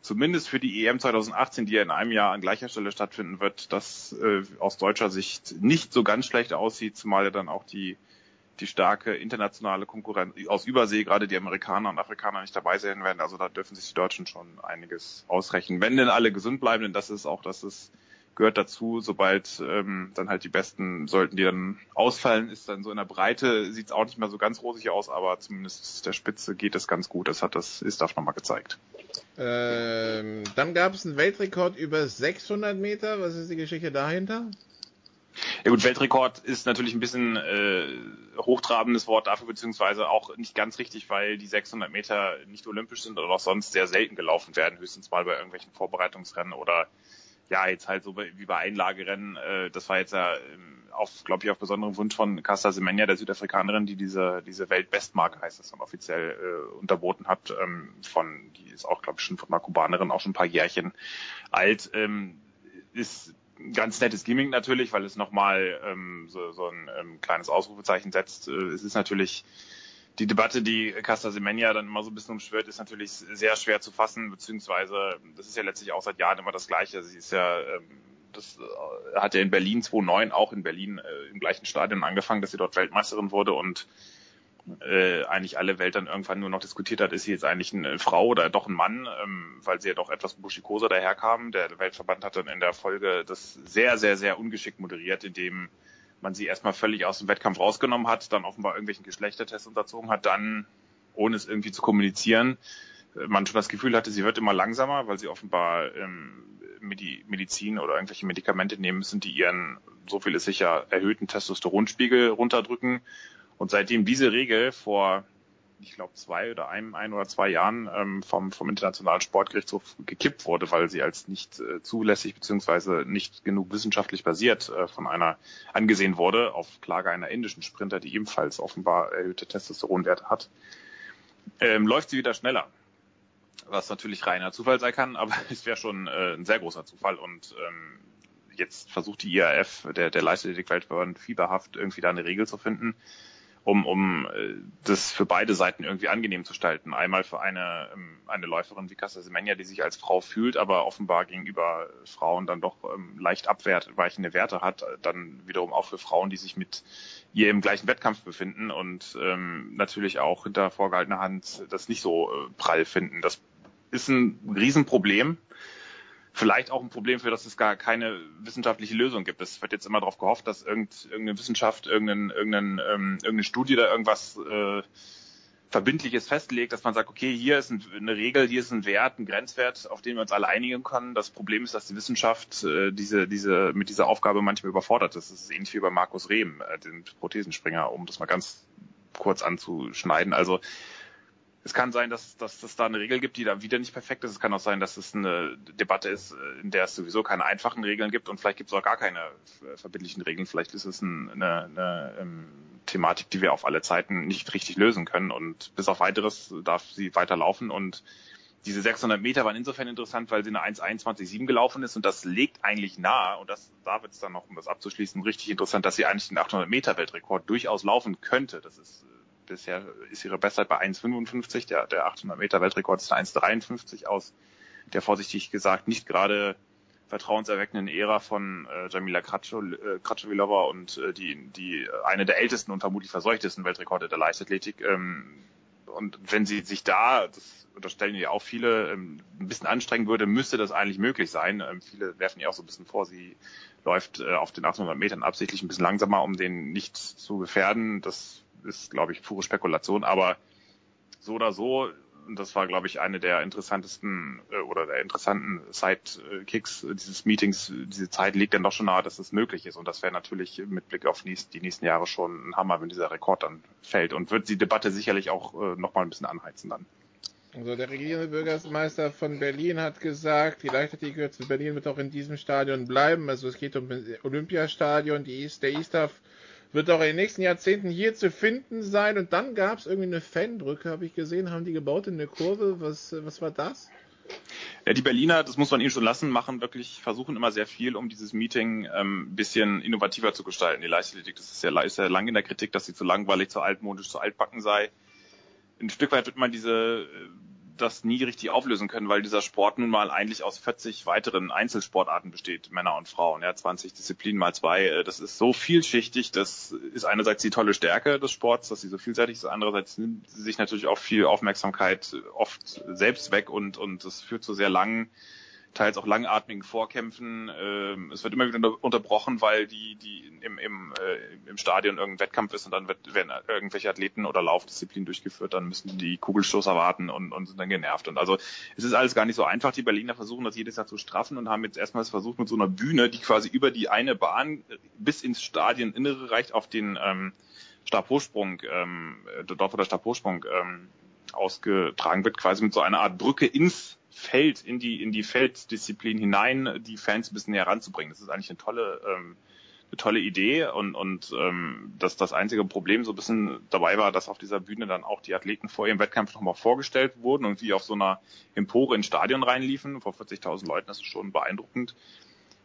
zumindest für die EM 2018, die ja in einem Jahr an gleicher Stelle stattfinden wird, das äh, aus deutscher Sicht nicht so ganz schlecht aussieht, zumal ja dann auch die die starke internationale Konkurrenz aus Übersee, gerade die Amerikaner und Afrikaner nicht dabei sein werden. Also da dürfen sich die Deutschen schon einiges ausrechnen. Wenn denn alle gesund bleiben, denn das ist auch, das ist, gehört dazu, sobald ähm, dann halt die Besten, sollten die dann ausfallen, ist dann so in der Breite, sieht es auch nicht mehr so ganz rosig aus, aber zumindest der Spitze geht es ganz gut. Das hat das Istaf nochmal gezeigt. Ähm, dann gab es einen Weltrekord über 600 Meter. Was ist die Geschichte dahinter? Ja gut, Weltrekord ist natürlich ein bisschen äh, hochtrabendes Wort dafür, beziehungsweise auch nicht ganz richtig, weil die 600 Meter nicht olympisch sind oder auch sonst sehr selten gelaufen werden, höchstens mal bei irgendwelchen Vorbereitungsrennen oder ja, jetzt halt so wie bei Einlagerennen. Äh, das war jetzt ja ähm, auf, glaube ich, auf besonderen Wunsch von Casta Semenya, der Südafrikanerin, die diese, diese Weltbestmarke, heißt das dann offiziell, äh, unterboten hat, ähm, von, die ist auch, glaube ich, schon von einer Kubanerin auch schon ein paar Jährchen alt, ähm, ist ganz nettes Gimmick natürlich, weil es nochmal ähm, so, so ein ähm, kleines Ausrufezeichen setzt. Äh, es ist natürlich die Debatte, die Casta Semenya dann immer so ein bisschen umschwört, ist natürlich sehr schwer zu fassen, beziehungsweise das ist ja letztlich auch seit Jahren immer das Gleiche. Sie ist ja, ähm, das äh, hat ja in Berlin 2009 auch in Berlin äh, im gleichen Stadion angefangen, dass sie dort Weltmeisterin wurde und äh, eigentlich alle Welt dann irgendwann nur noch diskutiert hat, ist sie jetzt eigentlich eine Frau oder doch ein Mann, ähm, weil sie ja doch etwas buschikoser daherkam. Der Weltverband hat dann in der Folge das sehr, sehr, sehr ungeschickt moderiert, indem man sie erstmal völlig aus dem Wettkampf rausgenommen hat, dann offenbar irgendwelchen Geschlechtertests unterzogen hat, dann, ohne es irgendwie zu kommunizieren, äh, man schon das Gefühl hatte, sie wird immer langsamer, weil sie offenbar ähm, Medizin oder irgendwelche Medikamente nehmen müssen, die ihren, so viel ist sicher, erhöhten Testosteronspiegel runterdrücken und seitdem diese Regel vor ich glaube, zwei oder einem, ein oder zwei Jahren ähm, vom, vom Internationalen Sportgerichtshof gekippt wurde, weil sie als nicht äh, zulässig beziehungsweise nicht genug wissenschaftlich basiert äh, von einer angesehen wurde, auf Klage einer indischen Sprinter, die ebenfalls offenbar erhöhte Testosteronwerte hat. Ähm, läuft sie wieder schneller. Was natürlich reiner Zufall sein kann, aber es wäre schon äh, ein sehr großer Zufall und ähm, jetzt versucht die IAF, der, der Leichtathletik-Weltverband, fieberhaft irgendwie da eine Regel zu finden, um, um äh, das für beide Seiten irgendwie angenehm zu gestalten. Einmal für eine, ähm, eine Läuferin wie Casa Semenya, die sich als Frau fühlt, aber offenbar gegenüber Frauen dann doch ähm, leicht abweichende Werte hat. Dann wiederum auch für Frauen, die sich mit ihr im gleichen Wettkampf befinden und ähm, natürlich auch hinter vorgehaltener Hand das nicht so äh, prall finden. Das ist ein Riesenproblem vielleicht auch ein Problem für, dass es gar keine wissenschaftliche Lösung gibt. Es wird jetzt immer darauf gehofft, dass irgendeine Wissenschaft, irgendeine, irgendeine, ähm, irgendeine Studie da irgendwas äh, Verbindliches festlegt, dass man sagt, okay, hier ist eine Regel, hier ist ein Wert, ein Grenzwert, auf den wir uns alle einigen können. Das Problem ist, dass die Wissenschaft äh, diese, diese, mit dieser Aufgabe manchmal überfordert ist. Das ist ähnlich wie bei Markus Rehm, äh, den Prothesenspringer, um das mal ganz kurz anzuschneiden. Also es kann sein, dass, dass es da eine Regel gibt, die da wieder nicht perfekt ist. Es kann auch sein, dass es eine Debatte ist, in der es sowieso keine einfachen Regeln gibt und vielleicht gibt es auch gar keine verbindlichen Regeln. Vielleicht ist es ein, eine, eine ähm, Thematik, die wir auf alle Zeiten nicht richtig lösen können und bis auf weiteres darf sie weiterlaufen und diese 600 Meter waren insofern interessant, weil sie eine 1,21,7 gelaufen ist und das legt eigentlich nahe und das, da wird es dann noch, um das abzuschließen, richtig interessant, dass sie eigentlich den 800 Meter Weltrekord durchaus laufen könnte. Das ist bisher ist ihre Bestzeit bei 1,55. Der, der 800 Meter Weltrekord ist 1,53 aus der vorsichtig gesagt nicht gerade vertrauenserweckenden Ära von äh, Jamila Kratschowilova äh, und äh, die, die eine der ältesten und vermutlich verseuchtesten Weltrekorde der Leichtathletik. Ähm, und wenn sie sich da, das unterstellen ja auch viele, ähm, ein bisschen anstrengen würde, müsste das eigentlich möglich sein. Ähm, viele werfen ihr auch so ein bisschen vor, sie läuft äh, auf den 800 Metern absichtlich ein bisschen langsamer, um den nicht zu gefährden. Das ist, glaube ich, pure Spekulation, aber so oder so, das war, glaube ich, eine der interessantesten äh, oder der interessanten Sidekicks dieses Meetings. Diese Zeit liegt dann doch schon nahe, dass es möglich ist. Und das wäre natürlich mit Blick auf die nächsten Jahre schon ein Hammer, wenn dieser Rekord dann fällt. Und wird die Debatte sicherlich auch äh, nochmal ein bisschen anheizen dann. Also der regierende Bürgermeister von Berlin hat gesagt, die Leichtathletik gehört zu Berlin, wird auch in diesem Stadion bleiben. Also es geht um das Olympiastadion, die East, der ISTAF wird auch in den nächsten Jahrzehnten hier zu finden sein. Und dann gab es irgendwie eine Fanbrücke, habe ich gesehen, haben die gebaut in der Kurve. Was, was war das? Ja, die Berliner, das muss man ihnen schon lassen, machen wirklich, versuchen immer sehr viel, um dieses Meeting ähm, bisschen innovativer zu gestalten. Die Leichtathletik, das ist ja, ist ja lang in der Kritik, dass sie zu langweilig, zu altmodisch, zu altbacken sei. Ein Stück weit wird man diese äh, das nie richtig auflösen können, weil dieser Sport nun mal eigentlich aus 40 weiteren Einzelsportarten besteht, Männer und Frauen, ja, 20 Disziplinen mal zwei. Äh, das ist so vielschichtig, das ist einerseits die tolle Stärke des Sports, dass sie so vielseitig ist, andererseits nimmt sie sich natürlich auch viel Aufmerksamkeit oft selbst weg und, und das führt zu sehr langen teils auch langatmigen Vorkämpfen. Ähm, es wird immer wieder unterbrochen, weil die, die im, im, äh, im Stadion irgendein Wettkampf ist und dann wird, werden irgendwelche Athleten oder Laufdisziplinen durchgeführt, dann müssen die Kugelstoßer warten und, und sind dann genervt. Und also es ist alles gar nicht so einfach. Die Berliner versuchen das jedes Jahr zu straffen und haben jetzt erstmals versucht mit so einer Bühne, die quasi über die eine Bahn bis ins Stadioninnere reicht, auf den ähm, Stabhochsprung, ähm, dort wo der Stabhochsprung ähm, ausgetragen wird, quasi mit so einer Art Brücke ins Feld, in die, in die Felddisziplin hinein, die Fans ein bisschen näher ranzubringen. Das ist eigentlich eine tolle, ähm, eine tolle Idee und, und ähm, dass das einzige Problem so ein bisschen dabei war, dass auf dieser Bühne dann auch die Athleten vor ihrem Wettkampf nochmal vorgestellt wurden und wie auf so einer Empore ins Stadion reinliefen, vor 40.000 Leuten, das ist schon beeindruckend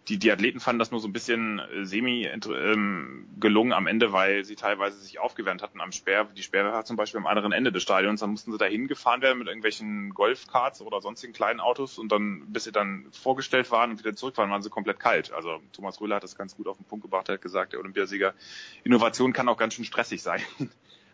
die, die Athleten fanden das nur so ein bisschen äh, semi ähm, gelungen am Ende, weil sie teilweise sich aufgewärmt hatten am Sperr. Die Sperre war zum Beispiel am anderen Ende des Stadions. Dann mussten sie da hingefahren werden mit irgendwelchen Golfkarts oder sonstigen kleinen Autos und dann, bis sie dann vorgestellt waren und wieder zurück waren, waren sie komplett kalt. Also Thomas Röhler hat das ganz gut auf den Punkt gebracht. Er hat gesagt, der Olympiasieger, Innovation kann auch ganz schön stressig sein.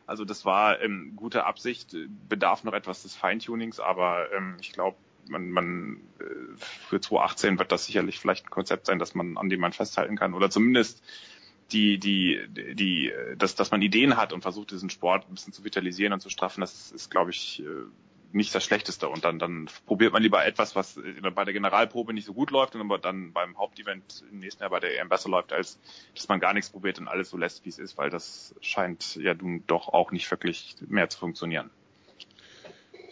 Also das war ähm, gute Absicht, bedarf noch etwas des Feintunings, aber ähm, ich glaube, man, man äh, für 2018 wird das sicherlich vielleicht ein Konzept sein, dass man, an dem man festhalten kann. Oder zumindest die, die, die, dass, dass man Ideen hat und versucht, diesen Sport ein bisschen zu vitalisieren und zu straffen, das ist, glaube ich, äh, nicht das Schlechteste. Und dann, dann probiert man lieber etwas, was bei der Generalprobe nicht so gut läuft und aber dann beim Hauptevent im nächsten Jahr bei der EM besser läuft, als dass man gar nichts probiert und alles so lässt, wie es ist, weil das scheint ja nun doch auch nicht wirklich mehr zu funktionieren.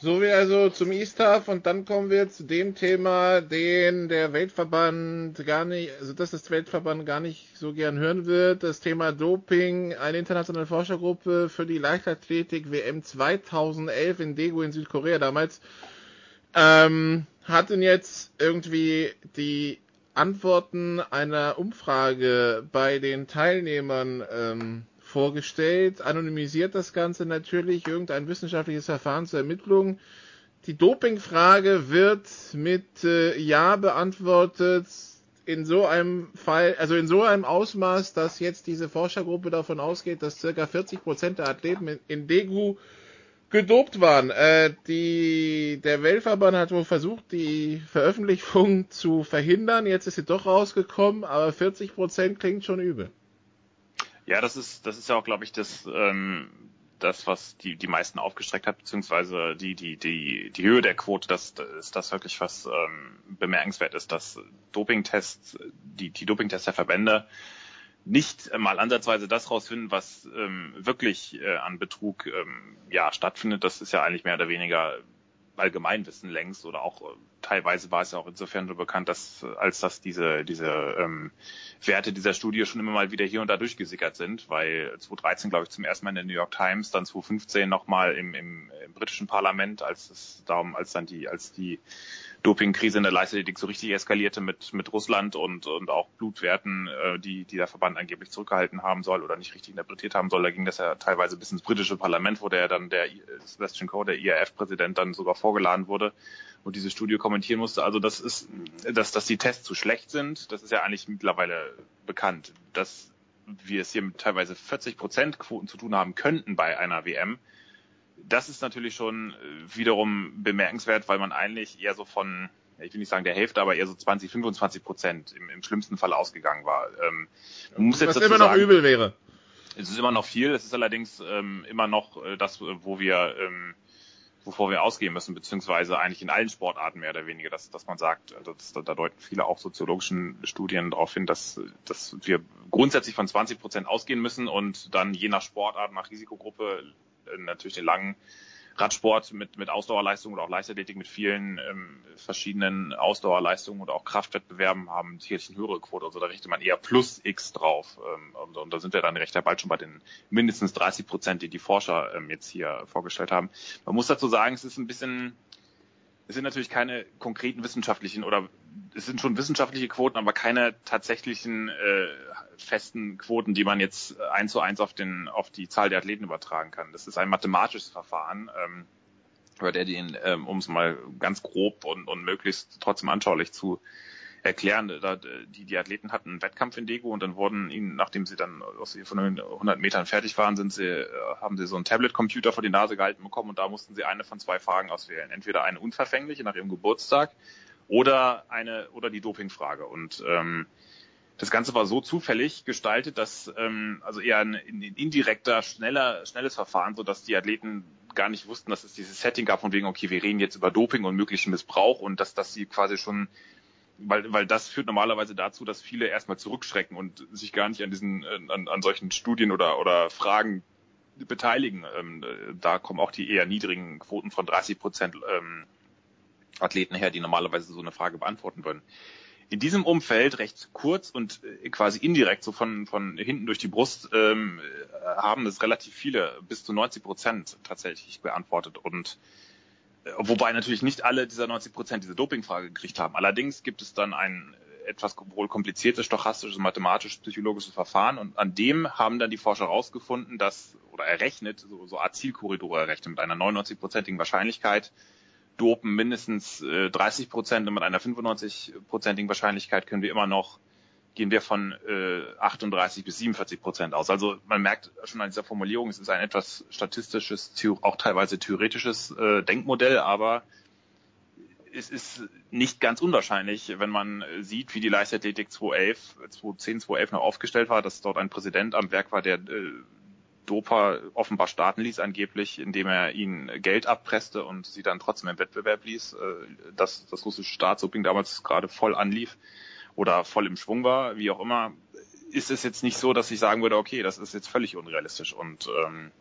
So wie also zum E-Staff und dann kommen wir zu dem Thema, den der Weltverband gar nicht, also dass das Weltverband gar nicht so gern hören wird. Das Thema Doping, eine internationale Forschergruppe für die Leichtathletik WM 2011 in Daegu in Südkorea damals, ähm, hatten jetzt irgendwie die Antworten einer Umfrage bei den Teilnehmern ähm, vorgestellt, anonymisiert das Ganze natürlich, irgendein wissenschaftliches Verfahren zur Ermittlung. Die Dopingfrage wird mit äh, Ja beantwortet in so einem Fall, also in so einem Ausmaß, dass jetzt diese Forschergruppe davon ausgeht, dass circa 40 Prozent der Athleten in, in Degu gedopt waren. Äh, die, der Weltverband hat wohl versucht, die Veröffentlichung zu verhindern. Jetzt ist sie doch rausgekommen, aber 40 Prozent klingt schon übel. Ja, das ist, das ist ja auch, glaube ich, das, ähm, das, was die, die meisten aufgestreckt hat, beziehungsweise die, die, die, die Höhe der Quote, das, das ist das wirklich, was ähm, bemerkenswert ist, dass Dopingtests, die, die Dopingtests der Verbände nicht mal ansatzweise das rausfinden, was ähm, wirklich äh, an Betrug ähm, ja stattfindet. Das ist ja eigentlich mehr oder weniger Allgemeinwissen längst oder auch äh, teilweise war es ja auch insofern so bekannt, dass äh, als dass diese diese ähm, Werte dieser Studie schon immer mal wieder hier und da durchgesickert sind, weil 2013 glaube ich zum ersten Mal in der New York Times, dann 2015 nochmal im, im, im britischen Parlament, als es darum als dann die als die Dopingkrise in der Leichtathletik so richtig eskalierte mit, mit Russland und, und auch Blutwerten, äh, die, die der Verband angeblich zurückgehalten haben soll oder nicht richtig interpretiert haben soll. Da ging das ja teilweise bis ins britische Parlament, wo der dann der Sebastian Coe, der IRF-Präsident, dann sogar vorgeladen wurde und diese Studie kommentieren musste. Also das ist, dass, dass die Tests zu schlecht sind, das ist ja eigentlich mittlerweile bekannt. Dass wir es hier mit teilweise 40 Prozent Quoten zu tun haben könnten bei einer WM, das ist natürlich schon äh, wiederum bemerkenswert, weil man eigentlich eher so von, ich will nicht sagen der Hälfte, aber eher so 20, 25 Prozent im, im schlimmsten Fall ausgegangen war. Ähm, muss jetzt Was immer noch sagen, übel wäre. Es ist immer noch viel, es ist allerdings ähm, immer noch äh, das, wo wir ähm, wovor wir ausgehen müssen, beziehungsweise eigentlich in allen Sportarten mehr oder weniger, dass, dass man sagt, also das, da deuten viele auch soziologischen Studien darauf hin, dass, dass wir grundsätzlich von 20 Prozent ausgehen müssen und dann je nach Sportart, nach Risikogruppe äh, natürlich den langen Radsport mit, mit Ausdauerleistung oder auch Leichtathletik mit vielen ähm, verschiedenen Ausdauerleistungen und auch Kraftwettbewerben haben sicherlich eine höhere Quote. Also da richtet man eher plus X drauf. Ähm, und, und da sind wir dann recht bald schon bei den mindestens 30 Prozent, die die Forscher ähm, jetzt hier vorgestellt haben. Man muss dazu sagen, es ist ein bisschen, es sind natürlich keine konkreten wissenschaftlichen oder es sind schon wissenschaftliche Quoten, aber keine tatsächlichen äh, festen Quoten, die man jetzt eins zu eins auf, den, auf die Zahl der Athleten übertragen kann. Das ist ein mathematisches Verfahren, ähm, über der die, ähm, um es mal ganz grob und, und möglichst trotzdem anschaulich zu erklären, da, die, die Athleten hatten einen Wettkampf in Dego und dann wurden ihnen, nachdem sie dann aus von 100 Metern fertig waren, sind sie, äh, haben sie so einen Tablet-Computer vor die Nase gehalten bekommen und da mussten sie eine von zwei Fragen auswählen. Entweder eine unverfängliche nach ihrem Geburtstag oder eine oder die Dopingfrage. Und ähm, das Ganze war so zufällig gestaltet, dass ähm, also eher ein, ein indirekter, schneller, schnelles Verfahren, so dass die Athleten gar nicht wussten, dass es dieses Setting gab von wegen, okay, wir reden jetzt über Doping und möglichen Missbrauch und dass, dass sie quasi schon, weil, weil das führt normalerweise dazu, dass viele erstmal zurückschrecken und sich gar nicht an diesen, äh, an, an solchen Studien oder, oder Fragen beteiligen. Ähm, da kommen auch die eher niedrigen Quoten von 30 Prozent ähm, Athleten her, die normalerweise so eine Frage beantworten würden in diesem Umfeld recht kurz und äh, quasi indirekt so von, von hinten durch die Brust ähm, haben es relativ viele, bis zu 90 Prozent tatsächlich beantwortet. Und äh, wobei natürlich nicht alle dieser 90 Prozent diese Dopingfrage gekriegt haben. Allerdings gibt es dann ein etwas wohl kompliziertes stochastisches, mathematisches, psychologisches Verfahren und an dem haben dann die Forscher herausgefunden, dass oder errechnet, so, so Art Zielkorridore errechnet mit einer 99-prozentigen Wahrscheinlichkeit, dopen mindestens äh, 30 Prozent und mit einer 95-prozentigen Wahrscheinlichkeit können wir immer noch gehen wir von äh, 38 bis 47 Prozent aus. Also man merkt schon an dieser Formulierung, es ist ein etwas statistisches, auch teilweise theoretisches äh, Denkmodell, aber es ist nicht ganz unwahrscheinlich, wenn man sieht, wie die Leichtathletik 2011, 2010, 2011 noch aufgestellt war, dass dort ein Präsident am Werk war, der äh, Dopa offenbar starten ließ, angeblich, indem er ihnen Geld abpresste und sie dann trotzdem im Wettbewerb ließ, äh, dass das russische Staatsdoping damals gerade voll anlief oder voll im Schwung war, wie auch immer, ist es jetzt nicht so, dass ich sagen würde, okay, das ist jetzt völlig unrealistisch. Und ähm,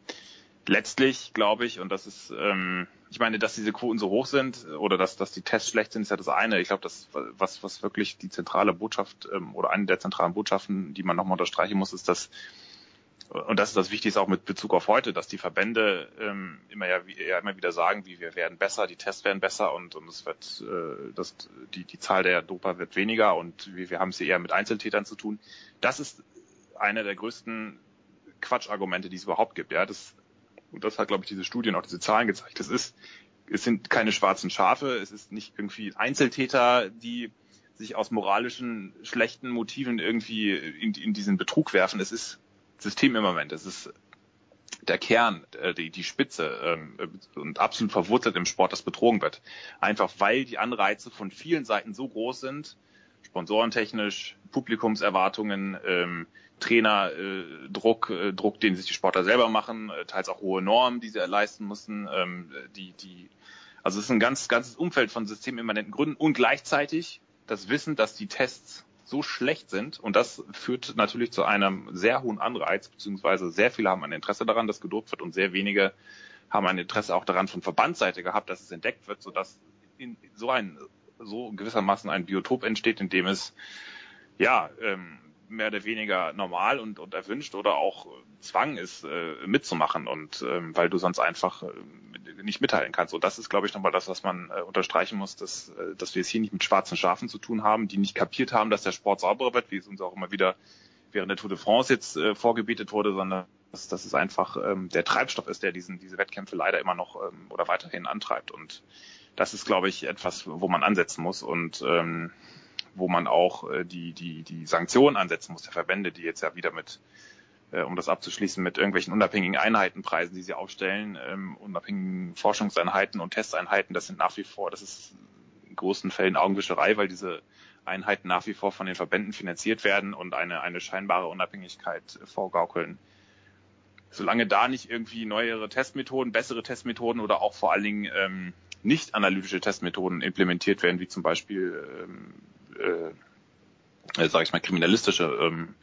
letztlich glaube ich, und das ist ähm, ich meine, dass diese Quoten so hoch sind oder dass, dass die Tests schlecht sind, ist ja das eine. Ich glaube, das, was, was wirklich die zentrale Botschaft ähm, oder eine der zentralen Botschaften, die man nochmal unterstreichen muss, ist, dass und das ist das Wichtigste auch mit Bezug auf heute, dass die Verbände ähm, immer ja, ja immer wieder sagen, wie wir werden besser, die Tests werden besser und, und es wird äh, das, die, die Zahl der Doper wird weniger und wir, wir haben es hier eher mit Einzeltätern zu tun. Das ist einer der größten Quatschargumente, die es überhaupt gibt. Ja, das, und das hat, glaube ich, diese Studien auch diese Zahlen gezeigt. Das ist, es sind keine schwarzen Schafe, es ist nicht irgendwie Einzeltäter, die sich aus moralischen schlechten Motiven irgendwie in, in diesen Betrug werfen. Es ist System im Moment. Es ist der Kern, äh, die, die Spitze ähm, und absolut verwurzelt im Sport, das betrogen wird. Einfach weil die Anreize von vielen Seiten so groß sind, sponsorentechnisch, Publikumserwartungen, ähm, Trainer, äh, Druck, äh, Druck, den sich die Sportler selber machen, äh, teils auch hohe Normen, die sie leisten müssen, ähm, die, die, also es ist ein ganz, ganzes Umfeld von systemimmanenten Gründen und gleichzeitig das Wissen, dass die Tests so schlecht sind. Und das führt natürlich zu einem sehr hohen Anreiz, beziehungsweise sehr viele haben ein Interesse daran, dass gedopt wird. Und sehr wenige haben ein Interesse auch daran von Verbandsseite gehabt, dass es entdeckt wird, sodass in so ein so gewissermaßen ein Biotop entsteht, in dem es ja ähm, mehr oder weniger normal und, und erwünscht oder auch Zwang ist, äh, mitzumachen und ähm, weil du sonst einfach äh, nicht mitteilen kannst. Und das ist, glaube ich, nochmal das, was man äh, unterstreichen muss, dass, äh, dass wir es hier nicht mit schwarzen Schafen zu tun haben, die nicht kapiert haben, dass der Sport sauberer wird, wie es uns auch immer wieder während der Tour de France jetzt äh, vorgebietet wurde, sondern dass, dass es einfach ähm, der Treibstoff ist, der diesen, diese Wettkämpfe leider immer noch ähm, oder weiterhin antreibt. Und das ist, glaube ich, etwas, wo man ansetzen muss und ähm, wo man auch äh, die, die, die Sanktionen ansetzen muss, der Verbände, die jetzt ja wieder mit äh, um das abzuschließen, mit irgendwelchen unabhängigen Einheitenpreisen, die sie aufstellen, ähm, unabhängigen Forschungseinheiten und Testeinheiten, das sind nach wie vor, das ist in großen Fällen Augenwischerei, weil diese Einheiten nach wie vor von den Verbänden finanziert werden und eine, eine scheinbare Unabhängigkeit vorgaukeln. Solange da nicht irgendwie neuere Testmethoden, bessere Testmethoden oder auch vor allen Dingen ähm, nicht analytische Testmethoden implementiert werden, wie zum Beispiel, ähm, äh, sage ich mal, kriminalistische ähm,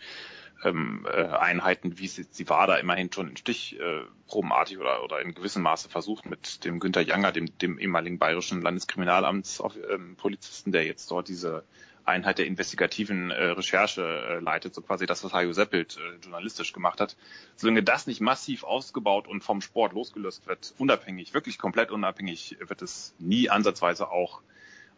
ähm, äh, Einheiten, wie sie, sie war da immerhin schon in Stichprobenartig äh, oder, oder in gewissem Maße versucht mit dem Günter Janger, dem, dem ehemaligen bayerischen Landeskriminalamtspolizisten, ähm, der jetzt dort diese Einheit der investigativen äh, Recherche äh, leitet, so quasi das, was Hajo Seppelt äh, journalistisch gemacht hat. Solange das nicht massiv ausgebaut und vom Sport losgelöst wird, unabhängig, wirklich komplett unabhängig, wird es nie ansatzweise auch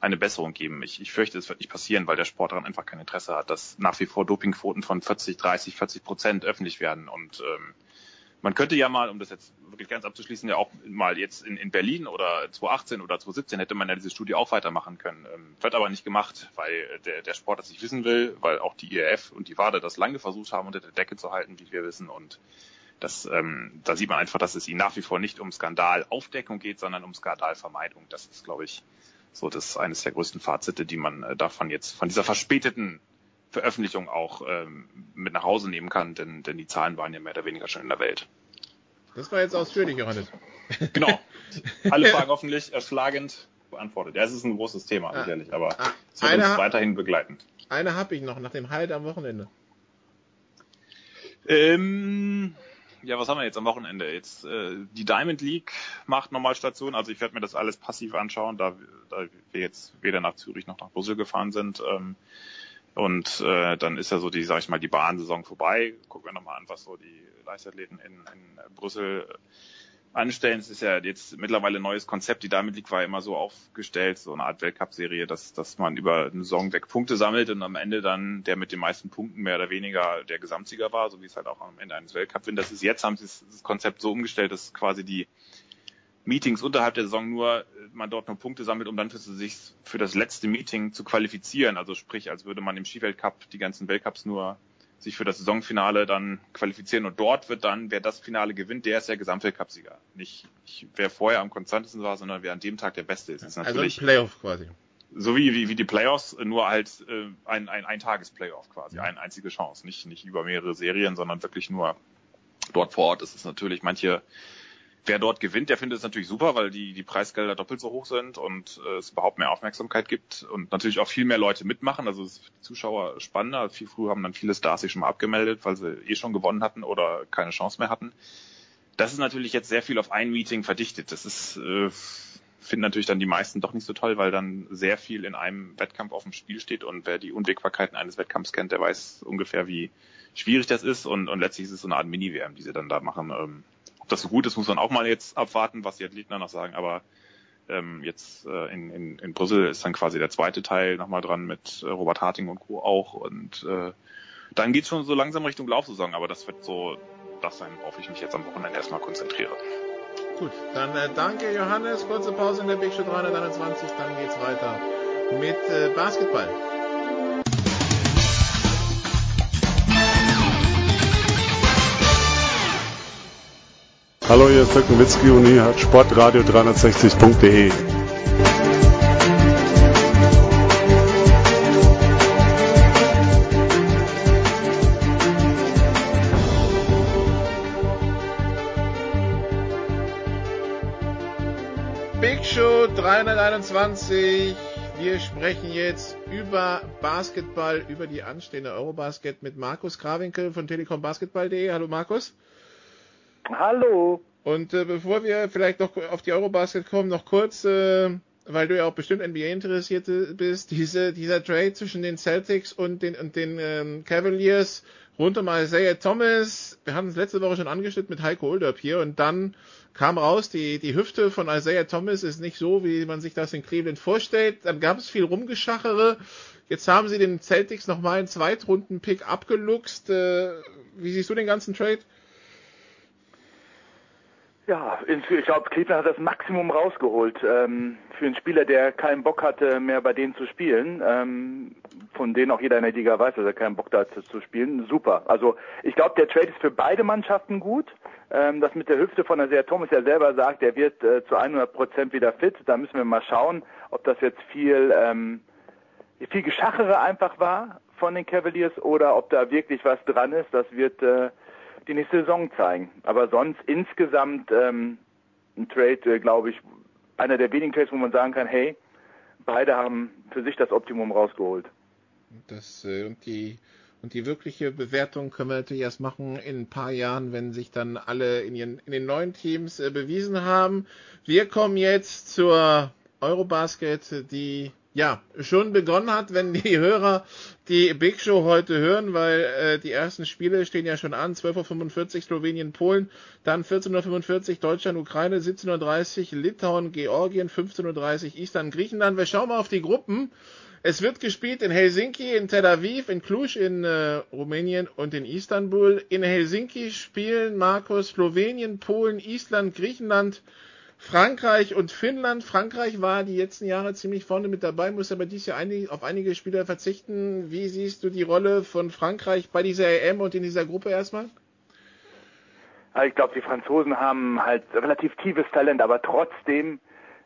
eine Besserung geben. Ich, ich fürchte, es wird nicht passieren, weil der Sport daran einfach kein Interesse hat, dass nach wie vor Dopingquoten von 40, 30, 40 Prozent öffentlich werden. Und ähm, man könnte ja mal, um das jetzt wirklich ganz abzuschließen, ja auch mal jetzt in, in Berlin oder 2018 oder 2017 hätte man ja diese Studie auch weitermachen können. Ähm, wird aber nicht gemacht, weil der, der Sport das nicht wissen will, weil auch die IRF und die WADA das lange versucht haben, unter der Decke zu halten, wie wir wissen. Und das, ähm, da sieht man einfach, dass es ihnen nach wie vor nicht um Skandalaufdeckung geht, sondern um Skandalvermeidung. Das ist, glaube ich, so, das ist eines der größten Fazite, die man äh, davon jetzt, von dieser verspäteten Veröffentlichung auch ähm, mit nach Hause nehmen kann, denn, denn die Zahlen waren ja mehr oder weniger schon in der Welt. Das war jetzt ausführlich, Johannes. Genau. Alle Fragen hoffentlich erschlagend beantwortet. Ja, es ist ein großes Thema, ah, sicherlich, aber ah, es wird uns weiterhin begleiten. Eine habe ich noch nach dem Halt am Wochenende. Ähm, ja, was haben wir jetzt am Wochenende? Jetzt äh, die Diamond League macht nochmal Station. Also ich werde mir das alles passiv anschauen, da, da wir jetzt weder nach Zürich noch nach Brüssel gefahren sind. Ähm, und äh, dann ist ja so die, sag ich mal, die Bahnsaison vorbei. Gucken wir nochmal an, was so die Leichtathleten in, in Brüssel anstellen. Es ist ja jetzt mittlerweile ein neues Konzept. Die Diamond League war immer so aufgestellt, so eine Art Weltcup-Serie, dass, dass man über eine Saison weg Punkte sammelt und am Ende dann der mit den meisten Punkten mehr oder weniger der Gesamtsieger war, so wie es halt auch am Ende eines Weltcup wird. Das ist jetzt, haben sie das Konzept so umgestellt, dass quasi die Meetings unterhalb der Saison nur, man dort nur Punkte sammelt, um dann für sich für das letzte Meeting zu qualifizieren. Also sprich, als würde man im Skiweltcup die ganzen Weltcups nur sich für das Saisonfinale dann qualifizieren und dort wird dann, wer das Finale gewinnt, der ist der Gesamtweltcupsieger. Nicht, nicht wer vorher am konstantesten war, sondern wer an dem Tag der Beste ist. ist also ein Playoff quasi. So wie, wie, wie die Playoffs, nur halt äh, ein, ein, ein Tages-Playoff quasi, eine einzige Chance. Nicht, nicht über mehrere Serien, sondern wirklich nur dort vor Ort ist es natürlich manche wer dort gewinnt, der findet es natürlich super, weil die, die Preisgelder doppelt so hoch sind und äh, es überhaupt mehr Aufmerksamkeit gibt und natürlich auch viel mehr Leute mitmachen. Also es ist für die Zuschauer spannender. Viel früher haben dann viele Stars sich schon mal abgemeldet, weil sie eh schon gewonnen hatten oder keine Chance mehr hatten. das ist natürlich jetzt sehr viel auf ein Meeting verdichtet. Das ist, äh, finden natürlich dann die meisten doch nicht so toll, weil dann sehr viel in einem Wettkampf auf dem Spiel steht und wer die Unwägbarkeiten eines Wettkampfs kennt, der weiß ungefähr, wie schwierig das ist und, und letztlich ist es so eine Art Mini-WM, die sie dann da machen. Ähm, ob das so gut ist, muss man auch mal jetzt abwarten, was die Athleten dann noch sagen, aber ähm, jetzt äh, in, in, in Brüssel ist dann quasi der zweite Teil nochmal dran mit äh, Robert Harting und Co. auch und äh, dann geht's schon so langsam Richtung Laufsaison, aber das wird so das sein, worauf ich mich jetzt am Wochenende erstmal konzentriere. Gut, dann äh, danke Johannes. Kurze Pause in der Big Show 321, dann geht's weiter mit äh, Basketball. Hallo, hier ist Dirk Nowitzki und ihr hört Sportradio 360.de. Big Show 321. Wir sprechen jetzt über Basketball, über die anstehende Eurobasket mit Markus Krawinkel von telekombasketball.de. Hallo Markus. Hallo. Und äh, bevor wir vielleicht noch auf die Eurobasket kommen, noch kurz, äh, weil du ja auch bestimmt NBA interessiert bist, diese, dieser Trade zwischen den Celtics und den, und den ähm, Cavaliers rund um Isaiah Thomas. Wir hatten es letzte Woche schon angeschnitten mit Heiko Olderb hier und dann kam raus, die, die Hüfte von Isaiah Thomas ist nicht so, wie man sich das in Cleveland vorstellt. Dann gab es viel Rumgeschachere. Jetzt haben sie den Celtics nochmal einen Zweitrunden-Pick abgeluchst. Äh, wie siehst du den ganzen Trade? Ja, ich glaube, Cleveland hat das Maximum rausgeholt ähm, für einen Spieler, der keinen Bock hatte, mehr bei denen zu spielen. Ähm, von denen auch jeder in der Liga weiß, dass er keinen Bock hatte zu spielen. Super. Also ich glaube, der Trade ist für beide Mannschaften gut. Ähm, das mit der Hüfte von Sehr Thomas ja selber sagt, der wird äh, zu 100 Prozent wieder fit. Da müssen wir mal schauen, ob das jetzt viel ähm, viel Geschachere einfach war von den Cavaliers oder ob da wirklich was dran ist. Das wird äh, die nächste Saison zeigen. Aber sonst insgesamt ähm, ein Trade, äh, glaube ich, einer der wenigen Trades, wo man sagen kann, hey, beide haben für sich das Optimum rausgeholt. Das äh, und die und die wirkliche Bewertung können wir natürlich erst machen in ein paar Jahren, wenn sich dann alle in, ihren, in den neuen Teams äh, bewiesen haben. Wir kommen jetzt zur Eurobasket, die ja, schon begonnen hat, wenn die Hörer die Big Show heute hören, weil äh, die ersten Spiele stehen ja schon an. 12.45 Uhr Slowenien, Polen, dann 14.45 Uhr Deutschland, Ukraine, 17.30 Uhr Litauen, Georgien, 15.30 Uhr Island, Griechenland. Wir schauen mal auf die Gruppen. Es wird gespielt in Helsinki, in Tel Aviv, in Cluj, in äh, Rumänien und in Istanbul. In Helsinki spielen Markus Slowenien, Polen, Island, Griechenland, Frankreich und Finnland. Frankreich war die letzten Jahre ziemlich vorne mit dabei, muss aber dies Jahr einig, auf einige Spieler verzichten. Wie siehst du die Rolle von Frankreich bei dieser EM und in dieser Gruppe erstmal? Also ich glaube, die Franzosen haben halt relativ tiefes Talent, aber trotzdem,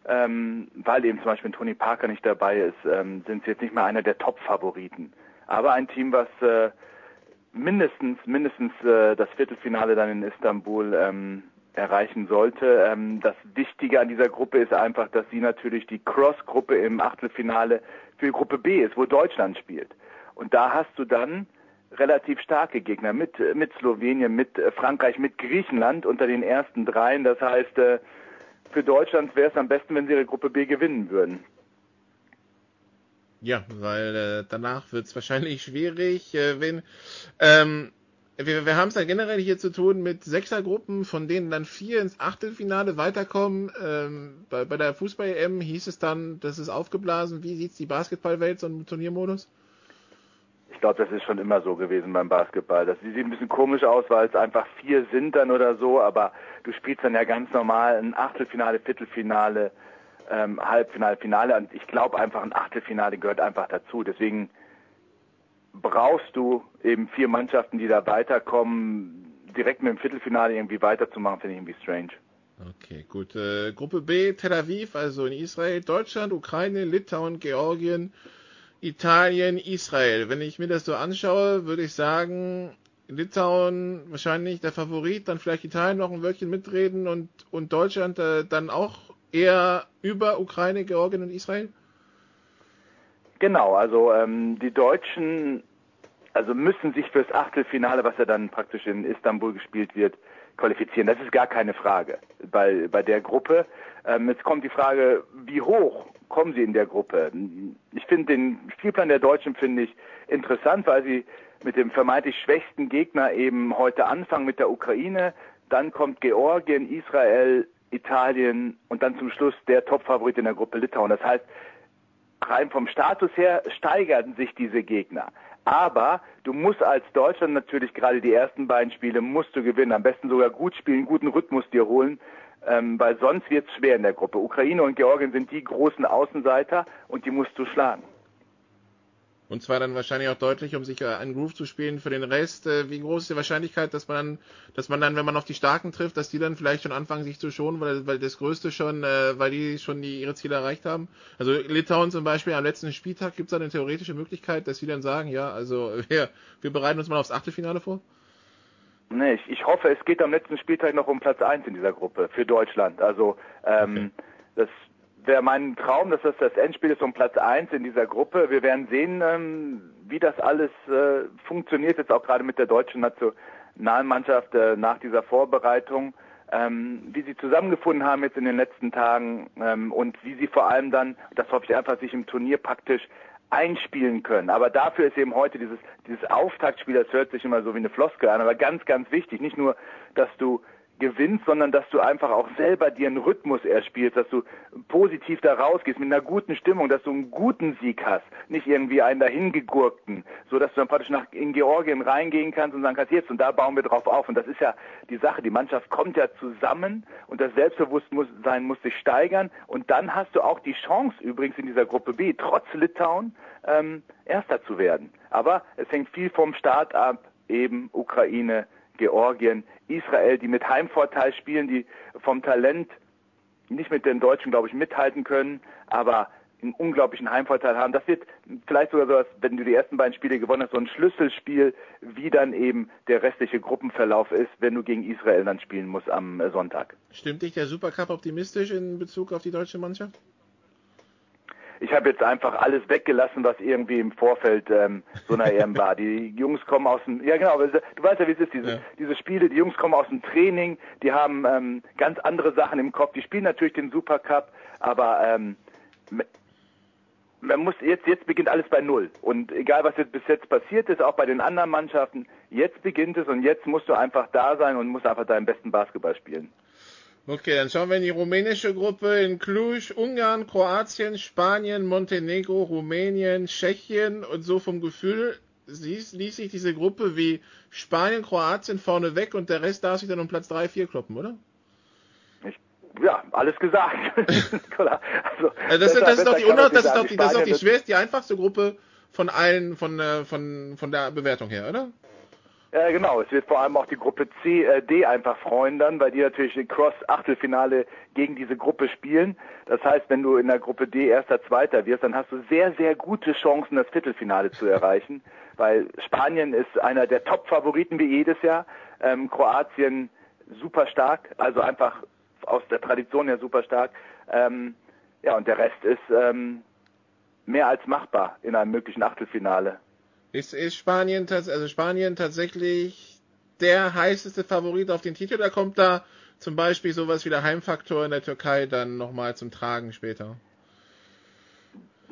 ähm, weil eben zum Beispiel Tony Parker nicht dabei ist, ähm, sind sie jetzt nicht mehr einer der Top-Favoriten. Aber ein Team, was äh, mindestens mindestens äh, das Viertelfinale dann in Istanbul ähm, erreichen sollte. Ähm, das Wichtige an dieser Gruppe ist einfach, dass sie natürlich die Cross-Gruppe im Achtelfinale für Gruppe B ist, wo Deutschland spielt. Und da hast du dann relativ starke Gegner mit, mit Slowenien, mit Frankreich, mit Griechenland unter den ersten dreien. Das heißt, äh, für Deutschland wäre es am besten, wenn sie ihre Gruppe B gewinnen würden. Ja, weil äh, danach wird es wahrscheinlich schwierig, äh, wenn ähm, wir, wir haben es ja generell hier zu tun mit Sechsergruppen, von denen dann vier ins Achtelfinale weiterkommen. Ähm, bei, bei der Fußball-EM hieß es dann, das ist aufgeblasen. Wie sieht's die Basketballwelt so im Turniermodus? Ich glaube, das ist schon immer so gewesen beim Basketball. Das sieht ein bisschen komisch aus, weil es einfach vier sind dann oder so, aber du spielst dann ja ganz normal ein Achtelfinale, Viertelfinale, ähm, Halbfinale, Finale und ich glaube einfach ein Achtelfinale gehört einfach dazu. Deswegen brauchst du eben vier Mannschaften, die da weiterkommen. Direkt mit dem Viertelfinale irgendwie weiterzumachen, finde ich irgendwie strange. Okay, gut. Äh, Gruppe B, Tel Aviv, also in Israel, Deutschland, Ukraine, Litauen, Georgien, Italien, Israel. Wenn ich mir das so anschaue, würde ich sagen, Litauen wahrscheinlich der Favorit, dann vielleicht Italien noch ein Wörtchen mitreden und, und Deutschland äh, dann auch eher über Ukraine, Georgien und Israel? Genau, also ähm, die Deutschen also müssen sich fürs Achtelfinale, was ja dann praktisch in Istanbul gespielt wird, qualifizieren. Das ist gar keine Frage bei, bei der Gruppe. Ähm, jetzt kommt die Frage, wie hoch kommen sie in der Gruppe? Ich finde den Spielplan der Deutschen finde ich interessant, weil sie mit dem vermeintlich schwächsten Gegner eben heute anfangen mit der Ukraine. Dann kommt Georgien, Israel, Italien und dann zum Schluss der Topfavorit in der Gruppe Litauen. Das heißt, rein vom Status her steigern sich diese Gegner. Aber du musst als Deutschland natürlich gerade die ersten beiden Spiele musst du gewinnen. Am besten sogar gut spielen, guten Rhythmus dir holen, ähm, weil sonst wird es schwer in der Gruppe. Ukraine und Georgien sind die großen Außenseiter und die musst du schlagen. Und zwar dann wahrscheinlich auch deutlich, um sich äh, einen Groove zu spielen für den Rest. Äh, wie groß ist die Wahrscheinlichkeit, dass man dann, dass man dann, wenn man auf die Starken trifft, dass die dann vielleicht schon anfangen, sich zu schonen, weil, weil das Größte schon, äh, weil die schon die, ihre Ziele erreicht haben? Also Litauen zum Beispiel am letzten Spieltag gibt es da eine theoretische Möglichkeit, dass sie dann sagen, ja, also wir, wir bereiten uns mal aufs Achtelfinale vor? Nee, ich, ich hoffe, es geht am letzten Spieltag noch um Platz 1 in dieser Gruppe für Deutschland. Also ähm, okay. das wäre mein Traum, dass das das Endspiel ist um Platz 1 in dieser Gruppe. Wir werden sehen, ähm, wie das alles äh, funktioniert, jetzt auch gerade mit der deutschen Nationalmannschaft äh, nach dieser Vorbereitung, ähm, wie sie zusammengefunden haben jetzt in den letzten Tagen ähm, und wie sie vor allem dann, das hoffe ich einfach, sich im Turnier praktisch einspielen können. Aber dafür ist eben heute dieses, dieses Auftaktspiel, das hört sich immer so wie eine Floskel an, aber ganz, ganz wichtig. Nicht nur, dass du gewinnst, sondern dass du einfach auch selber dir einen Rhythmus erspielst, dass du positiv da rausgehst mit einer guten Stimmung, dass du einen guten Sieg hast, nicht irgendwie einen dahingegurkten, so dass du dann praktisch nach in Georgien reingehen kannst und sagen kannst, jetzt und da bauen wir drauf auf. Und das ist ja die Sache, die Mannschaft kommt ja zusammen und das Selbstbewusstsein muss sich steigern. Und dann hast du auch die Chance übrigens in dieser Gruppe B, trotz Litauen, ähm, Erster zu werden. Aber es hängt viel vom Start ab, eben Ukraine, Georgien, Israel, die mit Heimvorteil spielen, die vom Talent nicht mit den Deutschen, glaube ich, mithalten können, aber einen unglaublichen Heimvorteil haben. Das wird vielleicht sogar so, wenn du die ersten beiden Spiele gewonnen hast, so ein Schlüsselspiel, wie dann eben der restliche Gruppenverlauf ist, wenn du gegen Israel dann spielen musst am Sonntag. Stimmt dich der Supercup optimistisch in Bezug auf die deutsche Mannschaft? Ich habe jetzt einfach alles weggelassen, was irgendwie im Vorfeld ähm, so einer EM war. Die Jungs kommen aus dem, ja genau, du weißt ja, wie es ist, diese, ja. diese Spiele, die Jungs kommen aus dem Training, die haben ähm, ganz andere Sachen im Kopf, die spielen natürlich den Supercup, aber ähm, man muss jetzt, jetzt beginnt alles bei Null. Und egal was jetzt bis jetzt passiert ist, auch bei den anderen Mannschaften, jetzt beginnt es und jetzt musst du einfach da sein und musst einfach deinen besten Basketball spielen. Okay, dann schauen wir in die rumänische Gruppe in Cluj, Ungarn, Kroatien, Spanien, Montenegro, Rumänien, Tschechien und so vom Gefühl ließ, ließ sich diese Gruppe wie Spanien, Kroatien vorne weg und der Rest darf sich dann um Platz 3, 4 kloppen, oder? Ich, ja, alles gesagt. also, also das, besser, das, ist doch die, das, ist doch die, das ist doch die schwerste, die einfachste Gruppe von allen, von, äh, von, von der Bewertung her, oder? Ja, genau. Es wird vor allem auch die Gruppe C, äh, D einfach freuen dann, weil die natürlich im Cross-Achtelfinale gegen diese Gruppe spielen. Das heißt, wenn du in der Gruppe D erster, zweiter wirst, dann hast du sehr, sehr gute Chancen, das Viertelfinale zu erreichen, weil Spanien ist einer der Top-Favoriten wie jedes Jahr. Ähm, Kroatien super stark, also einfach aus der Tradition her super stark. Ähm, ja, und der Rest ist ähm, mehr als machbar in einem möglichen Achtelfinale. Ist, ist Spanien, also Spanien tatsächlich der heißeste Favorit auf den Titel oder kommt da zum Beispiel sowas wie der Heimfaktor in der Türkei dann nochmal zum Tragen später?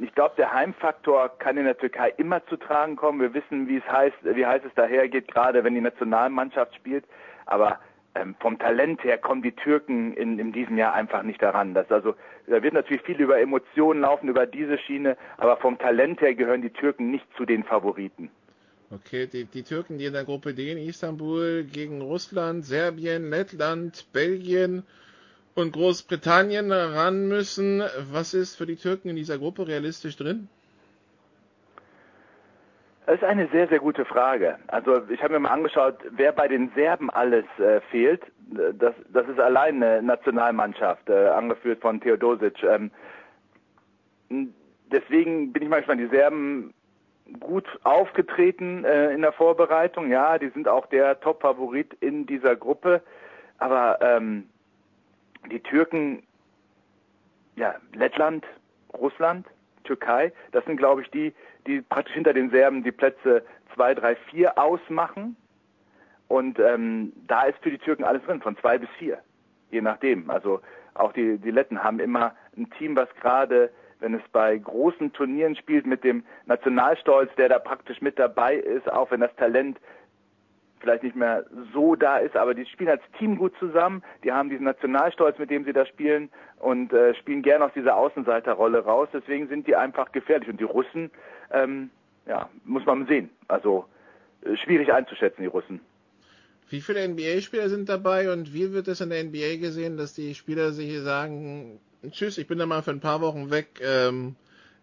Ich glaube, der Heimfaktor kann in der Türkei immer zu tragen kommen. Wir wissen, wie es heißt, wie heiß es dahergeht, gerade wenn die Nationalmannschaft spielt. Aber ähm, vom Talent her kommen die Türken in, in diesem Jahr einfach nicht daran. Das also, da wird natürlich viel über Emotionen laufen, über diese Schiene, aber vom Talent her gehören die Türken nicht zu den Favoriten. Okay, die, die Türken, die in der Gruppe D in Istanbul gegen Russland, Serbien, Lettland, Belgien und Großbritannien ran müssen. Was ist für die Türken in dieser Gruppe realistisch drin? Das ist eine sehr, sehr gute Frage. Also ich habe mir mal angeschaut, wer bei den Serben alles äh, fehlt. Das, das ist allein eine Nationalmannschaft, äh, angeführt von Theodosic. Ähm, deswegen bin ich mal gespannt. Die Serben gut aufgetreten äh, in der Vorbereitung. Ja, die sind auch der Top-Favorit in dieser Gruppe. Aber ähm, die Türken, ja, Lettland, Russland, Türkei, das sind, glaube ich, die, die praktisch hinter den Serben die Plätze 2, 3, 4 ausmachen. Und ähm, da ist für die Türken alles drin, von zwei bis vier, je nachdem. Also auch die, die Letten haben immer ein Team, was gerade, wenn es bei großen Turnieren spielt, mit dem Nationalstolz, der da praktisch mit dabei ist, auch wenn das Talent vielleicht nicht mehr so da ist, aber die spielen als Team gut zusammen, die haben diesen Nationalstolz, mit dem sie da spielen und äh, spielen gerne aus dieser Außenseiterrolle raus, deswegen sind die einfach gefährlich. Und die Russen, ähm, ja, muss man sehen, also äh, schwierig einzuschätzen, die Russen. Wie viele NBA-Spieler sind dabei? Und wie wird es in der NBA gesehen, dass die Spieler sich sagen, tschüss, ich bin da mal für ein paar Wochen weg, ähm,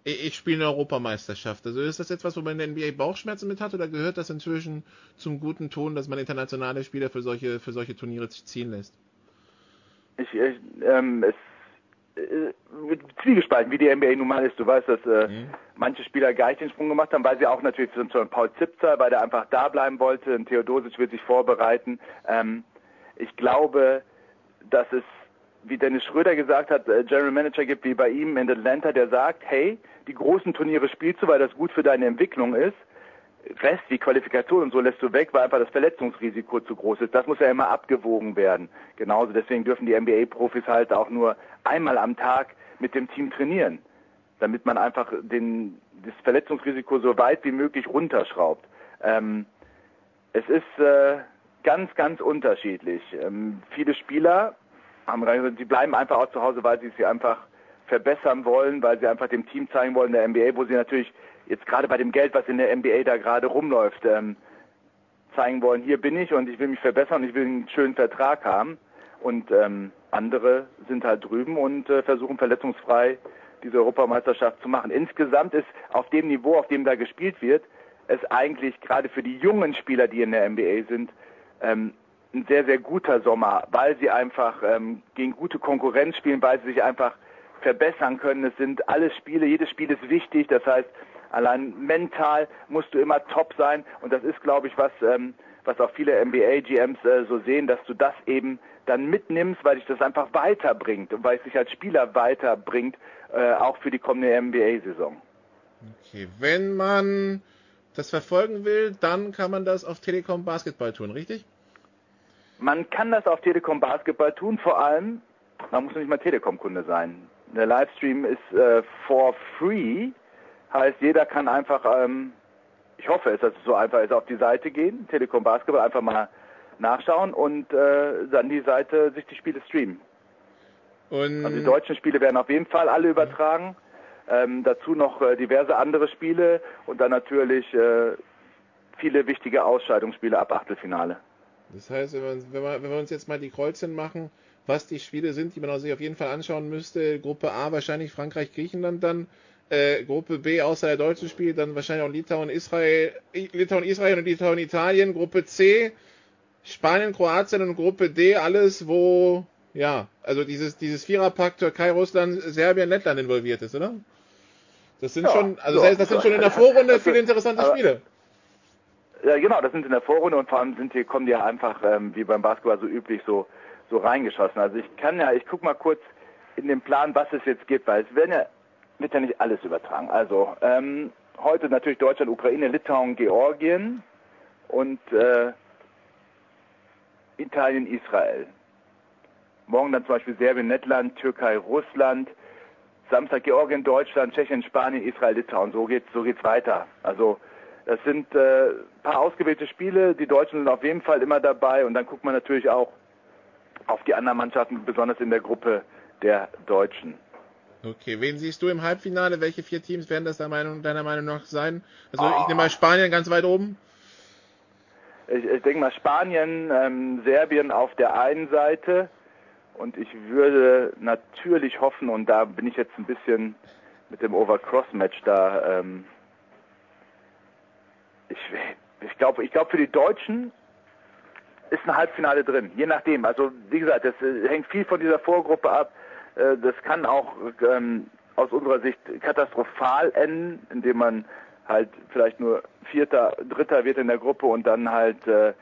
ich, spiele eine Europameisterschaft. Also ist das etwas, wo man in der NBA Bauchschmerzen mit hat oder gehört das inzwischen zum guten Ton, dass man internationale Spieler für solche, für solche Turniere ziehen lässt? Ich, ich ähm, es äh, zwiegespalten, wie die NBA nun mal ist. Du weißt, dass äh, mhm. manche Spieler gar nicht den Sprung gemacht haben, weil sie auch natürlich zum Beispiel Paul Zipzer, weil der einfach da bleiben wollte. Und Theodosic will sich vorbereiten. Ähm, ich glaube, dass es, wie Dennis Schröder gesagt hat, äh, General Manager gibt wie bei ihm in Atlanta, der sagt, hey, die großen Turniere spielst du, weil das gut für deine Entwicklung ist. Rest wie Qualifikation und so lässt du weg, weil einfach das Verletzungsrisiko zu groß ist. Das muss ja immer abgewogen werden. Genauso deswegen dürfen die NBA-Profis halt auch nur einmal am Tag mit dem Team trainieren, damit man einfach den, das Verletzungsrisiko so weit wie möglich runterschraubt. Ähm, es ist äh, ganz, ganz unterschiedlich. Ähm, viele Spieler haben sie bleiben einfach auch zu Hause, weil sie sich einfach verbessern wollen, weil sie einfach dem Team zeigen wollen, der NBA, wo sie natürlich jetzt gerade bei dem Geld, was in der NBA da gerade rumläuft, ähm, zeigen wollen, hier bin ich und ich will mich verbessern und ich will einen schönen Vertrag haben. Und ähm, andere sind halt drüben und äh, versuchen verletzungsfrei diese Europameisterschaft zu machen. Insgesamt ist auf dem Niveau, auf dem da gespielt wird, es eigentlich gerade für die jungen Spieler, die in der NBA sind, ähm, ein sehr, sehr guter Sommer, weil sie einfach ähm, gegen gute Konkurrenz spielen, weil sie sich einfach verbessern können. Es sind alle Spiele, jedes Spiel ist wichtig. Das heißt, Allein mental musst du immer top sein und das ist, glaube ich, was, ähm, was auch viele NBA-GMs äh, so sehen, dass du das eben dann mitnimmst, weil dich das einfach weiterbringt und weil es dich als Spieler weiterbringt, äh, auch für die kommende NBA-Saison. Okay, wenn man das verfolgen will, dann kann man das auf Telekom Basketball tun, richtig? Man kann das auf Telekom Basketball tun, vor allem, man muss nicht mal Telekom-Kunde sein. Der Livestream ist äh, for free Heißt, jeder kann einfach, ähm, ich hoffe es, dass es so einfach ist, auf die Seite gehen, Telekom Basketball, einfach mal nachschauen und äh, dann die Seite sich die Spiele streamen. Und also die deutschen Spiele werden auf jeden Fall alle übertragen. Ähm, dazu noch äh, diverse andere Spiele und dann natürlich äh, viele wichtige Ausscheidungsspiele ab Achtelfinale. Das heißt, wenn, man, wenn, man, wenn wir uns jetzt mal die Kreuzchen machen, was die Spiele sind, die man sich auf jeden Fall anschauen müsste, Gruppe A wahrscheinlich Frankreich, Griechenland dann, äh, Gruppe B außer der deutschen spielt, dann wahrscheinlich auch Litauen, Israel, Litauen, Israel und Litauen, Italien. Gruppe C, Spanien, Kroatien und Gruppe D, alles, wo, ja, also dieses, dieses Viererpack Türkei, Russland, Serbien, Lettland involviert ist, oder? Das sind ja, schon, also so, das, heißt, das sind schon in der Vorrunde viele interessante aber, Spiele. Ja, genau, das sind in der Vorrunde und vor allem sind die, kommen die ja einfach, ähm, wie beim Basketball so üblich, so, so reingeschossen. Also ich kann ja, ich guck mal kurz in den Plan, was es jetzt gibt, weil es werden ja wird ja nicht alles übertragen. Also ähm, heute natürlich Deutschland, Ukraine, Litauen, Georgien und äh, Italien, Israel. Morgen dann zum Beispiel Serbien, Lettland, Türkei, Russland. Samstag Georgien, Deutschland, Tschechien, Spanien, Israel, Litauen. So geht's, so geht's weiter. Also das sind äh, paar ausgewählte Spiele. Die Deutschen sind auf jeden Fall immer dabei und dann guckt man natürlich auch auf die anderen Mannschaften, besonders in der Gruppe der Deutschen. Okay, wen siehst du im Halbfinale? Welche vier Teams werden das deiner Meinung, deiner Meinung nach sein? Also oh. ich nehme mal Spanien ganz weit oben. Ich, ich denke mal Spanien, ähm, Serbien auf der einen Seite und ich würde natürlich hoffen, und da bin ich jetzt ein bisschen mit dem Overcross-Match da, ähm, ich, ich glaube, ich glaube für die Deutschen ist ein Halbfinale drin, je nachdem. Also wie gesagt, das äh, hängt viel von dieser Vorgruppe ab. Äh, das kann auch ähm, aus unserer Sicht katastrophal enden, indem man halt vielleicht nur Vierter, Dritter wird in der Gruppe und dann halt äh,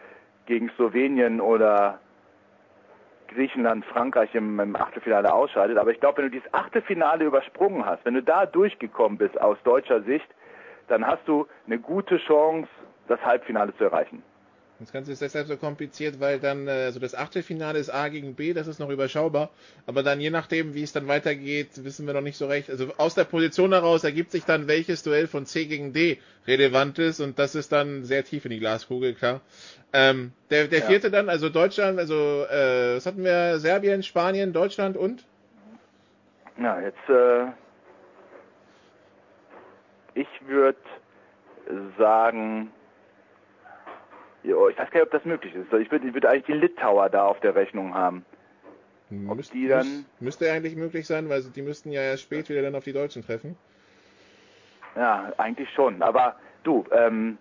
gegen Slowenien oder Griechenland, Frankreich im, im Achtelfinale ausscheidet. Aber ich glaube, wenn du dieses Achtelfinale übersprungen hast, wenn du da durchgekommen bist aus deutscher Sicht, dann hast du eine gute Chance, das Halbfinale zu erreichen. Das Ganze ist deshalb so kompliziert, weil dann, äh, also das Achtelfinale ist A gegen B, das ist noch überschaubar. Aber dann je nachdem, wie es dann weitergeht, wissen wir noch nicht so recht. Also aus der Position heraus ergibt sich dann, welches Duell von C gegen D relevant ist. Und das ist dann sehr tief in die Glaskugel, klar. Ähm, der, der Ja. vierte dann, also Deutschland, also äh, was hatten wir? Serbien, Spanien, Deutschland und? Ja, jetzt, äh, ich würde sagen, jo, ich weiß gar nicht, ob das möglich ist. Ich würde würd eigentlich die Litauer da auf der Rechnung haben. Müsst- die dann, müß- müsste eigentlich möglich sein, weil die müssten ja erst spät wieder dann auf die Deutschen treffen. ja, eigentlich schon. Aber du, ähm,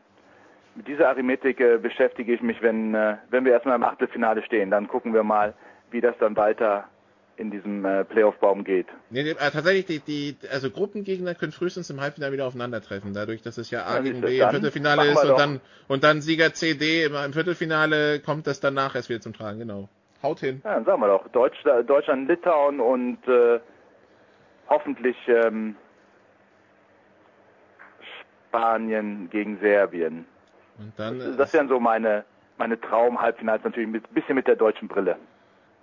mit dieser Arithmetik äh, beschäftige ich mich, wenn, äh, wenn wir erstmal im Achtelfinale stehen. Dann gucken wir mal, wie das dann weiter in diesem äh, Playoff-Baum geht. Nee, nee, äh, tatsächlich, die, die, also Gruppengegner können frühestens im Halbfinale wieder aufeinandertreffen, dadurch, dass es ja A Ja, gegen B im Viertelfinale ist und doch. dann, und dann Sieger CD im, im Viertelfinale kommt das danach erst wieder zum Tragen, genau. Haut hin. Ja, dann sagen wir doch, Deutsch, Deutschland, Litauen und äh, hoffentlich ähm, Spanien gegen Serbien. Und dann, Das, das wären so meine, meine Traum-Halbfinals natürlich ein bisschen mit der deutschen Brille.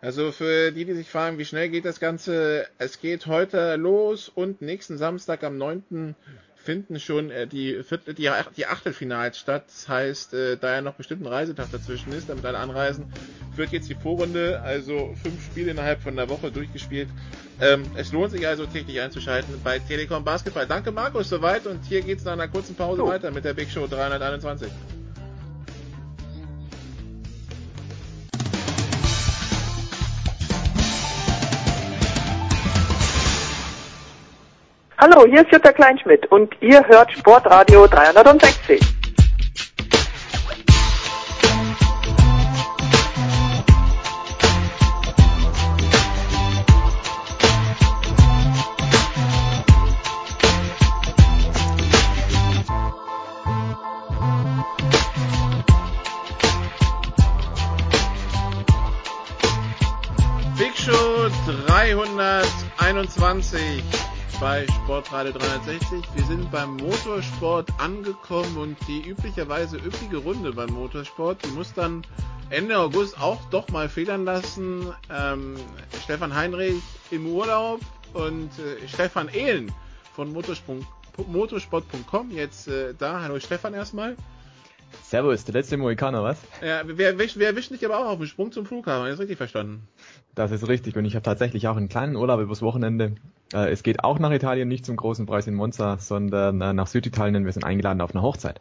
Also für die, die sich fragen, wie schnell geht das Ganze, es geht heute los und nächsten Samstag am 9. finden schon äh, die, Viertel, die, die Achtelfinals statt. Das heißt, äh, da ja noch bestimmt ein Reisetag dazwischen ist, damit alle anreisen, wird jetzt die Vorrunde, also fünf Spiele innerhalb von einer Woche durchgespielt. Ähm, es lohnt sich also täglich einzuschalten bei Telekom Basketball. Danke Markus, soweit und hier geht's nach einer kurzen Pause weiter mit der Big Show 321. Hallo, hier ist Jutta Kleinschmidt und ihr hört Sportradio 360. Big Show 321 bei Sportradio 360. Wir sind beim Motorsport angekommen und die üblicherweise üppige Runde beim Motorsport, die muss dann Ende August auch doch mal federn lassen. Ähm, Stefan Heinrich im Urlaub und äh, Stefan Ehlen von motorsport.com jetzt äh, da. Hallo Stefan erstmal. Servus, der letzte Mohikaner, was? Ja, wir, wir, wir erwischen dich aber auch auf dem Sprung zum Flughafen, das richtig verstanden? Das ist richtig und ich habe tatsächlich auch einen kleinen Urlaub übers Wochenende. Äh, es geht auch nach Italien, nicht zum großen Preis in Monza, sondern äh, nach Süditalien. Wir sind eingeladen auf eine Hochzeit.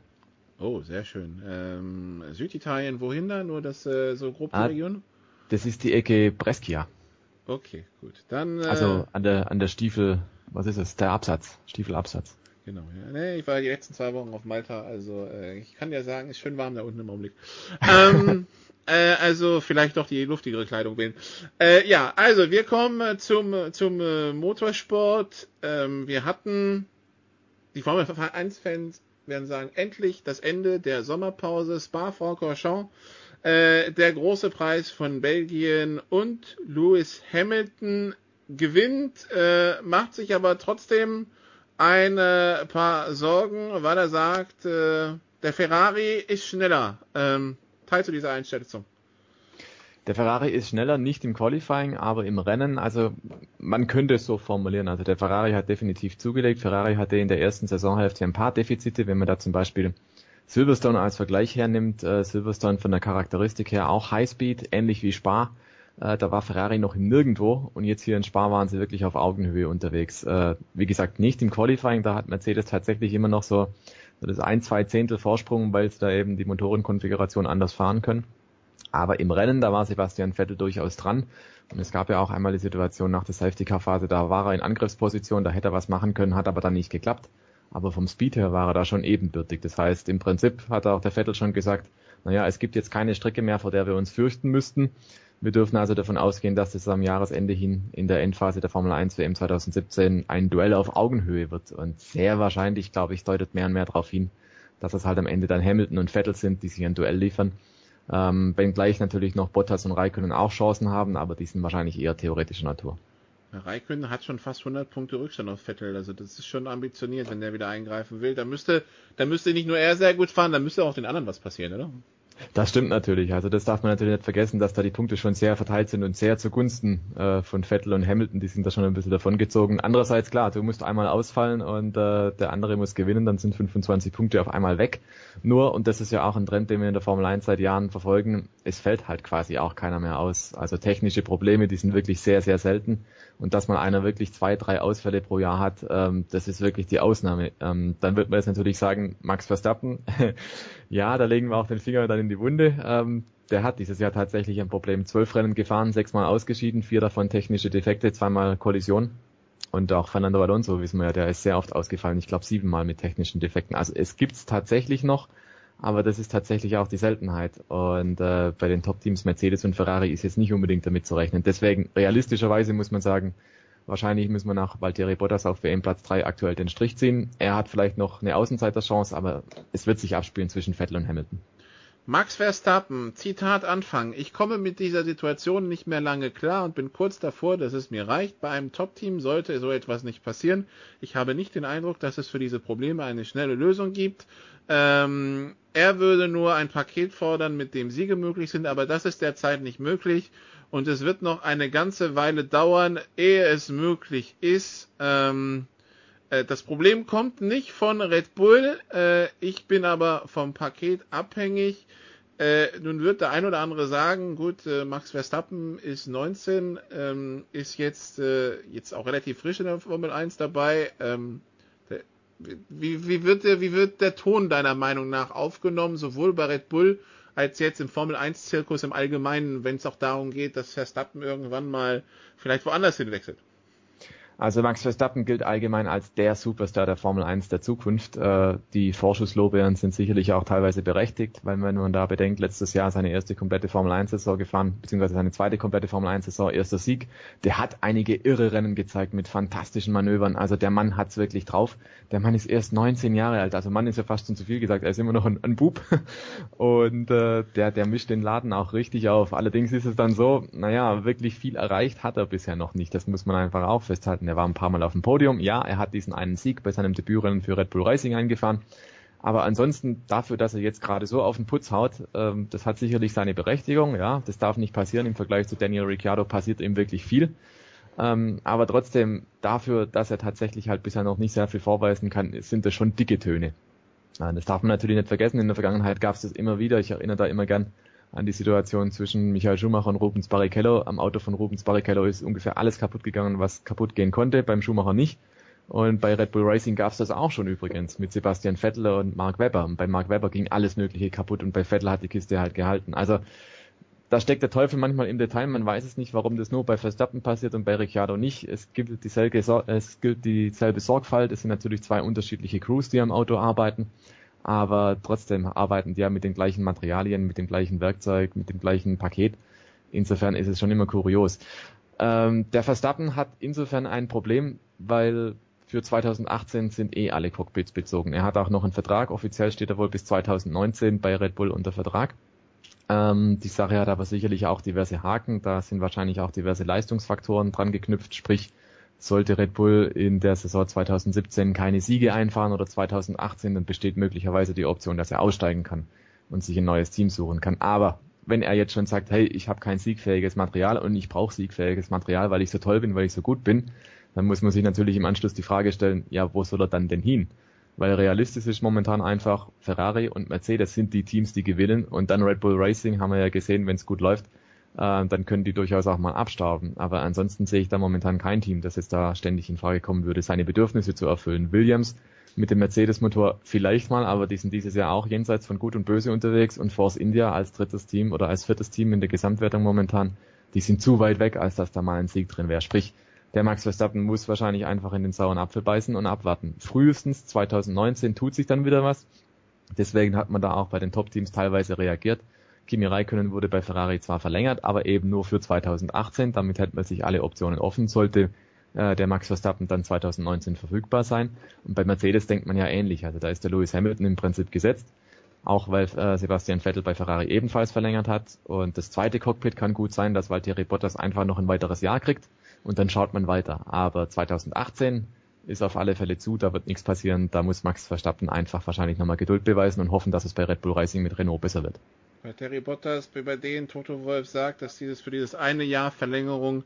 Oh, sehr schön. Ähm, Süditalien, wohin da? Nur das äh, so grob die Ah, Region? Das ist die Ecke Brescia. Okay, gut. Dann äh, Also an der an der Stiefel, was ist es? Der Absatz, Stiefelabsatz. genau. Ja. Nee, ich war die letzten zwei Wochen auf Malta, also äh, ich kann ja sagen, ist schön warm da unten im Augenblick. ähm, äh, also vielleicht doch die luftigere Kleidung wählen. Äh, ja, also wir kommen äh, zum zum äh, Motorsport. Ähm, wir hatten die Formel 1 Fans werden sagen, endlich das Ende der Sommerpause, Spa-Francorchamps, äh, der große Preis von Belgien und Lewis Hamilton gewinnt, äh, macht sich aber trotzdem ein paar Sorgen, weil er sagt, äh, der Ferrari ist schneller. Ähm, teilst du diese Einschätzung? Der Ferrari ist schneller, nicht im Qualifying, aber im Rennen. Also man könnte es so formulieren. Also der Ferrari hat definitiv zugelegt. Ferrari hatte in der ersten Saisonhälfte ein paar Defizite, wenn man da zum Beispiel Silverstone als Vergleich hernimmt. Äh, Silverstone von der Charakteristik her auch Highspeed, ähnlich wie Spa. Äh, da war Ferrari noch Nirgendwo und jetzt hier in Spa waren sie wirklich auf Augenhöhe unterwegs. Äh, wie gesagt, nicht im Qualifying, da hat Mercedes tatsächlich immer noch so, das ein, zwei Zehntel Vorsprung, weil sie da eben die Motorenkonfiguration anders fahren können. Aber im Rennen, da war Sebastian Vettel durchaus dran. Und es gab ja auch einmal die Situation nach der Safety-Car-Phase, da war er in Angriffsposition, da hätte er was machen können, hat aber dann nicht geklappt. Aber vom Speed her war er da schon ebenbürtig. Das heißt, im Prinzip hat auch der Vettel schon gesagt, naja, es gibt jetzt keine Strecke mehr, vor der wir uns fürchten müssten. Wir dürfen also davon ausgehen, dass es am Jahresende hin in der Endphase der Formel 1 WM 2017 ein Duell auf Augenhöhe wird. Und sehr wahrscheinlich, glaube ich, deutet mehr und mehr darauf hin, dass es halt am Ende dann Hamilton und Vettel sind, die sich ein Duell liefern. Ähm, wenngleich natürlich noch Bottas und Raikkonen auch Chancen haben, aber die sind wahrscheinlich eher theoretischer Natur. Raikkonen hat schon fast 100 Punkte Rückstand auf Vettel, also das ist schon ambitioniert, wenn der wieder eingreifen will. Da müsste, da müsste nicht nur er sehr gut fahren, da müsste auch den anderen was passieren, oder? Das stimmt natürlich. Also das darf man natürlich nicht vergessen, dass da die Punkte schon sehr verteilt sind und sehr zugunsten äh, von Vettel und Hamilton. Die sind da schon ein bisschen davongezogen. Andererseits klar, du musst einmal ausfallen und äh, der andere muss gewinnen, dann sind 25 Punkte auf einmal weg. Nur, und das ist ja auch ein Trend, den wir in der Formel 1 seit Jahren verfolgen, es fällt halt quasi auch keiner mehr aus. Also technische Probleme, die sind wirklich sehr, sehr selten. Und dass man einer wirklich zwei, drei Ausfälle pro Jahr hat, ähm, das ist wirklich die Ausnahme. Ähm, dann wird man jetzt natürlich sagen, Max Verstappen, ja, da legen wir auch den Finger dann in die Wunde. Ähm, der hat dieses Jahr tatsächlich ein Problem. Zwölf Rennen gefahren, sechsmal ausgeschieden, vier davon technische Defekte, zweimal Kollision. Und auch Fernando Alonso, wissen wir ja, der ist sehr oft ausgefallen. Ich glaube siebenmal mit technischen Defekten. Also es gibt's tatsächlich noch, aber das ist tatsächlich auch die Seltenheit. Und äh, bei den Top-Teams Mercedes und Ferrari ist jetzt nicht unbedingt damit zu rechnen. Deswegen realistischerweise muss man sagen, wahrscheinlich müssen wir nach Valtteri Bottas auf WM Platz 3 aktuell den Strich ziehen. Er hat vielleicht noch eine Außenseiterchance, aber es wird sich abspielen zwischen Vettel und Hamilton. Max Verstappen, Zitat Anfang. Ich komme mit dieser Situation nicht mehr lange klar und bin kurz davor, dass es mir reicht. Bei einem Top-Team sollte so etwas nicht passieren. Ich habe nicht den Eindruck, dass es für diese Probleme eine schnelle Lösung gibt. Ähm, er würde nur ein Paket fordern, mit dem Siege möglich sind, aber das ist derzeit nicht möglich und es wird noch eine ganze Weile dauern, ehe es möglich ist. Ähm, äh, das Problem kommt nicht von Red Bull, äh, ich bin aber vom Paket abhängig. Äh, nun wird der ein oder andere sagen, gut, äh, Max Verstappen ist 19, ähm, ist jetzt, äh, jetzt auch relativ frisch in der Formel 1 dabei. Ähm, wie, wie, wird der, wie wird der Ton deiner Meinung nach aufgenommen, sowohl bei Red Bull als jetzt im Formel 1 Zirkus im Allgemeinen, wenn es auch darum geht, dass Verstappen irgendwann mal vielleicht woanders hinwechselt? Also Max Verstappen gilt allgemein als der Superstar der Formel 1 der Zukunft. Äh, die Vorschusslorbeeren sind sicherlich auch teilweise berechtigt, weil wenn man da bedenkt, letztes Jahr seine erste komplette Formel 1 Saison gefahren, beziehungsweise seine zweite komplette Formel 1 Saison, erster Sieg, der hat einige irre Rennen gezeigt mit fantastischen Manövern. Also der Mann hat's wirklich drauf. Der Mann ist erst 19 Jahre alt, also Mann ist ja fast schon zu viel gesagt, er ist immer noch ein, ein Bub und äh, der, der mischt den Laden auch richtig auf. Allerdings ist es dann so, naja, wirklich viel erreicht hat er bisher noch nicht. Das muss man einfach auch festhalten hatten. Er war ein paar Mal auf dem Podium. Ja, er hat diesen einen Sieg bei seinem Debütrennen für Red Bull Racing eingefahren. Aber ansonsten dafür, dass er jetzt gerade so auf den Putz haut, ähm, das hat sicherlich seine Berechtigung. Ja, das darf nicht passieren. Im Vergleich zu Daniel Ricciardo passiert ihm wirklich viel. Ähm, aber trotzdem dafür, dass er tatsächlich halt bisher noch nicht sehr viel vorweisen kann, sind das schon dicke Töne. Das darf man natürlich nicht vergessen. In der Vergangenheit gab es das immer wieder. Ich erinnere da immer gern an die Situation zwischen Michael Schumacher und Rubens Barrichello. Am Auto von Rubens Barrichello ist ungefähr alles kaputt gegangen, was kaputt gehen konnte, beim Schumacher nicht. Und bei Red Bull Racing gab es das auch schon übrigens mit Sebastian Vettel und Mark Webber. Und bei Mark Webber ging alles Mögliche kaputt und bei Vettel hat die Kiste halt gehalten. Also da steckt der Teufel manchmal im Detail. Man weiß es nicht, warum das nur bei Verstappen passiert und bei Ricciardo nicht. Es gilt dieselbe, es gilt dieselbe Sorgfalt. Es sind natürlich zwei unterschiedliche Crews, die am Auto arbeiten aber trotzdem arbeiten die ja mit den gleichen Materialien, mit dem gleichen Werkzeug, mit dem gleichen Paket. Insofern ist es schon immer kurios. Ähm, der Verstappen hat insofern ein Problem, weil für 2018 sind eh alle Cockpits bezogen. Er hat auch noch einen Vertrag, offiziell steht er wohl bis 2019 bei Red Bull unter Vertrag. Ähm, die Sache hat aber sicherlich auch diverse Haken, da sind wahrscheinlich auch diverse Leistungsfaktoren dran geknüpft, sprich sollte Red Bull in der Saison 2017 keine Siege einfahren oder 2018, dann besteht möglicherweise die Option, dass er aussteigen kann und sich ein neues Team suchen kann. Aber wenn er jetzt schon sagt, hey, ich habe kein siegfähiges Material und ich brauche siegfähiges Material, weil ich so toll bin, weil ich so gut bin, dann muss man sich natürlich im Anschluss die Frage stellen, ja, wo soll er dann denn hin? Weil realistisch ist momentan einfach, Ferrari und Mercedes sind die Teams, die gewinnen und dann Red Bull Racing haben wir ja gesehen, wenn es gut läuft, äh, dann können die durchaus auch mal abstauben. Aber ansonsten sehe ich da momentan kein Team, das jetzt da ständig in Frage kommen würde, seine Bedürfnisse zu erfüllen. Williams mit dem Mercedes-Motor vielleicht mal, aber die sind dieses Jahr auch jenseits von Gut und Böse unterwegs und Force India als drittes Team oder als viertes Team in der Gesamtwertung momentan, die sind zu weit weg, als dass da mal ein Sieg drin wäre. Sprich, der Max Verstappen muss wahrscheinlich einfach in den sauren Apfel beißen und abwarten. Frühestens 2019 tut sich dann wieder was. Deswegen hat man da auch bei den Top-Teams teilweise reagiert. Kimi Räikkönen wurde bei Ferrari zwar verlängert, aber eben nur für 2018. Damit hätten wir sich alle Optionen offen. Sollte äh, der Max Verstappen dann 2019 verfügbar sein. Und bei Mercedes denkt man ja ähnlich. Also da ist der Lewis Hamilton im Prinzip gesetzt. Auch weil äh, Sebastian Vettel bei Ferrari ebenfalls verlängert hat. Und das zweite Cockpit kann gut sein, dass Valtteri Bottas einfach noch ein weiteres Jahr kriegt. Und dann schaut man weiter. Aber 2018 ist auf alle Fälle zu, da wird nichts passieren. Da muss Max Verstappen einfach wahrscheinlich nochmal Geduld beweisen und hoffen, dass es bei Red Bull Racing mit Renault besser wird. Bei Terry Bottas, bei denen Toto Wolf sagt, dass dieses für dieses eine Jahr Verlängerung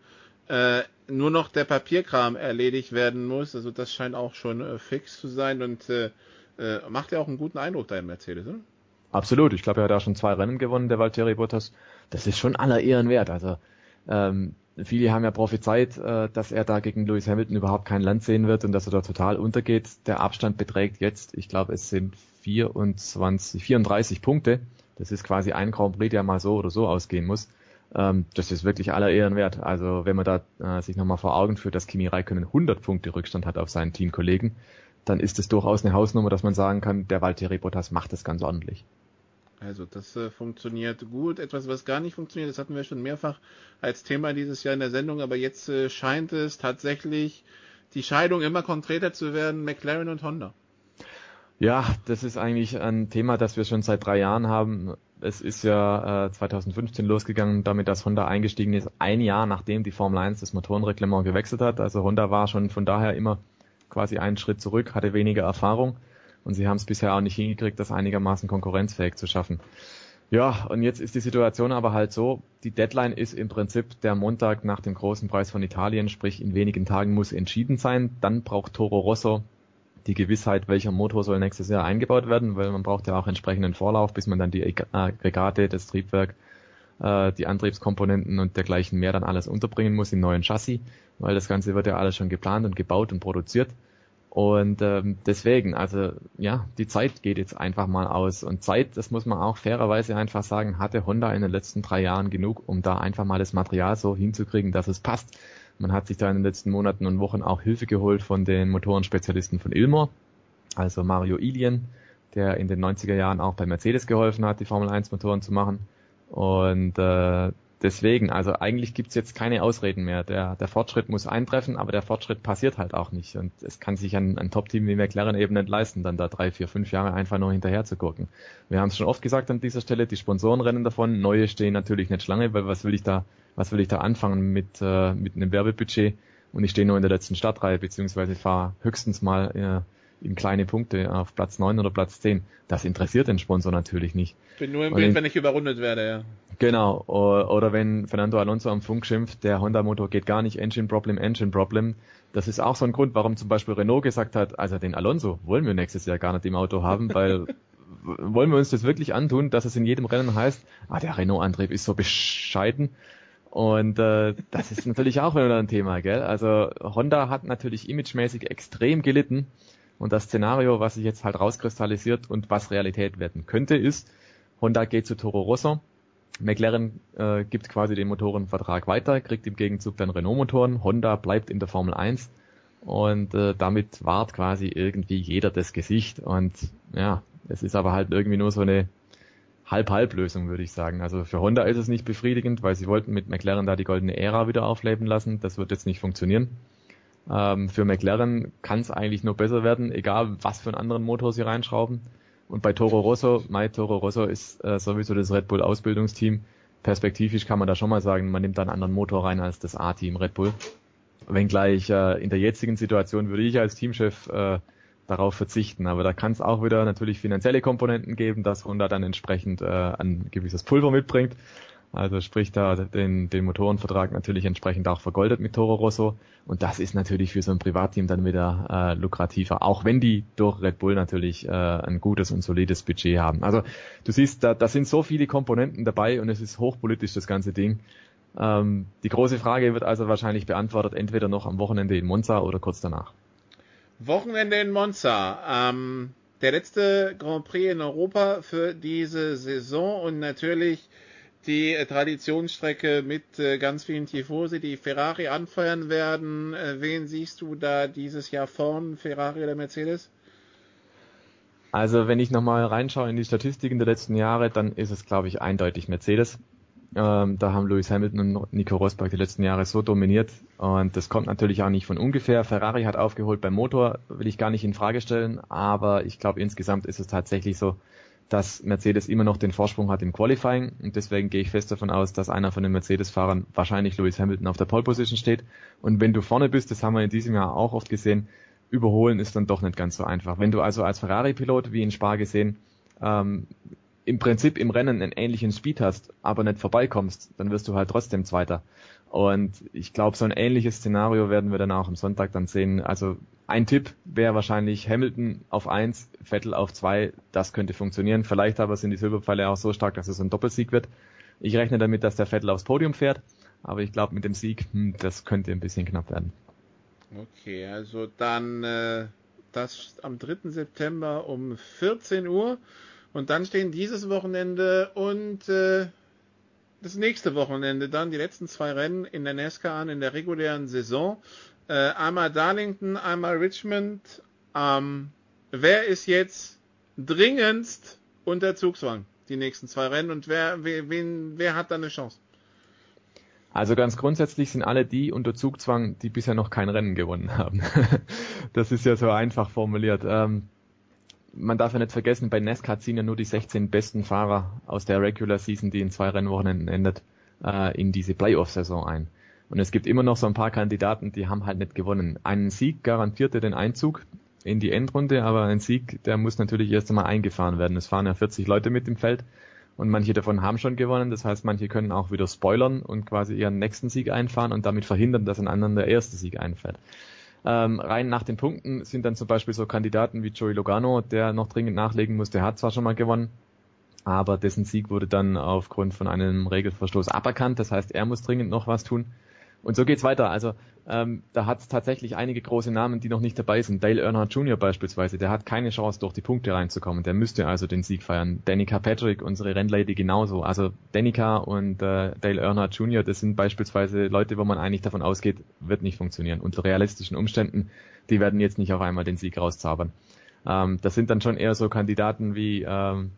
äh, nur noch der Papierkram erledigt werden muss. Also das scheint auch schon äh, fix zu sein und äh, äh, macht ja auch einen guten Eindruck da in Mercedes, oder? Absolut. Ich glaube, er hat da schon zwei Rennen gewonnen, der Valtteri Bottas. Das ist schon aller Ehren wert. Also ähm, viele haben ja prophezeit, äh, dass er da gegen Lewis Hamilton überhaupt kein Land sehen wird und dass er da total untergeht. Der Abstand beträgt jetzt, ich glaube, es sind 24, 34 Punkte. Das ist quasi ein Grand Prix, der mal so oder so ausgehen muss. Ähm, das ist wirklich aller Ehren wert. Also wenn man da äh, sich nochmal vor Augen führt, dass Kimi Räikkönen 100 Punkte Rückstand hat auf seinen Teamkollegen, dann ist es durchaus eine Hausnummer, dass man sagen kann, der Valtteri Bottas macht das ganz ordentlich. Also das äh, funktioniert gut. Etwas, was gar nicht funktioniert, das hatten wir schon mehrfach als Thema dieses Jahr in der Sendung, aber jetzt äh, scheint es tatsächlich die Scheidung immer konkreter zu werden, McLaren und Honda. Ja, das ist eigentlich ein Thema, das wir schon seit drei Jahren haben. Es ist ja äh, 2015 losgegangen, damit dass Honda eingestiegen ist, ein Jahr nachdem die Formel 1 das Motorenreglement gewechselt hat. Also Honda war schon von daher immer quasi einen Schritt zurück, hatte weniger Erfahrung und sie haben es bisher auch nicht hingekriegt, das einigermaßen konkurrenzfähig zu schaffen. Ja, und jetzt ist die Situation aber halt so, die Deadline ist im Prinzip der Montag nach dem großen Preis von Italien, sprich in wenigen Tagen muss entschieden sein. Dann braucht Toro Rosso die Gewissheit, welcher Motor soll nächstes Jahr eingebaut werden, weil man braucht ja auch entsprechenden Vorlauf, bis man dann die Aggregate, das Triebwerk, äh, die Antriebskomponenten und dergleichen mehr dann alles unterbringen muss im neuen Chassis, weil das Ganze wird ja alles schon geplant und gebaut und produziert. Und ähm, deswegen, also ja, die Zeit geht jetzt einfach mal aus. Und Zeit, das muss man auch fairerweise einfach sagen, hatte Honda in den letzten drei Jahren genug, um da einfach mal das Material so hinzukriegen, dass es passt. Man hat sich da in den letzten Monaten und Wochen auch Hilfe geholt von den Motorenspezialisten von Ilmor, also Mario Ilien, der in den 90er Jahren auch bei Mercedes geholfen hat, die Formel 1 Motoren zu machen. Und äh, deswegen, also eigentlich gibt's jetzt keine Ausreden mehr. Der, der Fortschritt muss eintreffen, aber der Fortschritt passiert halt auch nicht. Und es kann sich ein, ein Top-Team wie McLaren eben nicht leisten, dann da drei, vier, fünf Jahre einfach nur hinterher zu gucken. Wir haben es schon oft gesagt an dieser Stelle, die Sponsoren rennen davon, neue stehen natürlich nicht Schlange, weil was will ich da, was will ich da anfangen mit, äh, mit einem Werbebudget und ich stehe nur in der letzten Startreihe, beziehungsweise fahre höchstens mal äh, in kleine Punkte auf Platz 9 oder Platz 10. Das interessiert den Sponsor natürlich nicht. Bin nur im Bild, wenn ich überrundet werde, ja. Genau, oder wenn Fernando Alonso am Funk schimpft, der Honda-Motor geht gar nicht, Engine Problem, Engine Problem. Das ist auch so ein Grund, warum zum Beispiel Renault gesagt hat, also den Alonso wollen wir nächstes Jahr gar nicht im Auto haben, weil wollen wir uns das wirklich antun, dass es in jedem Rennen heißt, ah, der Renault-Antrieb ist so bescheiden. Und äh, das ist natürlich auch wieder ein Thema, gell? Also Honda hat natürlich imagemäßig extrem gelitten und das Szenario, was sich jetzt halt rauskristallisiert und was Realität werden könnte, ist, Honda geht zu Toro Rosso, McLaren äh, gibt quasi den Motorenvertrag weiter, kriegt im Gegenzug dann Renault-Motoren, Honda bleibt in der Formel 1 und äh, damit wahrt quasi irgendwie jeder das Gesicht und ja, es ist aber halt irgendwie nur so eine Halb-Halb-Lösung, würde ich sagen. Also für Honda ist es nicht befriedigend, weil sie wollten mit McLaren da die goldene Ära wieder aufleben lassen. Das wird jetzt nicht funktionieren. Ähm, für McLaren kann es eigentlich nur besser werden, egal was für einen anderen Motor sie reinschrauben. Und bei Toro Rosso, mein Toro Rosso ist äh, sowieso das Red Bull Ausbildungsteam. Perspektivisch kann man da schon mal sagen, man nimmt da einen anderen Motor rein als das A-Team Red Bull. Wenngleich äh, in der jetzigen Situation würde ich als Teamchef äh, darauf verzichten. Aber da kann es auch wieder natürlich finanzielle Komponenten geben, dass Honda dann entsprechend äh, ein gewisses Pulver mitbringt. Also sprich da den, den Motorenvertrag natürlich entsprechend auch vergoldet mit Toro Rosso. Und das ist natürlich für so ein Privatteam dann wieder äh, lukrativer, auch wenn die durch Red Bull natürlich äh, ein gutes und solides Budget haben. Also du siehst, da, da sind so viele Komponenten dabei und es ist hochpolitisch das ganze Ding. Ähm, die große Frage wird also wahrscheinlich beantwortet, entweder noch am Wochenende in Monza oder kurz danach. Wochenende in Monza. Ähm, der letzte Grand Prix in Europa für diese Saison und natürlich die äh, Traditionsstrecke mit äh, ganz vielen Tifosi, die Ferrari anfeuern werden. Äh, wen siehst du da dieses Jahr vorn, Ferrari oder Mercedes? Also wenn ich nochmal reinschaue in die Statistiken der letzten Jahre, dann ist es, glaube ich, eindeutig Mercedes. Ähm, da haben Lewis Hamilton und Nico Rosberg die letzten Jahre so dominiert und das kommt natürlich auch nicht von ungefähr. Ferrari hat aufgeholt beim Motor, will ich gar nicht in Frage stellen, aber ich glaube insgesamt ist es tatsächlich so, dass Mercedes immer noch den Vorsprung hat im Qualifying und deswegen gehe ich fest davon aus, dass einer von den Mercedes-Fahrern wahrscheinlich Lewis Hamilton auf der Pole Position steht. Und wenn du vorne bist, das haben wir in diesem Jahr auch oft gesehen, überholen ist dann doch nicht ganz so einfach. Wenn du also als Ferrari-Pilot, wie in Spa gesehen, ähm, im Prinzip im Rennen einen ähnlichen Speed hast, aber nicht vorbeikommst, dann wirst du halt trotzdem Zweiter. Und ich glaube, so ein ähnliches Szenario werden wir dann auch am Sonntag dann sehen. Also ein Tipp wäre wahrscheinlich Hamilton auf eins, Vettel auf zwei. Das könnte funktionieren. Vielleicht aber sind die Silberpfeile auch so stark, dass es ein Doppelsieg wird. Ich rechne damit, dass der Vettel aufs Podium fährt. Aber ich glaube, mit dem Sieg, hm, das könnte ein bisschen knapp werden. Okay, also dann äh, das am 3. September um 14 Uhr. Und dann stehen dieses Wochenende und äh, das nächste Wochenende dann die letzten zwei Rennen in der NASCAR an in der regulären Saison. Äh, einmal Darlington, einmal Richmond. Ähm, wer ist jetzt dringendst unter Zugzwang? Die nächsten zwei Rennen und wer, wen, wer hat da eine Chance? Also ganz grundsätzlich sind alle die unter Zugzwang, die bisher noch kein Rennen gewonnen haben. das ist ja so einfach formuliert. Ähm, man darf ja nicht vergessen, bei NASCAR ziehen ja nur die 16 besten Fahrer aus der Regular Season, die in zwei Rennwochenenden endet, äh, in diese Playoff-Saison ein. Und es gibt immer noch so ein paar Kandidaten, die haben halt nicht gewonnen. Einen Sieg garantierte den Einzug in die Endrunde, aber ein Sieg, der muss natürlich erst einmal eingefahren werden. Es fahren ja 40 Leute mit im Feld und manche davon haben schon gewonnen. Das heißt, manche können auch wieder spoilern und quasi ihren nächsten Sieg einfahren und damit verhindern, dass ein anderer der erste Sieg einfährt. Ähm, rein nach den Punkten sind dann zum Beispiel so Kandidaten wie Joey Logano, der noch dringend nachlegen muss. Der hat zwar schon mal gewonnen, aber dessen Sieg wurde dann aufgrund von einem Regelverstoß aberkannt. Das heißt, er muss dringend noch was tun. Und so geht's weiter. Also ähm, da hat es tatsächlich einige große Namen, die noch nicht dabei sind. Dale Earnhardt Jr. beispielsweise, der hat keine Chance, durch die Punkte reinzukommen. Der müsste also den Sieg feiern. Danica Patrick, unsere Rennlady, genauso. Also Danica und äh, Dale Earnhardt Jr., das sind beispielsweise Leute, wo man eigentlich davon ausgeht, wird nicht funktionieren. Unter realistischen Umständen, die werden jetzt nicht auf einmal den Sieg rauszaubern. Ähm, das sind dann schon eher so Kandidaten wie ähm,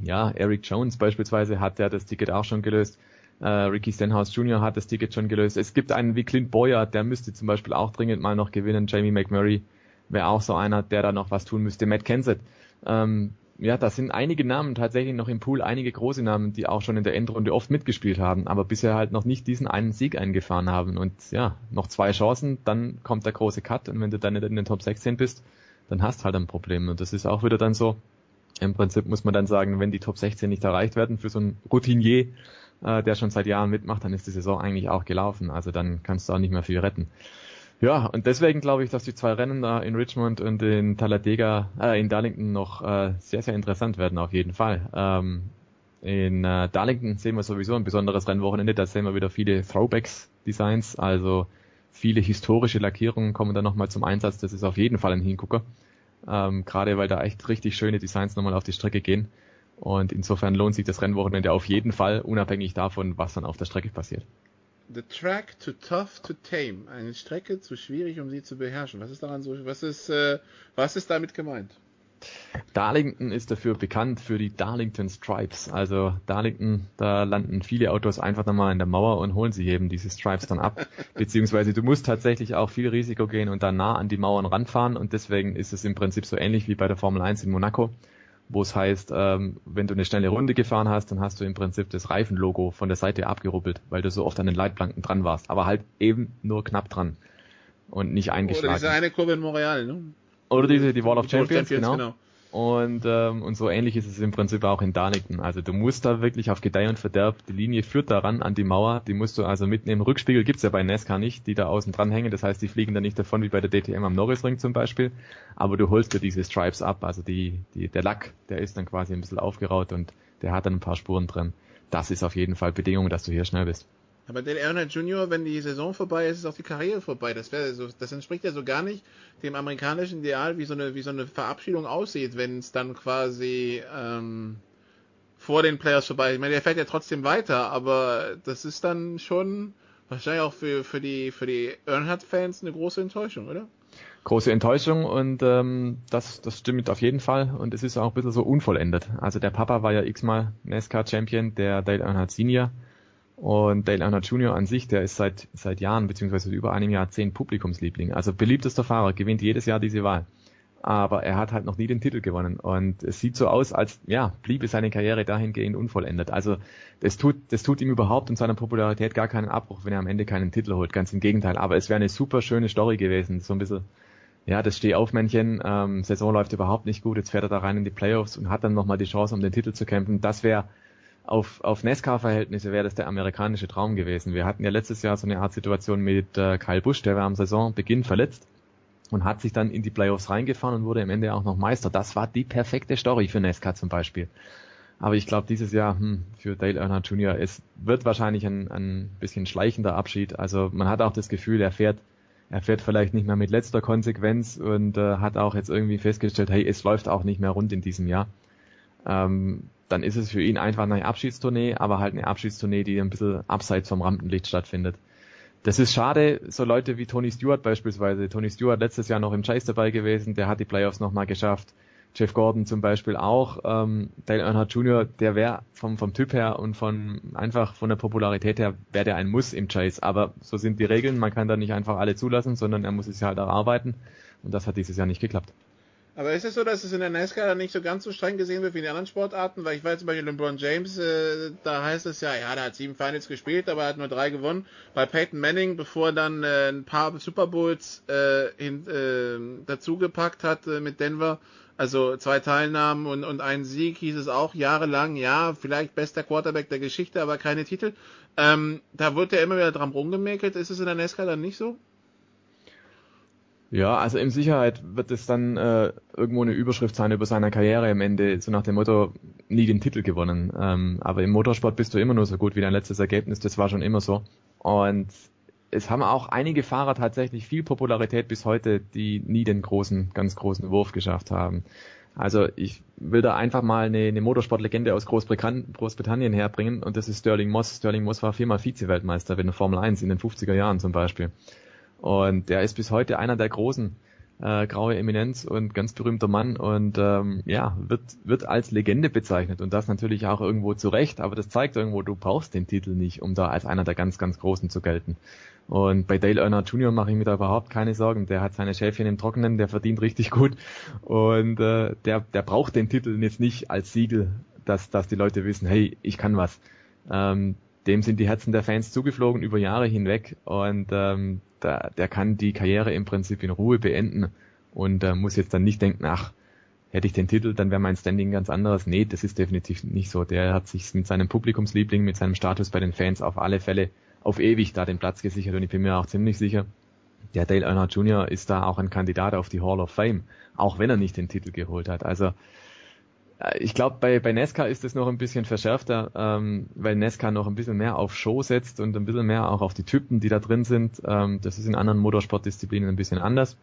ja, Eric Jones beispielsweise hat der das Ticket auch schon gelöst. Äh, Ricky Stenhouse Jr. hat das Ticket schon gelöst. Es gibt einen wie Clint Boyer, der müsste zum Beispiel auch dringend mal noch gewinnen. Jamie McMurray wäre auch so einer, der da noch was tun müsste. Matt Kenseth. Ähm, ja, da sind einige Namen tatsächlich noch im Pool, einige große Namen, die auch schon in der Endrunde oft mitgespielt haben, aber bisher halt noch nicht diesen einen Sieg eingefahren haben. Und ja, noch zwei Chancen, dann kommt der große Cut und wenn du dann nicht in den Top 16 bist, dann hast halt ein Problem. Und das ist auch wieder dann so, im Prinzip muss man dann sagen, wenn die Top 16 nicht erreicht werden für so ein Routinier, äh, der schon seit Jahren mitmacht, dann ist die Saison eigentlich auch gelaufen. Also dann kannst du auch nicht mehr viel retten. Ja, und deswegen glaube ich, dass die zwei Rennen da in Richmond und in Talladega, äh, in Darlington noch äh, sehr, sehr interessant werden, auf jeden Fall. Ähm, in äh, Darlington sehen wir sowieso ein besonderes Rennwochenende, da sehen wir wieder viele Throwbacks-Designs, also viele historische Lackierungen kommen da nochmal zum Einsatz, das ist auf jeden Fall ein Hingucker. Ähm, Gerade weil da echt richtig schöne Designs nochmal auf die Strecke gehen. Und insofern lohnt sich das Rennwochenende auf jeden Fall, unabhängig davon, was dann auf der Strecke passiert. The track too tough to tame. Eine Strecke zu schwierig, um sie zu beherrschen. Was ist daran so? Was ist, äh, was ist damit gemeint? Darlington ist dafür bekannt für die Darlington Stripes. Also Darlington, da landen viele Autos einfach nochmal in der Mauer und holen sich eben diese Stripes dann ab. Beziehungsweise du musst tatsächlich auch viel Risiko gehen und da nah an die Mauern ranfahren und deswegen ist es im Prinzip so ähnlich wie bei der Formel 1 in Monaco wo es heißt, ähm, wenn du eine schnelle Runde gefahren hast, dann hast du im Prinzip das Reifenlogo von der Seite abgerubbelt, weil du so oft an den Leitplanken dran warst, aber halt eben nur knapp dran und nicht eingeschlagen. Oder diese eine Kurve in Montreal, ne? Oder diese, die Wall of Champions, Champions genau. genau. Und, ähm, und so ähnlich ist es im Prinzip auch in Darlington. Also du musst da wirklich auf Gedeih und Verderb, die Linie führt daran an die Mauer, die musst du also mitnehmen. Rückspiegel gibt's ja bei NASCAR nicht, die da außen dran hängen. Das heißt, die fliegen da nicht davon wie bei der DTM am Norrisring zum Beispiel. Aber du holst dir diese Stripes ab. Also die, die, der Lack, der ist dann quasi ein bisschen aufgeraut und der hat dann ein paar Spuren drin. Das ist auf jeden Fall Bedingung, dass du hier schnell bist. Aber Dale Earnhardt Jr., wenn die Saison vorbei ist, ist auch die Karriere vorbei. Das wäre so, das entspricht ja so gar nicht dem amerikanischen Ideal, wie so eine, wie so eine Verabschiedung aussieht, wenn es dann quasi ähm, vor den Players vorbei ist. Ich meine, der fährt ja trotzdem weiter, aber das ist dann schon wahrscheinlich auch für, für die, für die Earnhardt-Fans eine große Enttäuschung, oder? Große Enttäuschung und ähm, das, das stimmt auf jeden Fall und es ist auch ein bisschen so unvollendet. Also der Papa war ja x-mal NASCAR-Champion, der Dale Earnhardt Senior und Dale Earnhardt Jr. an sich, der ist seit, seit Jahren, beziehungsweise über einem Jahr zehn Publikumsliebling. Also beliebtester Fahrer, gewinnt jedes Jahr diese Wahl. Aber er hat halt noch nie den Titel gewonnen. Und es sieht so aus, als, ja, bliebe seine Karriere dahingehend unvollendet. Also, das tut, das tut ihm überhaupt und seiner Popularität gar keinen Abbruch, wenn er am Ende keinen Titel holt. Ganz im Gegenteil. Aber es wäre eine super schöne Story gewesen. So ein bisschen, ja, das Stehaufmännchen, ähm, Saison läuft überhaupt nicht gut, jetzt fährt er da rein in die Playoffs und hat dann nochmal die Chance, um den Titel zu kämpfen. Das wäre auf, auf NASCAR-Verhältnisse wäre das der amerikanische Traum gewesen. Wir hatten ja letztes Jahr so eine Art Situation mit äh, Kyle Busch, der war am Saisonbeginn verletzt und hat sich dann in die Playoffs reingefahren und wurde am Ende auch noch Meister. Das war die perfekte Story für NASCAR zum Beispiel. Aber ich glaube, dieses Jahr hm, für Dale Earnhardt Jr. es wird wahrscheinlich ein, ein bisschen schleichender Abschied. Also man hat auch das Gefühl, er fährt er fährt vielleicht nicht mehr mit letzter Konsequenz und äh, hat auch jetzt irgendwie festgestellt, hey, es läuft auch nicht mehr rund in diesem Jahr. Ähm, dann ist es für ihn einfach eine Abschiedstournee, aber halt eine Abschiedstournee, die ein bisschen abseits vom Rampenlicht stattfindet. Das ist schade, so Leute wie Tony Stewart beispielsweise. Tony Stewart letztes Jahr noch im Chase dabei gewesen, der hat die Playoffs nochmal geschafft. Jeff Gordon zum Beispiel auch. Ähm, Dale Earnhardt Jr., der wäre vom, vom Typ her und von einfach von der Popularität her, wäre der ein Muss im Chase. Aber so sind die Regeln, man kann da nicht einfach alle zulassen, sondern er muss es halt erarbeiten. Und das hat dieses Jahr nicht geklappt. Aber ist es so, dass es in der NASCAR dann nicht so ganz so streng gesehen wird wie in den anderen Sportarten? Weil ich weiß zum Beispiel LeBron James, äh, da heißt es ja, ja, der hat sieben Finals gespielt, aber er hat nur drei gewonnen. Bei Peyton Manning, bevor er dann äh, ein paar Super Bowls äh, hin, äh, dazugepackt hat äh, mit Denver, also zwei Teilnahmen und, und einen Sieg hieß es auch jahrelang, ja, vielleicht bester Quarterback der Geschichte, aber keine Titel. Ähm, da wird ja immer wieder dran rumgemäkelt. Ist es in der NASCAR dann nicht so? Ja, also in Sicherheit wird es dann äh, irgendwo eine Überschrift sein über seine Karriere am Ende, so nach dem Motto, nie den Titel gewonnen. Ähm, aber im Motorsport bist du immer nur so gut wie dein letztes Ergebnis, das war schon immer so. Und es haben auch einige Fahrer tatsächlich viel Popularität bis heute, die nie den großen, ganz großen Wurf geschafft haben. Also ich will da einfach mal eine, eine Motorsportlegende aus Großbritannien herbringen und das ist Sterling Moss. Sterling Moss war viermal Vize-Weltmeister in der Formel 1 in den 50er Jahren zum Beispiel. Und der ist bis heute einer der großen äh, graue Eminenz und ganz berühmter Mann und ähm, ja, wird, wird als Legende bezeichnet und das natürlich auch irgendwo zu Recht, aber das zeigt irgendwo, du brauchst den Titel nicht, um da als einer der ganz, ganz Großen zu gelten. Und bei Dale Earnhardt Jr. mache ich mir da überhaupt keine Sorgen. Der hat seine Schäfchen im Trockenen, der verdient richtig gut. Und äh, der, der braucht den Titel jetzt nicht als Siegel, dass, dass die Leute wissen, hey, ich kann was. Ähm, dem sind die Herzen der Fans zugeflogen über Jahre hinweg und ähm, da, der kann die Karriere im Prinzip in Ruhe beenden und äh, muss jetzt dann nicht denken, ach, hätte ich den Titel, dann wäre mein Standing ganz anderes. Nee, das ist definitiv nicht so. Der hat sich mit seinem Publikumsliebling, mit seinem Status bei den Fans auf alle Fälle auf ewig da den Platz gesichert und ich bin mir auch ziemlich sicher, der Dale Earnhardt Jr. ist da auch ein Kandidat auf die Hall of Fame, auch wenn er nicht den Titel geholt hat. Also ich glaube, bei, bei Nesca ist es noch ein bisschen verschärfter, ähm, weil Nesca noch ein bisschen mehr auf Show setzt und ein bisschen mehr auch auf die Typen, die da drin sind. Ähm, das ist in anderen Motorsportdisziplinen ein bisschen anders.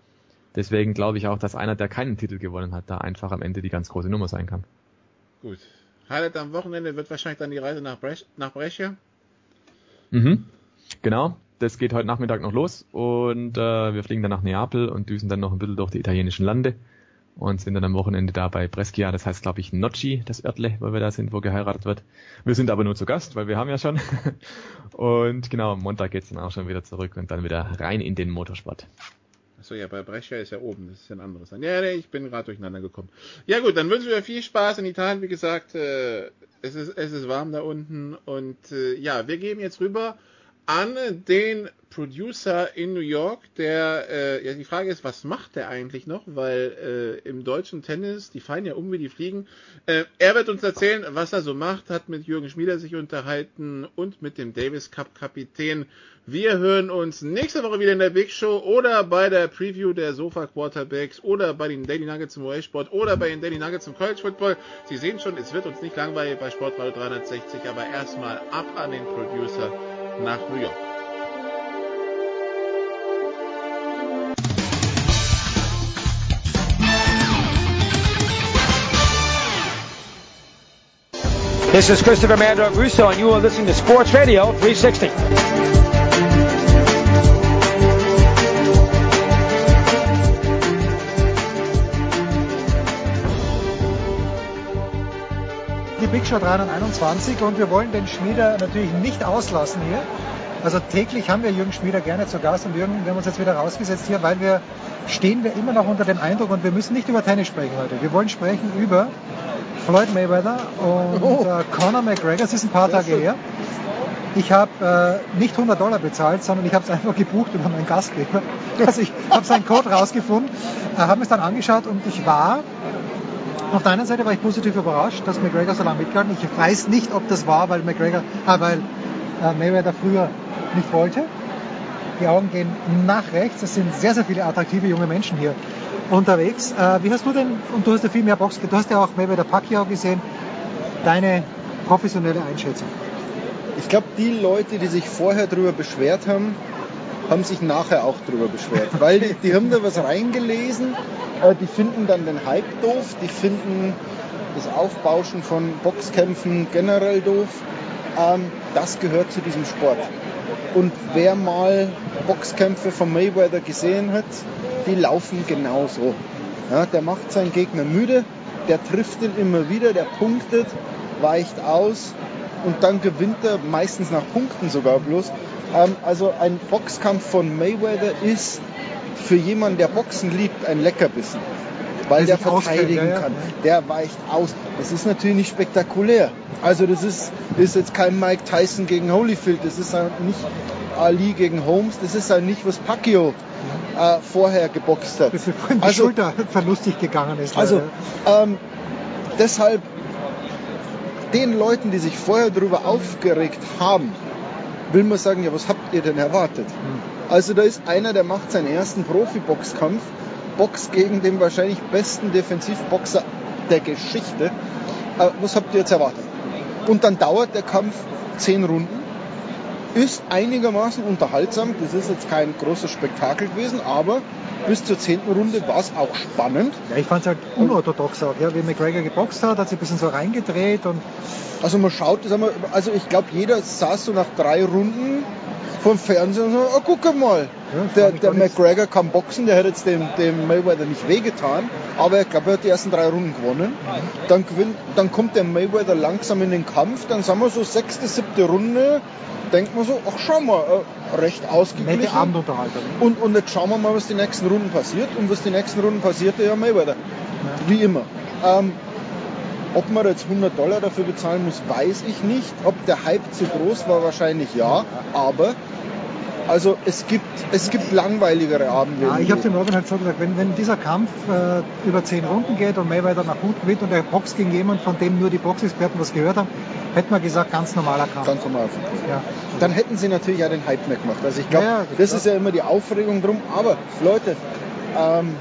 Deswegen glaube ich auch, dass einer, der keinen Titel gewonnen hat, da einfach am Ende die ganz große Nummer sein kann. Gut. Highlight am Wochenende wird wahrscheinlich dann die Reise nach, Brech, nach Brescia. Mhm. Genau, das geht heute Nachmittag noch los und äh, wir fliegen dann nach Neapel und düsen dann noch ein bisschen durch die italienischen Lande und sind dann am Wochenende da bei Brescia, das heißt glaube ich Nocci, das Örtle, wo wir da sind, wo geheiratet wird. Wir sind aber nur zu Gast, weil wir haben ja schon. und genau, am Montag geht's dann auch schon wieder zurück und dann wieder rein in den Motorsport. Achso, ja, bei Brescia ist ja oben, das ist ja ein anderes. Ja, nee, ich bin gerade durcheinander gekommen. Ja gut, dann wünschen wir viel Spaß in Italien. Wie gesagt, äh, es, ist, es ist warm da unten und äh, ja, wir geben jetzt rüber an den Producer in New York, der, äh, ja, die Frage ist, was macht der eigentlich noch? Weil äh, im deutschen Tennis, die fallen ja um wie die fliegen. Äh, er wird uns erzählen, was er so macht, hat mit Jürgen Schmieder sich unterhalten und mit dem Davis Cup Kapitän. Wir hören uns nächste Woche wieder in der Big Show oder bei der Preview der Sofa Quarterbacks oder bei den Daily Nuggets im US Sport oder bei den Daily Nuggets im College Football. Sie sehen schon, es wird uns nicht langweilig bei Sportradio 360, aber erstmal ab an den Producer This is Christopher Mandor Russo, and you are listening to Sports Radio 360. Big Show 321 und wir wollen den Schmieder natürlich nicht auslassen hier. Also täglich haben wir Jürgen Schmieder gerne zu Gast und Jürgen, wir haben uns jetzt wieder rausgesetzt hier, weil wir stehen wir immer noch unter dem Eindruck und wir müssen nicht über Tennis sprechen heute. Wir wollen sprechen über Floyd Mayweather und oh. äh, Conor McGregor. Es ist ein paar Tage her. Ich habe äh, nicht 100 Dollar bezahlt, sondern ich habe es einfach gebucht über meinen Gastgeber. Also ich habe seinen Code rausgefunden, äh, habe es dann angeschaut und ich war, auf der einen Seite war ich positiv überrascht, dass McGregor so lange mitgehalten Ich weiß nicht, ob das war, weil McGregor, äh, weil äh, Mayweather früher nicht wollte. Die Augen gehen nach rechts. Es sind sehr, sehr viele attraktive junge Menschen hier unterwegs. Äh, wie hast du denn, und du hast ja viel mehr Box, du hast ja auch Mayweather Pacquiao gesehen, deine professionelle Einschätzung? Ich glaube, die Leute, die sich vorher darüber beschwert haben, haben sich nachher auch darüber beschwert. Weil die, die haben da was reingelesen, die finden dann den Hype doof, die finden das Aufbauschen von Boxkämpfen generell doof. Ähm, das gehört zu diesem Sport. Und wer mal Boxkämpfe von Mayweather gesehen hat, die laufen genauso. Ja, der macht seinen Gegner müde, der trifft ihn immer wieder, der punktet, weicht aus und dann gewinnt er meistens nach Punkten sogar bloß. Ähm, also ein Boxkampf von Mayweather ist für jemanden, der Boxen liebt, ein Leckerbissen. Weil der verteidigen kann. Der weicht aus. Das ist natürlich nicht spektakulär. Also das ist, ist jetzt kein Mike Tyson gegen Holyfield. Das ist halt nicht Ali gegen Holmes. Das ist halt nicht, was Pacquiao äh, vorher geboxt hat. Bevor ihm die also, Schulter verlustig gegangen ist. Also ähm, deshalb den Leuten, die sich vorher darüber aufgeregt haben, will man sagen, ja, was habt ihr denn erwartet? Also da ist einer, der macht seinen ersten Profi-Boxkampf, boxt gegen den wahrscheinlich besten Defensivboxer der Geschichte. Äh, was habt ihr jetzt erwartet? Und dann dauert der Kampf zehn Runden, ist einigermaßen unterhaltsam. Das ist jetzt kein großes Spektakel gewesen, aber bis zur zehnten Runde war es auch spannend. Ja, ich fand es halt unorthodox auch, ja, wie McGregor geboxt hat, hat sich ein bisschen so reingedreht und. Also man schaut, das wir, also ich glaube, jeder saß so nach drei Runden vom Fernsehen und so, oh, guck mal, ja, der, der McGregor kann boxen, der hat jetzt dem, dem Mayweather nicht wehgetan, aber ich glaube, er hat die ersten drei Runden gewonnen. Dann, gewinnt, dann kommt der Mayweather langsam in den Kampf, dann sind wir so sechste, siebte Runde, denkt man so, ach schau mal, äh, recht ausgeglichen. Nette Abendunterhaltung. Und, und jetzt schauen wir mal, was die nächsten Runden passiert. Und was die nächsten Runden passierte, ja Mayweather. Ja. Wie immer. Ähm, ob man jetzt 100 Dollar dafür bezahlen muss, weiß ich nicht. Ob der Hype zu groß war, wahrscheinlich ja. Aber also es gibt, es gibt langweiligere Abende. Ja, ich habe dem Robin halt so gesagt, wenn, wenn dieser Kampf äh, über zehn Runden geht und Mayweather nach gut gewinnt und er boxt gegen jemanden, von dem nur die Boxexperten was gehört haben, hätten wir gesagt, ganz normaler Kampf. Ganz normal. Ja. Dann hätten sie natürlich ja den Hype mehr gemacht. Also ich glaube, ja, das ist ja immer die Aufregung drum. Aber Leute, ähm,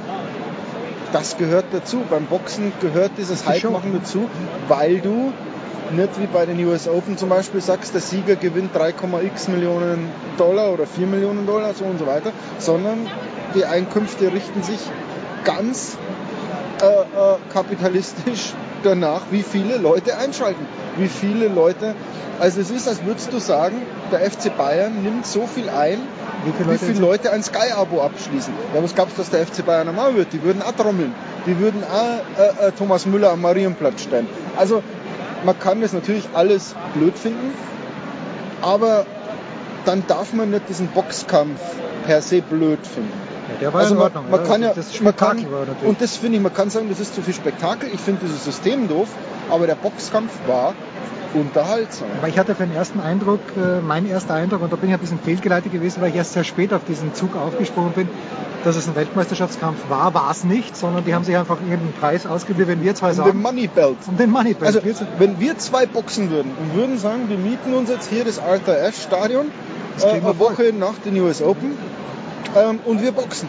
das gehört dazu. Beim Boxen gehört dieses Hype-Machen dazu, weil du nicht wie bei den US Open zum Beispiel sagst, der Sieger gewinnt 3,x Millionen Dollar oder 4 Millionen Dollar, so und so weiter, sondern die Einkünfte richten sich ganz äh, äh, kapitalistisch danach, wie viele Leute einschalten, wie viele Leute. Also es ist, als würdest du sagen, der FC Bayern nimmt so viel ein, wie viele Leute, wie viele Leute ein Sky-Abo abschließen. Ja, was glaubst du, dass der FC Bayern normal wird? Die würden auch trommeln. Die würden auch äh, äh, Thomas Müller am Marienplatz stellen. Also man kann das natürlich alles blöd finden, aber dann darf man nicht diesen Boxkampf per se blöd finden. Ja, der war also in Ordnung. Man, man kann ja, das man kann, und das finde ich, man kann sagen, das ist zu viel Spektakel. Ich finde dieses System doof, aber der Boxkampf war unterhaltsam. Aber ich hatte für den ersten Eindruck, äh, mein erster Eindruck, und da bin ich ein bisschen fehlgeleitet gewesen, weil ich erst sehr spät auf diesen Zug aufgesprungen bin, dass es ein Weltmeisterschaftskampf war, war es nicht, sondern die haben sich einfach irgendeinen Preis ausgegeben, wenn wir zwei sagen. Um den Money Belt. Um den Money Belt. Also, wenn wir zwei boxen würden und würden sagen, wir mieten uns jetzt hier das Arthur Ashe Stadion, äh, eine Woche nach den US Open, ähm, und wir boxen.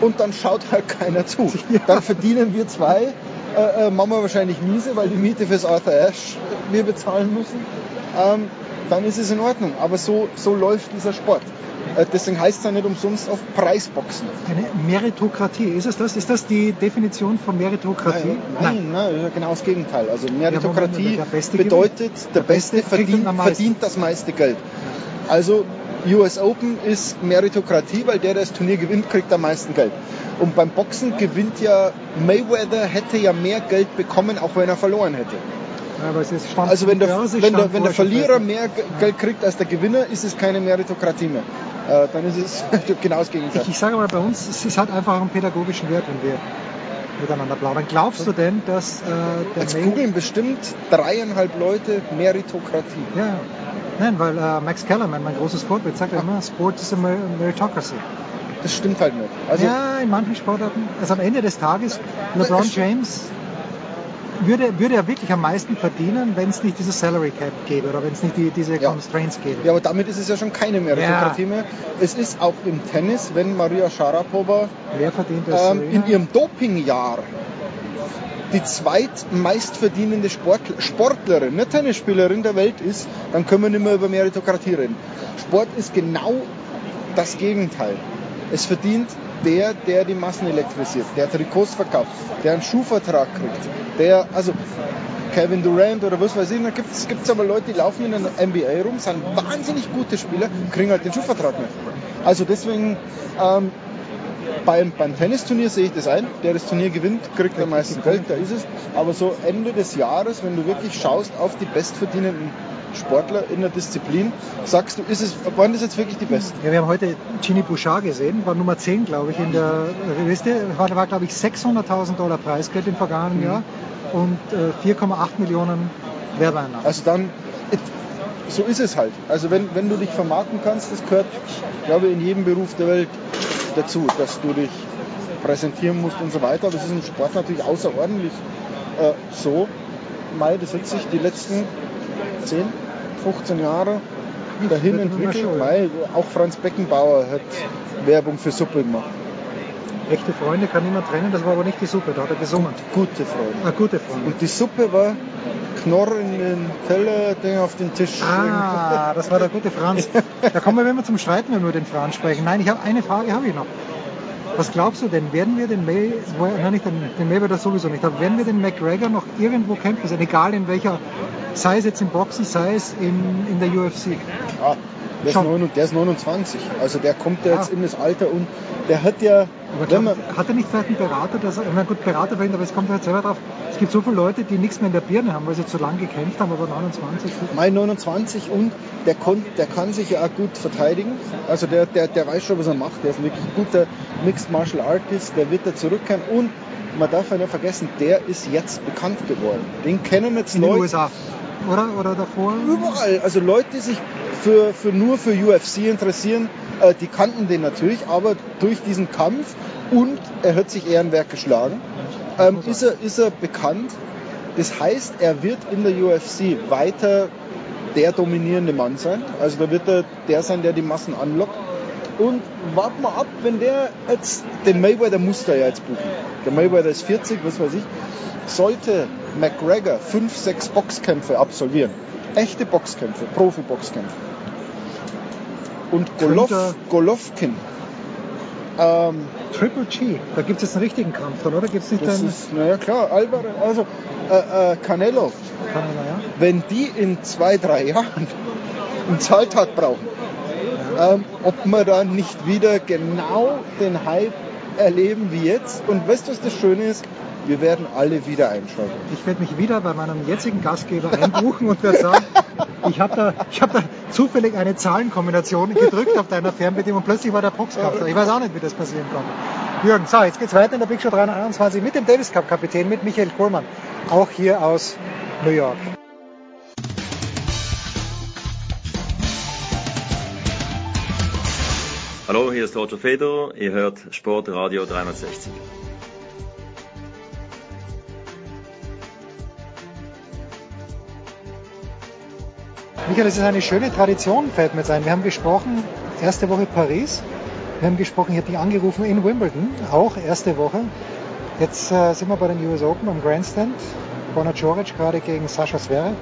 Und dann schaut halt keiner zu. Ja. Dann verdienen wir zwei äh, äh, machen wir wahrscheinlich miese, weil die Miete fürs Arthur Ashe wir bezahlen müssen. Ähm, dann ist es in Ordnung. Aber so, so läuft dieser Sport. Äh, deswegen heißt es ja nicht umsonst auf Preisboxen. Eine Meritokratie, ist es das? Ist das die Definition von Meritokratie? Nein, nein, nein genau das Gegenteil. Also Meritokratie ja, bedeutet, der, der Beste, Beste verdient, verdient das meiste Geld. Also US Open ist Meritokratie, weil der, der das Turnier gewinnt, kriegt am meisten Geld. Und beim Boxen gewinnt ja Mayweather hätte ja mehr Geld bekommen, auch wenn er verloren hätte. Ja, also wenn der, wenn der, wenn der Verlierer mehr. Geld kriegt als der Gewinner, ist es keine Meritokratie mehr. Äh, dann ist es genau das Gegenteil. Ich, ich sage mal, bei uns es ist halt einfach einen pädagogischen Wert, wenn wir miteinander plaudern. Glaubst du denn, dass äh, der Jetzt googeln bestimmt dreieinhalb Leute Meritokratie. Ja. Nein, weil äh, Max Kellerman, mein großes Vorbild, sagt ja immer, Sport is a mer- meritocracy. Das stimmt halt nicht. Also, ja, in manchen Sportarten. Also am Ende des Tages, LeBron James würde, würde er wirklich am meisten verdienen, wenn es nicht dieses Salary Cap gäbe oder wenn es nicht die, diese Constraints gäbe. Ja, aber damit ist es ja schon keine Meritokratie Ja. mehr. Es ist auch im Tennis, wenn Maria Sharapova ähm, in ihrem Dopingjahr die zweitmeistverdienende Sportler, Sportlerin, nicht Tennisspielerin der Welt ist, dann können wir nicht mehr über Meritokratie reden. Sport ist genau das Gegenteil. Es verdient der, der die Massen elektrisiert, der Trikots verkauft, der einen Schuhvertrag kriegt, der, also Kevin Durant oder was weiß ich, da gibt es aber Leute, die laufen in der NBA rum, sind wahnsinnig gute Spieler, kriegen halt den Schuhvertrag nicht. Also deswegen, ähm, beim, beim Tennisturnier sehe ich das ein, der das Turnier gewinnt, kriegt am meisten Geld, da ist es. Aber so Ende des Jahres, wenn du wirklich schaust auf die bestverdienenden Sportler in der Disziplin, sagst du, ist es, waren das jetzt wirklich die Besten? Ja, wir haben heute Ginny Bouchard gesehen, war Nummer 10, glaube ich, in der Liste. War, war glaube ich, 600.000 Dollar Preisgeld im vergangenen Mhm. Jahr und äh, 4,8 Millionen Werbeeinnahmen. Also dann, so ist es halt. Also wenn, wenn du dich vermarkten kannst, das gehört, glaube ich, in jedem Beruf der Welt dazu, dass du dich präsentieren musst und so weiter. Aber es ist im Sport natürlich außerordentlich äh, so. Mai, das hat sich die letzten 10, 15 Jahre dahin entwickelt. Mai, auch Franz Beckenbauer hat Werbung für Suppe gemacht. Echte Freunde kann niemand trennen, das war aber nicht die Suppe, da hat er gesungen. Gute Freunde. Ah, gute Freunde. Und die Suppe war Knorr in den Teller, Ding auf den Tisch. Ah, das war der gute Franz. Da kommen wir immer zum Streiten, wenn wir über den Franz sprechen. Nein, ich habe eine Frage habe ich noch. Was glaubst du denn? Werden wir den May, nein, nicht den, den Mayweather sowieso nicht, aber werden wir den McGregor noch irgendwo kämpfen sehen? Egal in welcher, sei es jetzt im Boxen, sei es in, in der UFC. Ja, der ist, Schon. 9, der ist 29. Also der kommt ja jetzt in das Alter und der hat ja, Aber glaub, man, hat er nicht vielleicht einen Berater, dass er, na gut, Berater vielleicht, aber es kommt halt selber drauf. Es gibt so viele Leute, die nichts mehr in der Birne haben, weil sie zu lange gekämpft haben, aber 29. Mai 29 und der, kon, der kann sich ja auch gut verteidigen. Also der, der, der weiß schon, was er macht. Der ist ein wirklich guter Mixed Martial Artist, der wird da zurückkehren und man darf ja nicht vergessen, der ist jetzt bekannt geworden. Den kennen jetzt In den Leute. USA. Oder, oder davor? Überall. Also Leute, die sich für, für nur für UFC interessieren, äh, die kannten den natürlich, aber durch diesen Kampf und er hat sich Ehrenwerk geschlagen, ähm, ist, er, ist er bekannt. Das heißt, er wird in der UFC weiter der dominierende Mann sein. Also da wird er der sein, der die Massen anlockt. Und warten wir ab, wenn der jetzt, den Mayweather muss der ja jetzt buchen. Der Mayweather ist 40, was weiß ich. Sollte McGregor 5, 6 Boxkämpfe absolvieren, echte Boxkämpfe, Profi-Boxkämpfe, und Golov, Golovkin, ähm, Triple G, da gibt es jetzt einen richtigen Kampf dann, oder? Gibt es nicht das einen... ist, naja klar, Alvarez, also äh, äh, Canelo, Canelo, ja. wenn die in zwei, drei Jahren einen Zahltag brauchen, ähm, ob wir dann nicht wieder genau den Hype erleben wie jetzt. Und weißt du, was das Schöne ist? Wir werden alle wieder einschalten. Ich werde mich wieder bei meinem jetzigen Gastgeber einbuchen und werde sagen, ich habe da, hab da zufällig eine Zahlenkombination gedrückt auf deiner Fernbedienung und plötzlich war der Boxkampf da. Ich weiß auch nicht, wie das passieren konnte. Jürgen, so, jetzt geht's weiter in der Big Show 321 mit dem Davis Cup Kapitän, mit Michael Kohlmann, auch hier aus New York. Hallo, hier ist Roger Federer. Ihr hört Sportradio 360. Michael, das ist eine schöne Tradition, fällt mir jetzt ein. Wir haben gesprochen, erste Woche Paris. Wir haben gesprochen, ich habe dich angerufen in Wimbledon, auch erste Woche. Jetzt äh, sind wir bei den US Open am Grandstand. Bonner Joric gerade gegen Sascha Zverev.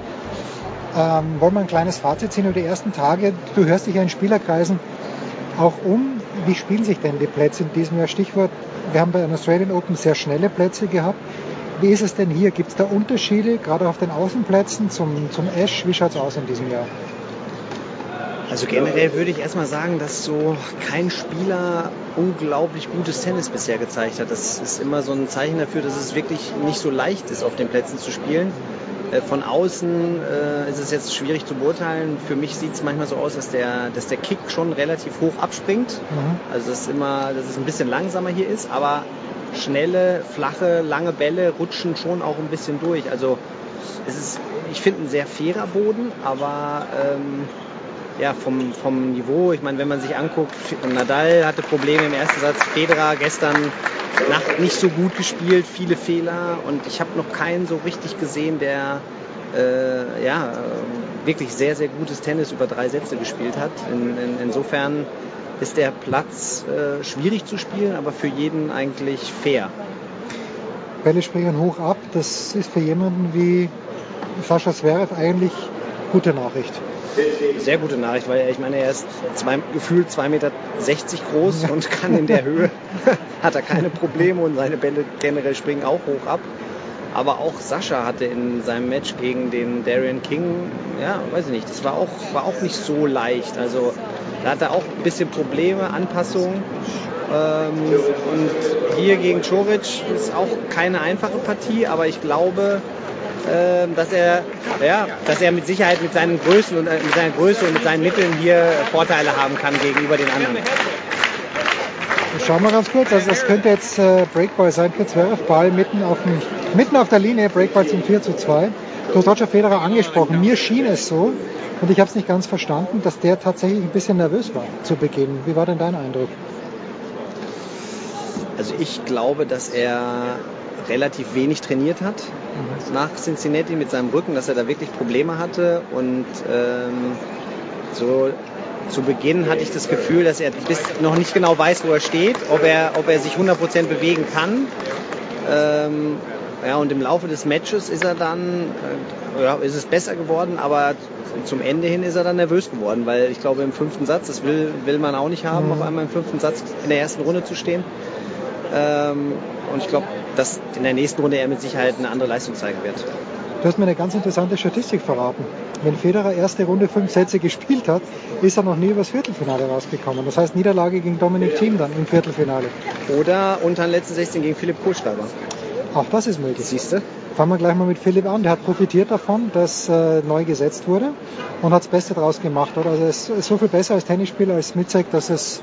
Ähm, wollen wir ein kleines Fazit ziehen über die ersten Tage? Du hörst dich ja in Spielerkreisen auch um. Wie spielen sich denn die Plätze in diesem Jahr? Stichwort, wir haben bei den Australian Open sehr schnelle Plätze gehabt. Wie ist es denn hier? Gibt es da Unterschiede, gerade auf den Außenplätzen zum, zum Ash? Wie schaut es aus in diesem Jahr? Also generell würde ich erstmal sagen, dass so kein Spieler unglaublich gutes Tennis bisher gezeigt hat. Das ist immer so ein Zeichen dafür, dass es wirklich nicht so leicht ist, auf den Plätzen zu spielen. Äh, Von außen äh, ist es jetzt schwierig zu beurteilen. Für mich sieht es manchmal so aus, dass der, dass der Kick schon relativ hoch abspringt. Also dass, immer, dass es ein bisschen langsamer hier ist, aber schnelle, flache, lange Bälle rutschen schon auch ein bisschen durch. Also es ist, ich finde, ein sehr fairer Boden, aber ähm, ja, vom, vom Niveau, ich meine, wenn man sich anguckt, Nadal hatte Probleme im ersten Satz, Federer gestern Nacht nicht so gut gespielt, viele Fehler und ich habe noch keinen so richtig gesehen, der äh, ja, wirklich sehr, sehr gutes Tennis über drei Sätze gespielt hat. In, in, insofern ist der Platz äh, schwierig zu spielen, aber für jeden eigentlich fair. Bälle springen hoch ab, das ist für jemanden wie Sascha Zverev eigentlich gute Nachricht. Sehr gute Nachricht, weil ich meine, er ist zwei, gefühlt 2,60 Meter groß und kann in der Höhe, hat er keine Probleme und seine Bälle generell springen auch hoch ab. Aber auch Sascha hatte in seinem Match gegen den Darian King, ja, weiß ich nicht, das war auch, war auch nicht so leicht. Also da hat er auch ein bisschen Probleme, Anpassungen. Ähm, und hier gegen Čorić ist auch keine einfache Partie, aber ich glaube, dass er, ja, dass er mit Sicherheit mit seinen Größen und äh, mit seiner Größe und mit seinen Mitteln hier Vorteile haben kann gegenüber den anderen. Schauen wir ganz kurz, also das könnte jetzt äh, Breakball sein für 12 Ball mitten auf, dem, mitten auf der Linie, Breakball zum 4 zu 2. Du hast Roger Federer angesprochen, mir schien es so, und ich habe es nicht ganz verstanden, dass der tatsächlich ein bisschen nervös war zu Beginn. Wie war denn dein Eindruck? Also ich glaube, dass er relativ wenig trainiert hat mhm. nach Cincinnati mit seinem Rücken, dass er da wirklich Probleme hatte und ähm, so zu Beginn hatte ich das Gefühl, dass er bis noch nicht genau weiß, wo er steht, ob er, ob er sich 100% bewegen kann. Ähm, ja, und im Laufe des Matches ist er dann, äh, ja, ist es besser geworden, aber zum Ende hin ist er dann nervös geworden, weil ich glaube im fünften Satz, das will, will man auch nicht haben, mhm. auf einmal im fünften Satz in der ersten Runde zu stehen. Ähm, und ich glaube, dass in der nächsten Runde er mit Sicherheit eine andere Leistung zeigen wird. Du hast mir eine ganz interessante Statistik verraten. Wenn Federer erste Runde fünf Sätze gespielt hat, ist er noch nie übers Viertelfinale rausgekommen. Das heißt Niederlage gegen Dominik Thiem dann im Viertelfinale. Oder unter den letzten 16 gegen Philipp Kohlschreiber. Auch das ist möglich. Siehst du? Fangen wir gleich mal mit Philipp an. Der hat profitiert davon, dass äh, neu gesetzt wurde und hat das Beste draus gemacht. Oder? Also es ist so viel besser als Tennisspieler als Smitzek, dass es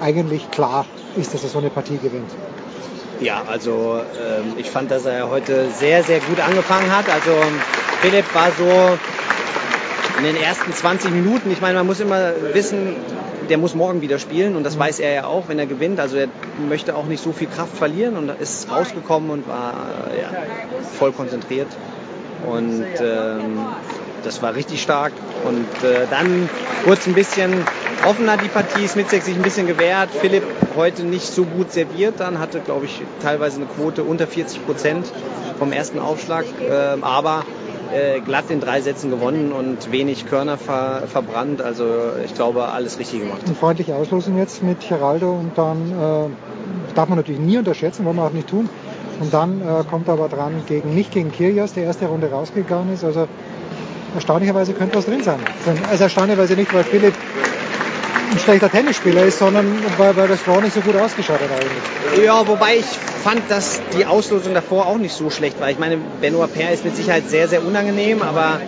eigentlich klar ist, dass er so eine Partie gewinnt. Ja, also ähm, ich fand, dass er heute sehr, sehr gut angefangen hat. Also Philipp war so in den ersten 20 Minuten, ich meine, man muss immer wissen, der muss morgen wieder spielen und das weiß er ja auch, wenn er gewinnt. Also er möchte auch nicht so viel Kraft verlieren und ist rausgekommen und war ja, voll konzentriert. Und ähm, das war richtig stark. Und äh, dann kurz ein bisschen offener die Partie, Smitzek sich ein bisschen gewehrt, Philipp heute nicht so gut serviert, dann hatte, glaube ich, teilweise eine Quote unter 40 Prozent vom ersten Aufschlag, äh, aber glatt in drei Sätzen gewonnen und wenig Körner ver verbrannt. Also ich glaube, alles richtig gemacht. Eine freundliche Auslosung jetzt mit Geraldo und dann äh, darf man natürlich nie unterschätzen, wollen wir auch nicht tun. Und dann äh, kommt er aber dran gegen nicht gegen Kyrgios, der erste Runde rausgegangen ist. Also erstaunlicherweise könnte was drin sein. Also erstaunlicherweise nicht, weil Philipp ein schlechter Tennisspieler ist, sondern weil, weil das Frau nicht so gut ausgeschaut hat eigentlich. Ja, wobei ich fand, dass die Auslosung davor auch nicht so schlecht war. Ich meine, Benoit Paire ist mit Sicherheit sehr, sehr unangenehm, aber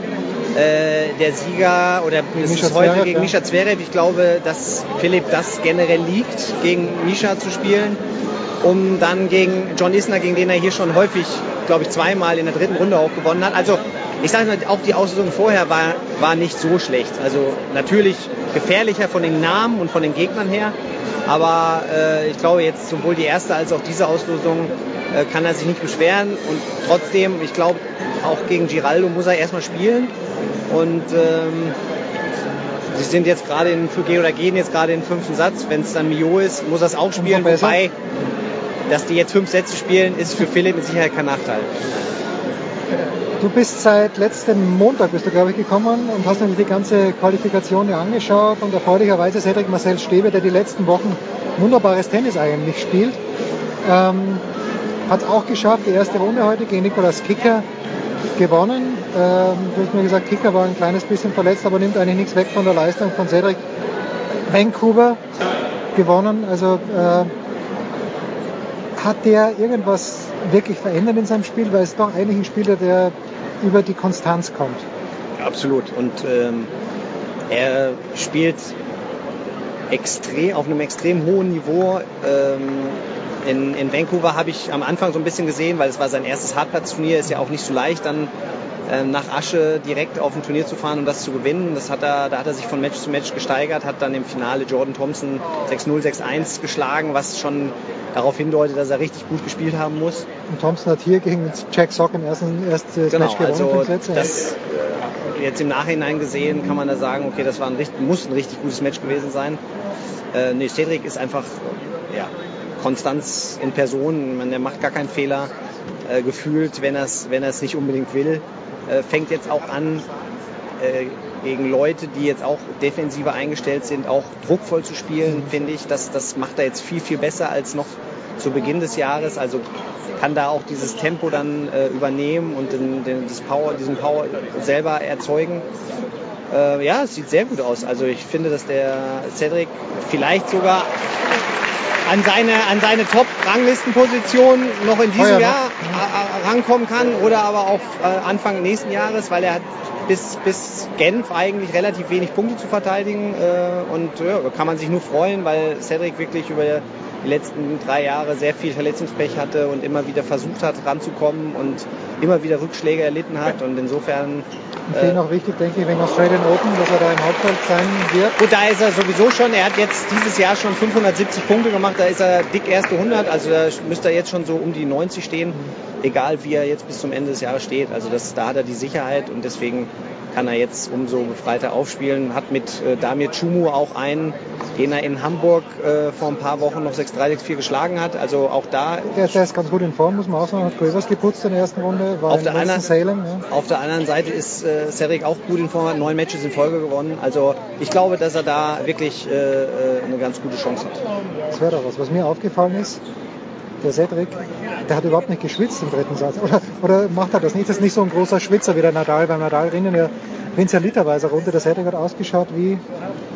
äh, der Sieger oder es ist heute Zverev, gegen ja. Mischa Zverev. Ich glaube, dass Philipp das generell liegt, gegen Mischa zu spielen, um dann gegen John Isner, gegen den er hier schon häufig, glaube ich, zweimal in der dritten Runde auch gewonnen hat. Also ich sage mal, auch die Auslosung vorher war, war nicht so schlecht. Also natürlich gefährlicher von den Namen und von den Gegnern her. Aber äh, ich glaube jetzt sowohl die erste als auch diese Auslosung äh, kann er sich nicht beschweren. Und trotzdem, ich glaube, auch gegen Giraldo muss er erstmal spielen. Und ähm, sie sind jetzt gerade in oder gehen jetzt gerade in den fünften Satz. Wenn es dann Mio ist, muss er es auch spielen. Wobei, dass die jetzt fünf Sätze spielen, ist für Philipp mit Sicherheit kein Nachteil. Du bist seit letztem Montag, bist du glaube ich gekommen und hast nämlich die ganze Qualifikation angeschaut und erfreulicherweise Cedric Marcel Stebe, der die letzten Wochen wunderbares Tennis eigentlich spielt, ähm, hat es auch geschafft, die erste Runde heute gegen Nikolaus Kicker gewonnen. Ähm, du hast mir gesagt, Kicker war ein kleines bisschen verletzt, aber nimmt eigentlich nichts weg von der Leistung von Cedric. Vancouver gewonnen, also äh, hat der irgendwas wirklich verändert in seinem Spiel, weil es doch eigentlich ein Spieler, der über die Konstanz kommt. Absolut. Und ähm, er spielt extrem, auf einem extrem hohen Niveau. Ähm, in, in Vancouver habe ich am Anfang so ein bisschen gesehen, weil es war sein erstes Hartplatzturnier, ist ja auch nicht so leicht, dann nach Asche direkt auf ein Turnier zu fahren und das zu gewinnen. Das hat er, da hat er sich von Match zu Match gesteigert, hat dann im Finale Jordan Thompson 6-0, 6-1 geschlagen, was schon darauf hindeutet, dass er richtig gut gespielt haben muss. Und Thompson hat hier gegen Jack Sock im ersten erstes genau, Match gewonnen. Also das, äh, jetzt im Nachhinein gesehen kann man da sagen, okay, das war ein, muss ein richtig gutes Match gewesen sein. Äh, nee, Cedric ist einfach ja, Konstanz in Person. Man, der macht gar keinen Fehler äh, gefühlt, wenn er es wenn er's nicht unbedingt will. Äh, fängt jetzt auch an, äh, gegen Leute, die jetzt auch defensiver eingestellt sind, auch druckvoll zu spielen, finde ich. Das, das macht er jetzt viel, viel besser als noch zu Beginn des Jahres. Also kann da auch dieses Tempo dann äh, übernehmen und den, den, das Power, diesen Power selber erzeugen. Äh, ja, es sieht sehr gut aus. Also ich finde, dass der Cedric vielleicht sogar an seine, an seine Top-Ranglistenposition noch in diesem ja, Jahr äh, rankommen kann oder aber auch äh, Anfang nächsten Jahres, weil er hat bis, bis Genf eigentlich relativ wenig Punkte zu verteidigen äh, und ja, da kann man sich nur freuen, weil Cedric wirklich über die letzten drei Jahre sehr viel Verletzungspech hatte und immer wieder versucht hat ranzukommen und immer wieder Rückschläge erlitten hat und insofern Und für ihn auch wichtig, denke ich, wegen Australian Open, dass er da im Hauptfeld sein wird. Gut, da ist er sowieso schon. Er hat jetzt dieses Jahr schon 570 Punkte gemacht. Da ist er dick erste 100. Also da müsste er jetzt schon so um die 90 stehen. Egal wie er jetzt bis zum Ende des Jahres steht. Also das, da hat er die Sicherheit und deswegen kann er jetzt umso befreiter aufspielen. Hat mit äh, Damir Chumu auch einen, den er in Hamburg äh, vor ein paar Wochen noch 6-3, 6-4 geschlagen hat. Also auch da Der, der ist ganz gut in Form, muss man auch sagen. Hat Quavers geputzt in der ersten Runde, war Auf der anderen- Salem. Ja. Auf der anderen Seite ist äh, Cedric auch gut in Form, hat neun Matches in Folge gewonnen. Also ich glaube, dass er da wirklich äh, äh, eine ganz gute Chance hat. Das wäre doch was. Was mir aufgefallen ist, der Cedric, der hat überhaupt nicht geschwitzt im dritten Satz. Oder, oder macht er das nicht? Das ist nicht so ein großer Schwitzer wie der Nadal. Beim Nadal rennen ja rinnt ja literweise runter. Der Cedric hat ausgeschaut wie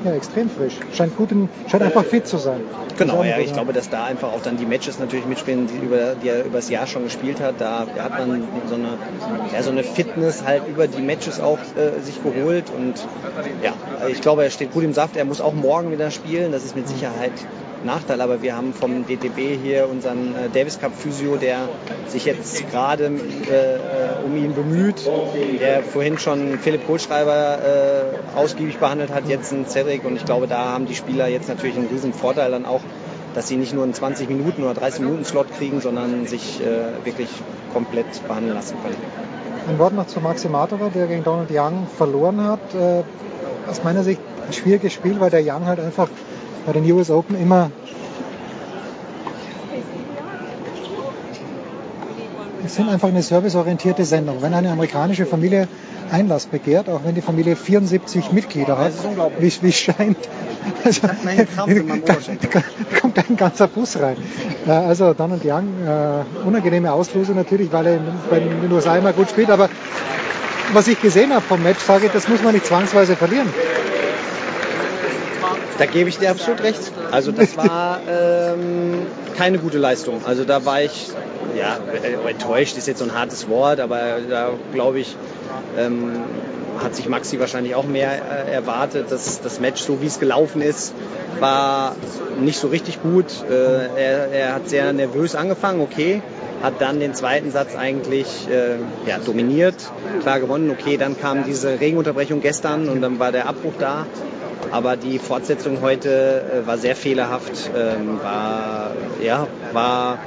ja, extrem frisch. Scheint, gut in, scheint einfach fit zu sein. Genau, ja, ich glaube, dass da einfach auch dann die Matches natürlich mitspielen, die, über, die er übers Jahr schon gespielt hat. Da hat man so eine, ja, so eine Fitness halt über die Matches auch äh, sich geholt und ja, ich glaube, er steht gut im Saft. Er muss auch morgen wieder spielen, das ist mit Sicherheit Nachteil, aber wir haben vom DTB hier unseren äh, Davis Cup Physio, der sich jetzt gerade äh, äh, um ihn bemüht, der vorhin schon Philipp Kohlschreiber äh, ausgiebig behandelt hat, jetzt ein Cedric und ich glaube, da haben die Spieler jetzt natürlich einen riesen Vorteil dann auch, dass sie nicht nur einen 20 Minuten oder 30 Minuten Slot kriegen, sondern sich äh, wirklich komplett behandeln lassen können. Ein Wort noch zu Maxi der gegen Donald Young verloren hat. Äh, aus meiner Sicht ein schwieriges Spiel, weil der Young halt einfach bei den US Open immer es sind einfach eine serviceorientierte Sendung. Wenn eine amerikanische Familie Einlass begehrt, auch wenn die Familie 74 Mitglieder hat, wie wie es scheint, also, da kommt ein ganzer Bus rein. Also Donald Young, äh, unangenehme Auslose natürlich, weil er in, bei den USA immer gut spielt, aber was ich gesehen habe vom Match, sage ich, das muss man nicht zwangsweise verlieren. Da gebe ich dir absolut recht. Also das war ähm, keine gute Leistung. Also da war ich, ja, enttäuscht ist jetzt so ein hartes Wort, aber da glaube ich, ähm, hat sich Maxi wahrscheinlich auch mehr äh, erwartet. Das, das Match, so wie es gelaufen ist, war nicht so richtig gut. Äh, er, er hat sehr nervös angefangen, okay. Hat dann den zweiten Satz eigentlich äh, ja, dominiert, klar gewonnen. Okay, dann kam diese Regenunterbrechung gestern und dann war der Abbruch da. Aber die Fortsetzung heute äh, war sehr fehlerhaft, ähm, war, ja, war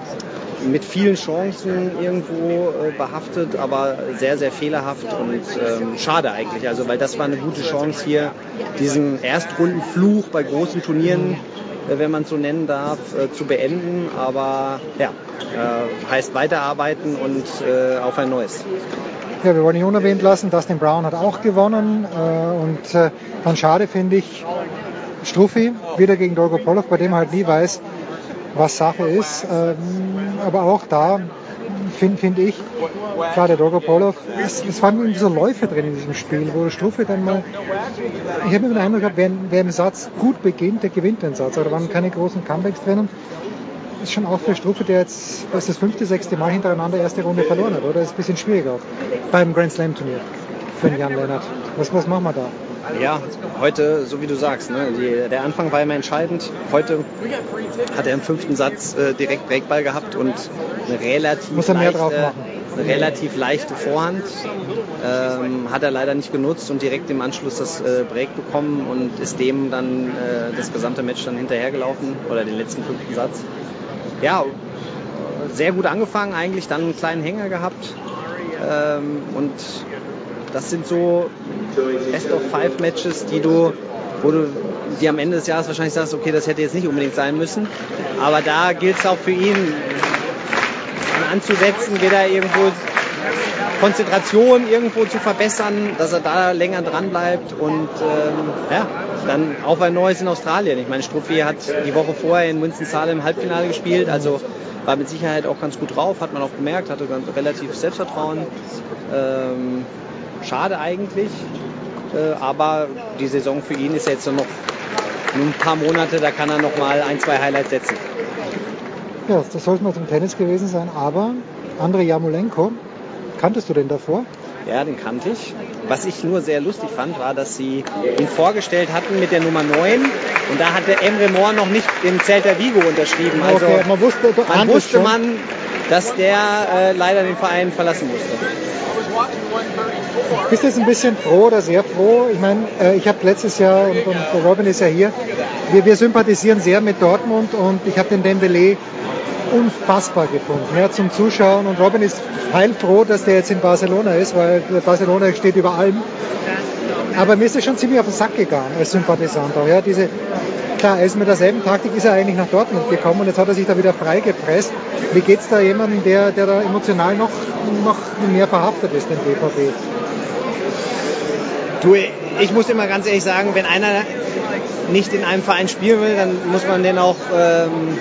mit vielen Chancen irgendwo äh, behaftet, aber sehr, sehr fehlerhaft und ähm, schade eigentlich. Also, weil das war eine gute Chance hier, diesen Erstrundenfluch bei großen Turnieren, äh, wenn man es so nennen darf, äh, zu beenden. Aber ja, äh, heißt weiterarbeiten und äh, auf ein neues. Ja, wir wollen nicht unerwähnt lassen, Dustin Brown hat auch gewonnen äh, und äh, dann schade finde ich Struffi wieder gegen Dolgopolov, bei dem halt nie weiß, was Sache ist. Ähm, aber auch da finde find ich, klar, der Dolgopolov, es, es waren irgendwie so Läufe drin in diesem Spiel, wo Struffi dann mal, ich habe immer den Eindruck gehabt, wer, wer im Satz gut beginnt, der gewinnt den Satz. Aber da waren keine großen Comebacks drinnen. Das ist schon auch für Struffe, der jetzt das, das fünfte, sechste Mal hintereinander erste Runde verloren hat, oder? Das ist ein bisschen schwierig auch beim Grand Slam Turnier für den Jan Lennart. Was, was machen wir da? Ja, heute, so wie du sagst, ne, die, der Anfang war immer entscheidend. Heute hat er im fünften Satz äh, direkt Breakball gehabt und eine relativ Muss er mehr leichte, drauf machen. eine relativ leichte Vorhand. Ähm, hat er leider nicht genutzt und direkt im Anschluss das äh, Break bekommen und ist dem dann äh, das gesamte Match dann hinterhergelaufen oder den letzten fünften Satz. Ja, sehr gut angefangen eigentlich, dann einen kleinen Hänger gehabt. Ähm, und das sind so Best of Five Matches, die du, wo du die am Ende des Jahres wahrscheinlich sagst, okay, das hätte jetzt nicht unbedingt sein müssen. Aber da gilt es auch für ihn anzusetzen, wieder irgendwo Konzentration irgendwo zu verbessern, dass er da länger dran bleibt und ähm, ja, dann auf ein neues in Australien. Ich meine, Struppi hat die Woche vorher in Winston-Salem im Halbfinale gespielt, also war mit Sicherheit auch ganz gut drauf, hat man auch gemerkt, hatte ganz, relativ Selbstvertrauen. Ähm, schade eigentlich, äh, aber die Saison für ihn ist jetzt noch nur ein paar Monate, da kann er noch mal ein, zwei Highlights setzen. Ja, das sollte mal zum Tennis gewesen sein, aber Andrei Jamolenko, kanntest du den davor? Ja, den kannte ich. Was ich nur sehr lustig fand, war, dass sie ihn vorgestellt hatten mit der Nummer 9 und da hatte Emre Moore noch nicht im Celta Vigo unterschrieben. Also okay, man wusste, man wusste man, dass der äh, leider den Verein verlassen musste. Bist du jetzt ein bisschen froh oder sehr froh? Ich meine, äh, ich habe letztes Jahr, und, und Robin ist ja hier, wir, wir sympathisieren sehr mit Dortmund und ich habe den Dembele unfassbar gefunden ja, zum Zuschauen. Und Robin ist heilfroh, dass der jetzt in Barcelona ist, weil Barcelona steht über allem. Aber mir ist er schon ziemlich auf den Sack gegangen als Sympathisant. Ja. Diese, klar, er ist mit derselben Taktik ist er eigentlich nach Dortmund gekommen und jetzt hat er sich da wieder freigepresst. Wie geht es da jemandem, der, der da emotional noch, noch mehr verhaftet ist, den BVB? Du, ich muss immer ganz ehrlich sagen, wenn einer nicht in einem Verein spielen will, dann muss man den auch ähm,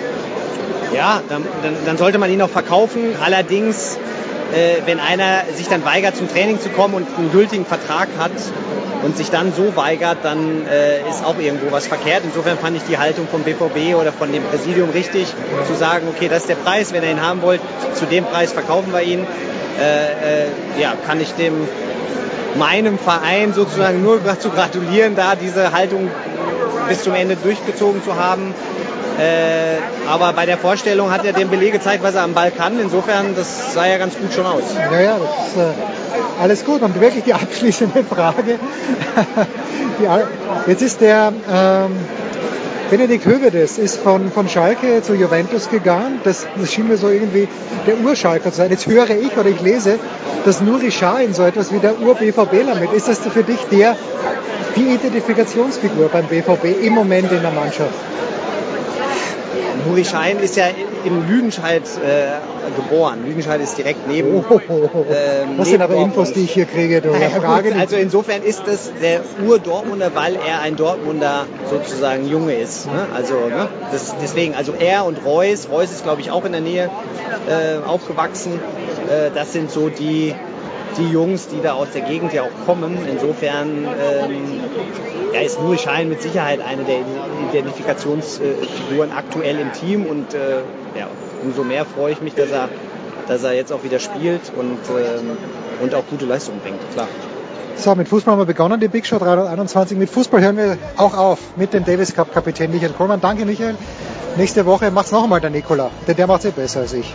ja, dann, dann, dann, sollte man ihn auch verkaufen. Allerdings, äh, wenn einer sich dann weigert, zum Training zu kommen und einen gültigen Vertrag hat und sich dann so weigert, dann äh, ist auch irgendwo was verkehrt. Insofern fand ich die Haltung vom BVB oder von dem Präsidium richtig, zu sagen, okay, das ist der Preis, wenn ihr ihn haben wollt, zu dem Preis verkaufen wir ihn. Äh, äh ja, kann ich dem meinem Verein sozusagen nur zu gratulieren, da diese Haltung bis zum Ende durchgezogen zu haben. Äh, aber bei der Vorstellung hat er dem Beleg gezeigt, was er am Ball kann. Insofern, das sah ja ganz gut schon aus. Ja, ja, das ist äh, alles gut. Und wirklich die abschließende Frage. die, jetzt ist der ähm, Benedikt Hövedes ist von, von Schalke zu Juventus gegangen. Das, das schien mir so irgendwie der Urschalker zu sein. Jetzt höre ich oder ich lese, dass Nuri Sahin so etwas wie der Ur-BVBler mit. Ist das für dich der, die Identifikationsfigur beim BVB im Moment in der Mannschaft? Nuri Schein ist ja in Lüdenscheid äh, geboren. Lüdenscheid ist direkt neben. Oh, oh, oh. Ähm, das sind aber Infos, die ich hier kriege. Du. Ja, Frage also insofern ist das der Ur-Dortmunder, weil er ein Dortmunder sozusagen Junge ist. Ne? Also ne? Das, deswegen, also er und Reus. Reus ist glaube ich auch in der Nähe äh, aufgewachsen. Äh, das sind so die die Jungs, die da aus der Gegend ja auch kommen. Insofern ähm, ja, ist Nuri Schein mit Sicherheit eine der Identifikationsfiguren aktuell im Team und äh, ja, umso mehr freue ich mich, dass er, dass er jetzt auch wieder spielt und, ähm, und auch gute Leistungen bringt, klar. So, mit Fußball haben wir begonnen, die Big Show 321. Mit Fußball hören wir auch auf mit dem Davis Cup Kapitän Michael Kohlmann. Danke, Michael. Nächste Woche macht's noch einmal der Nikola, denn der macht's eh besser als ich.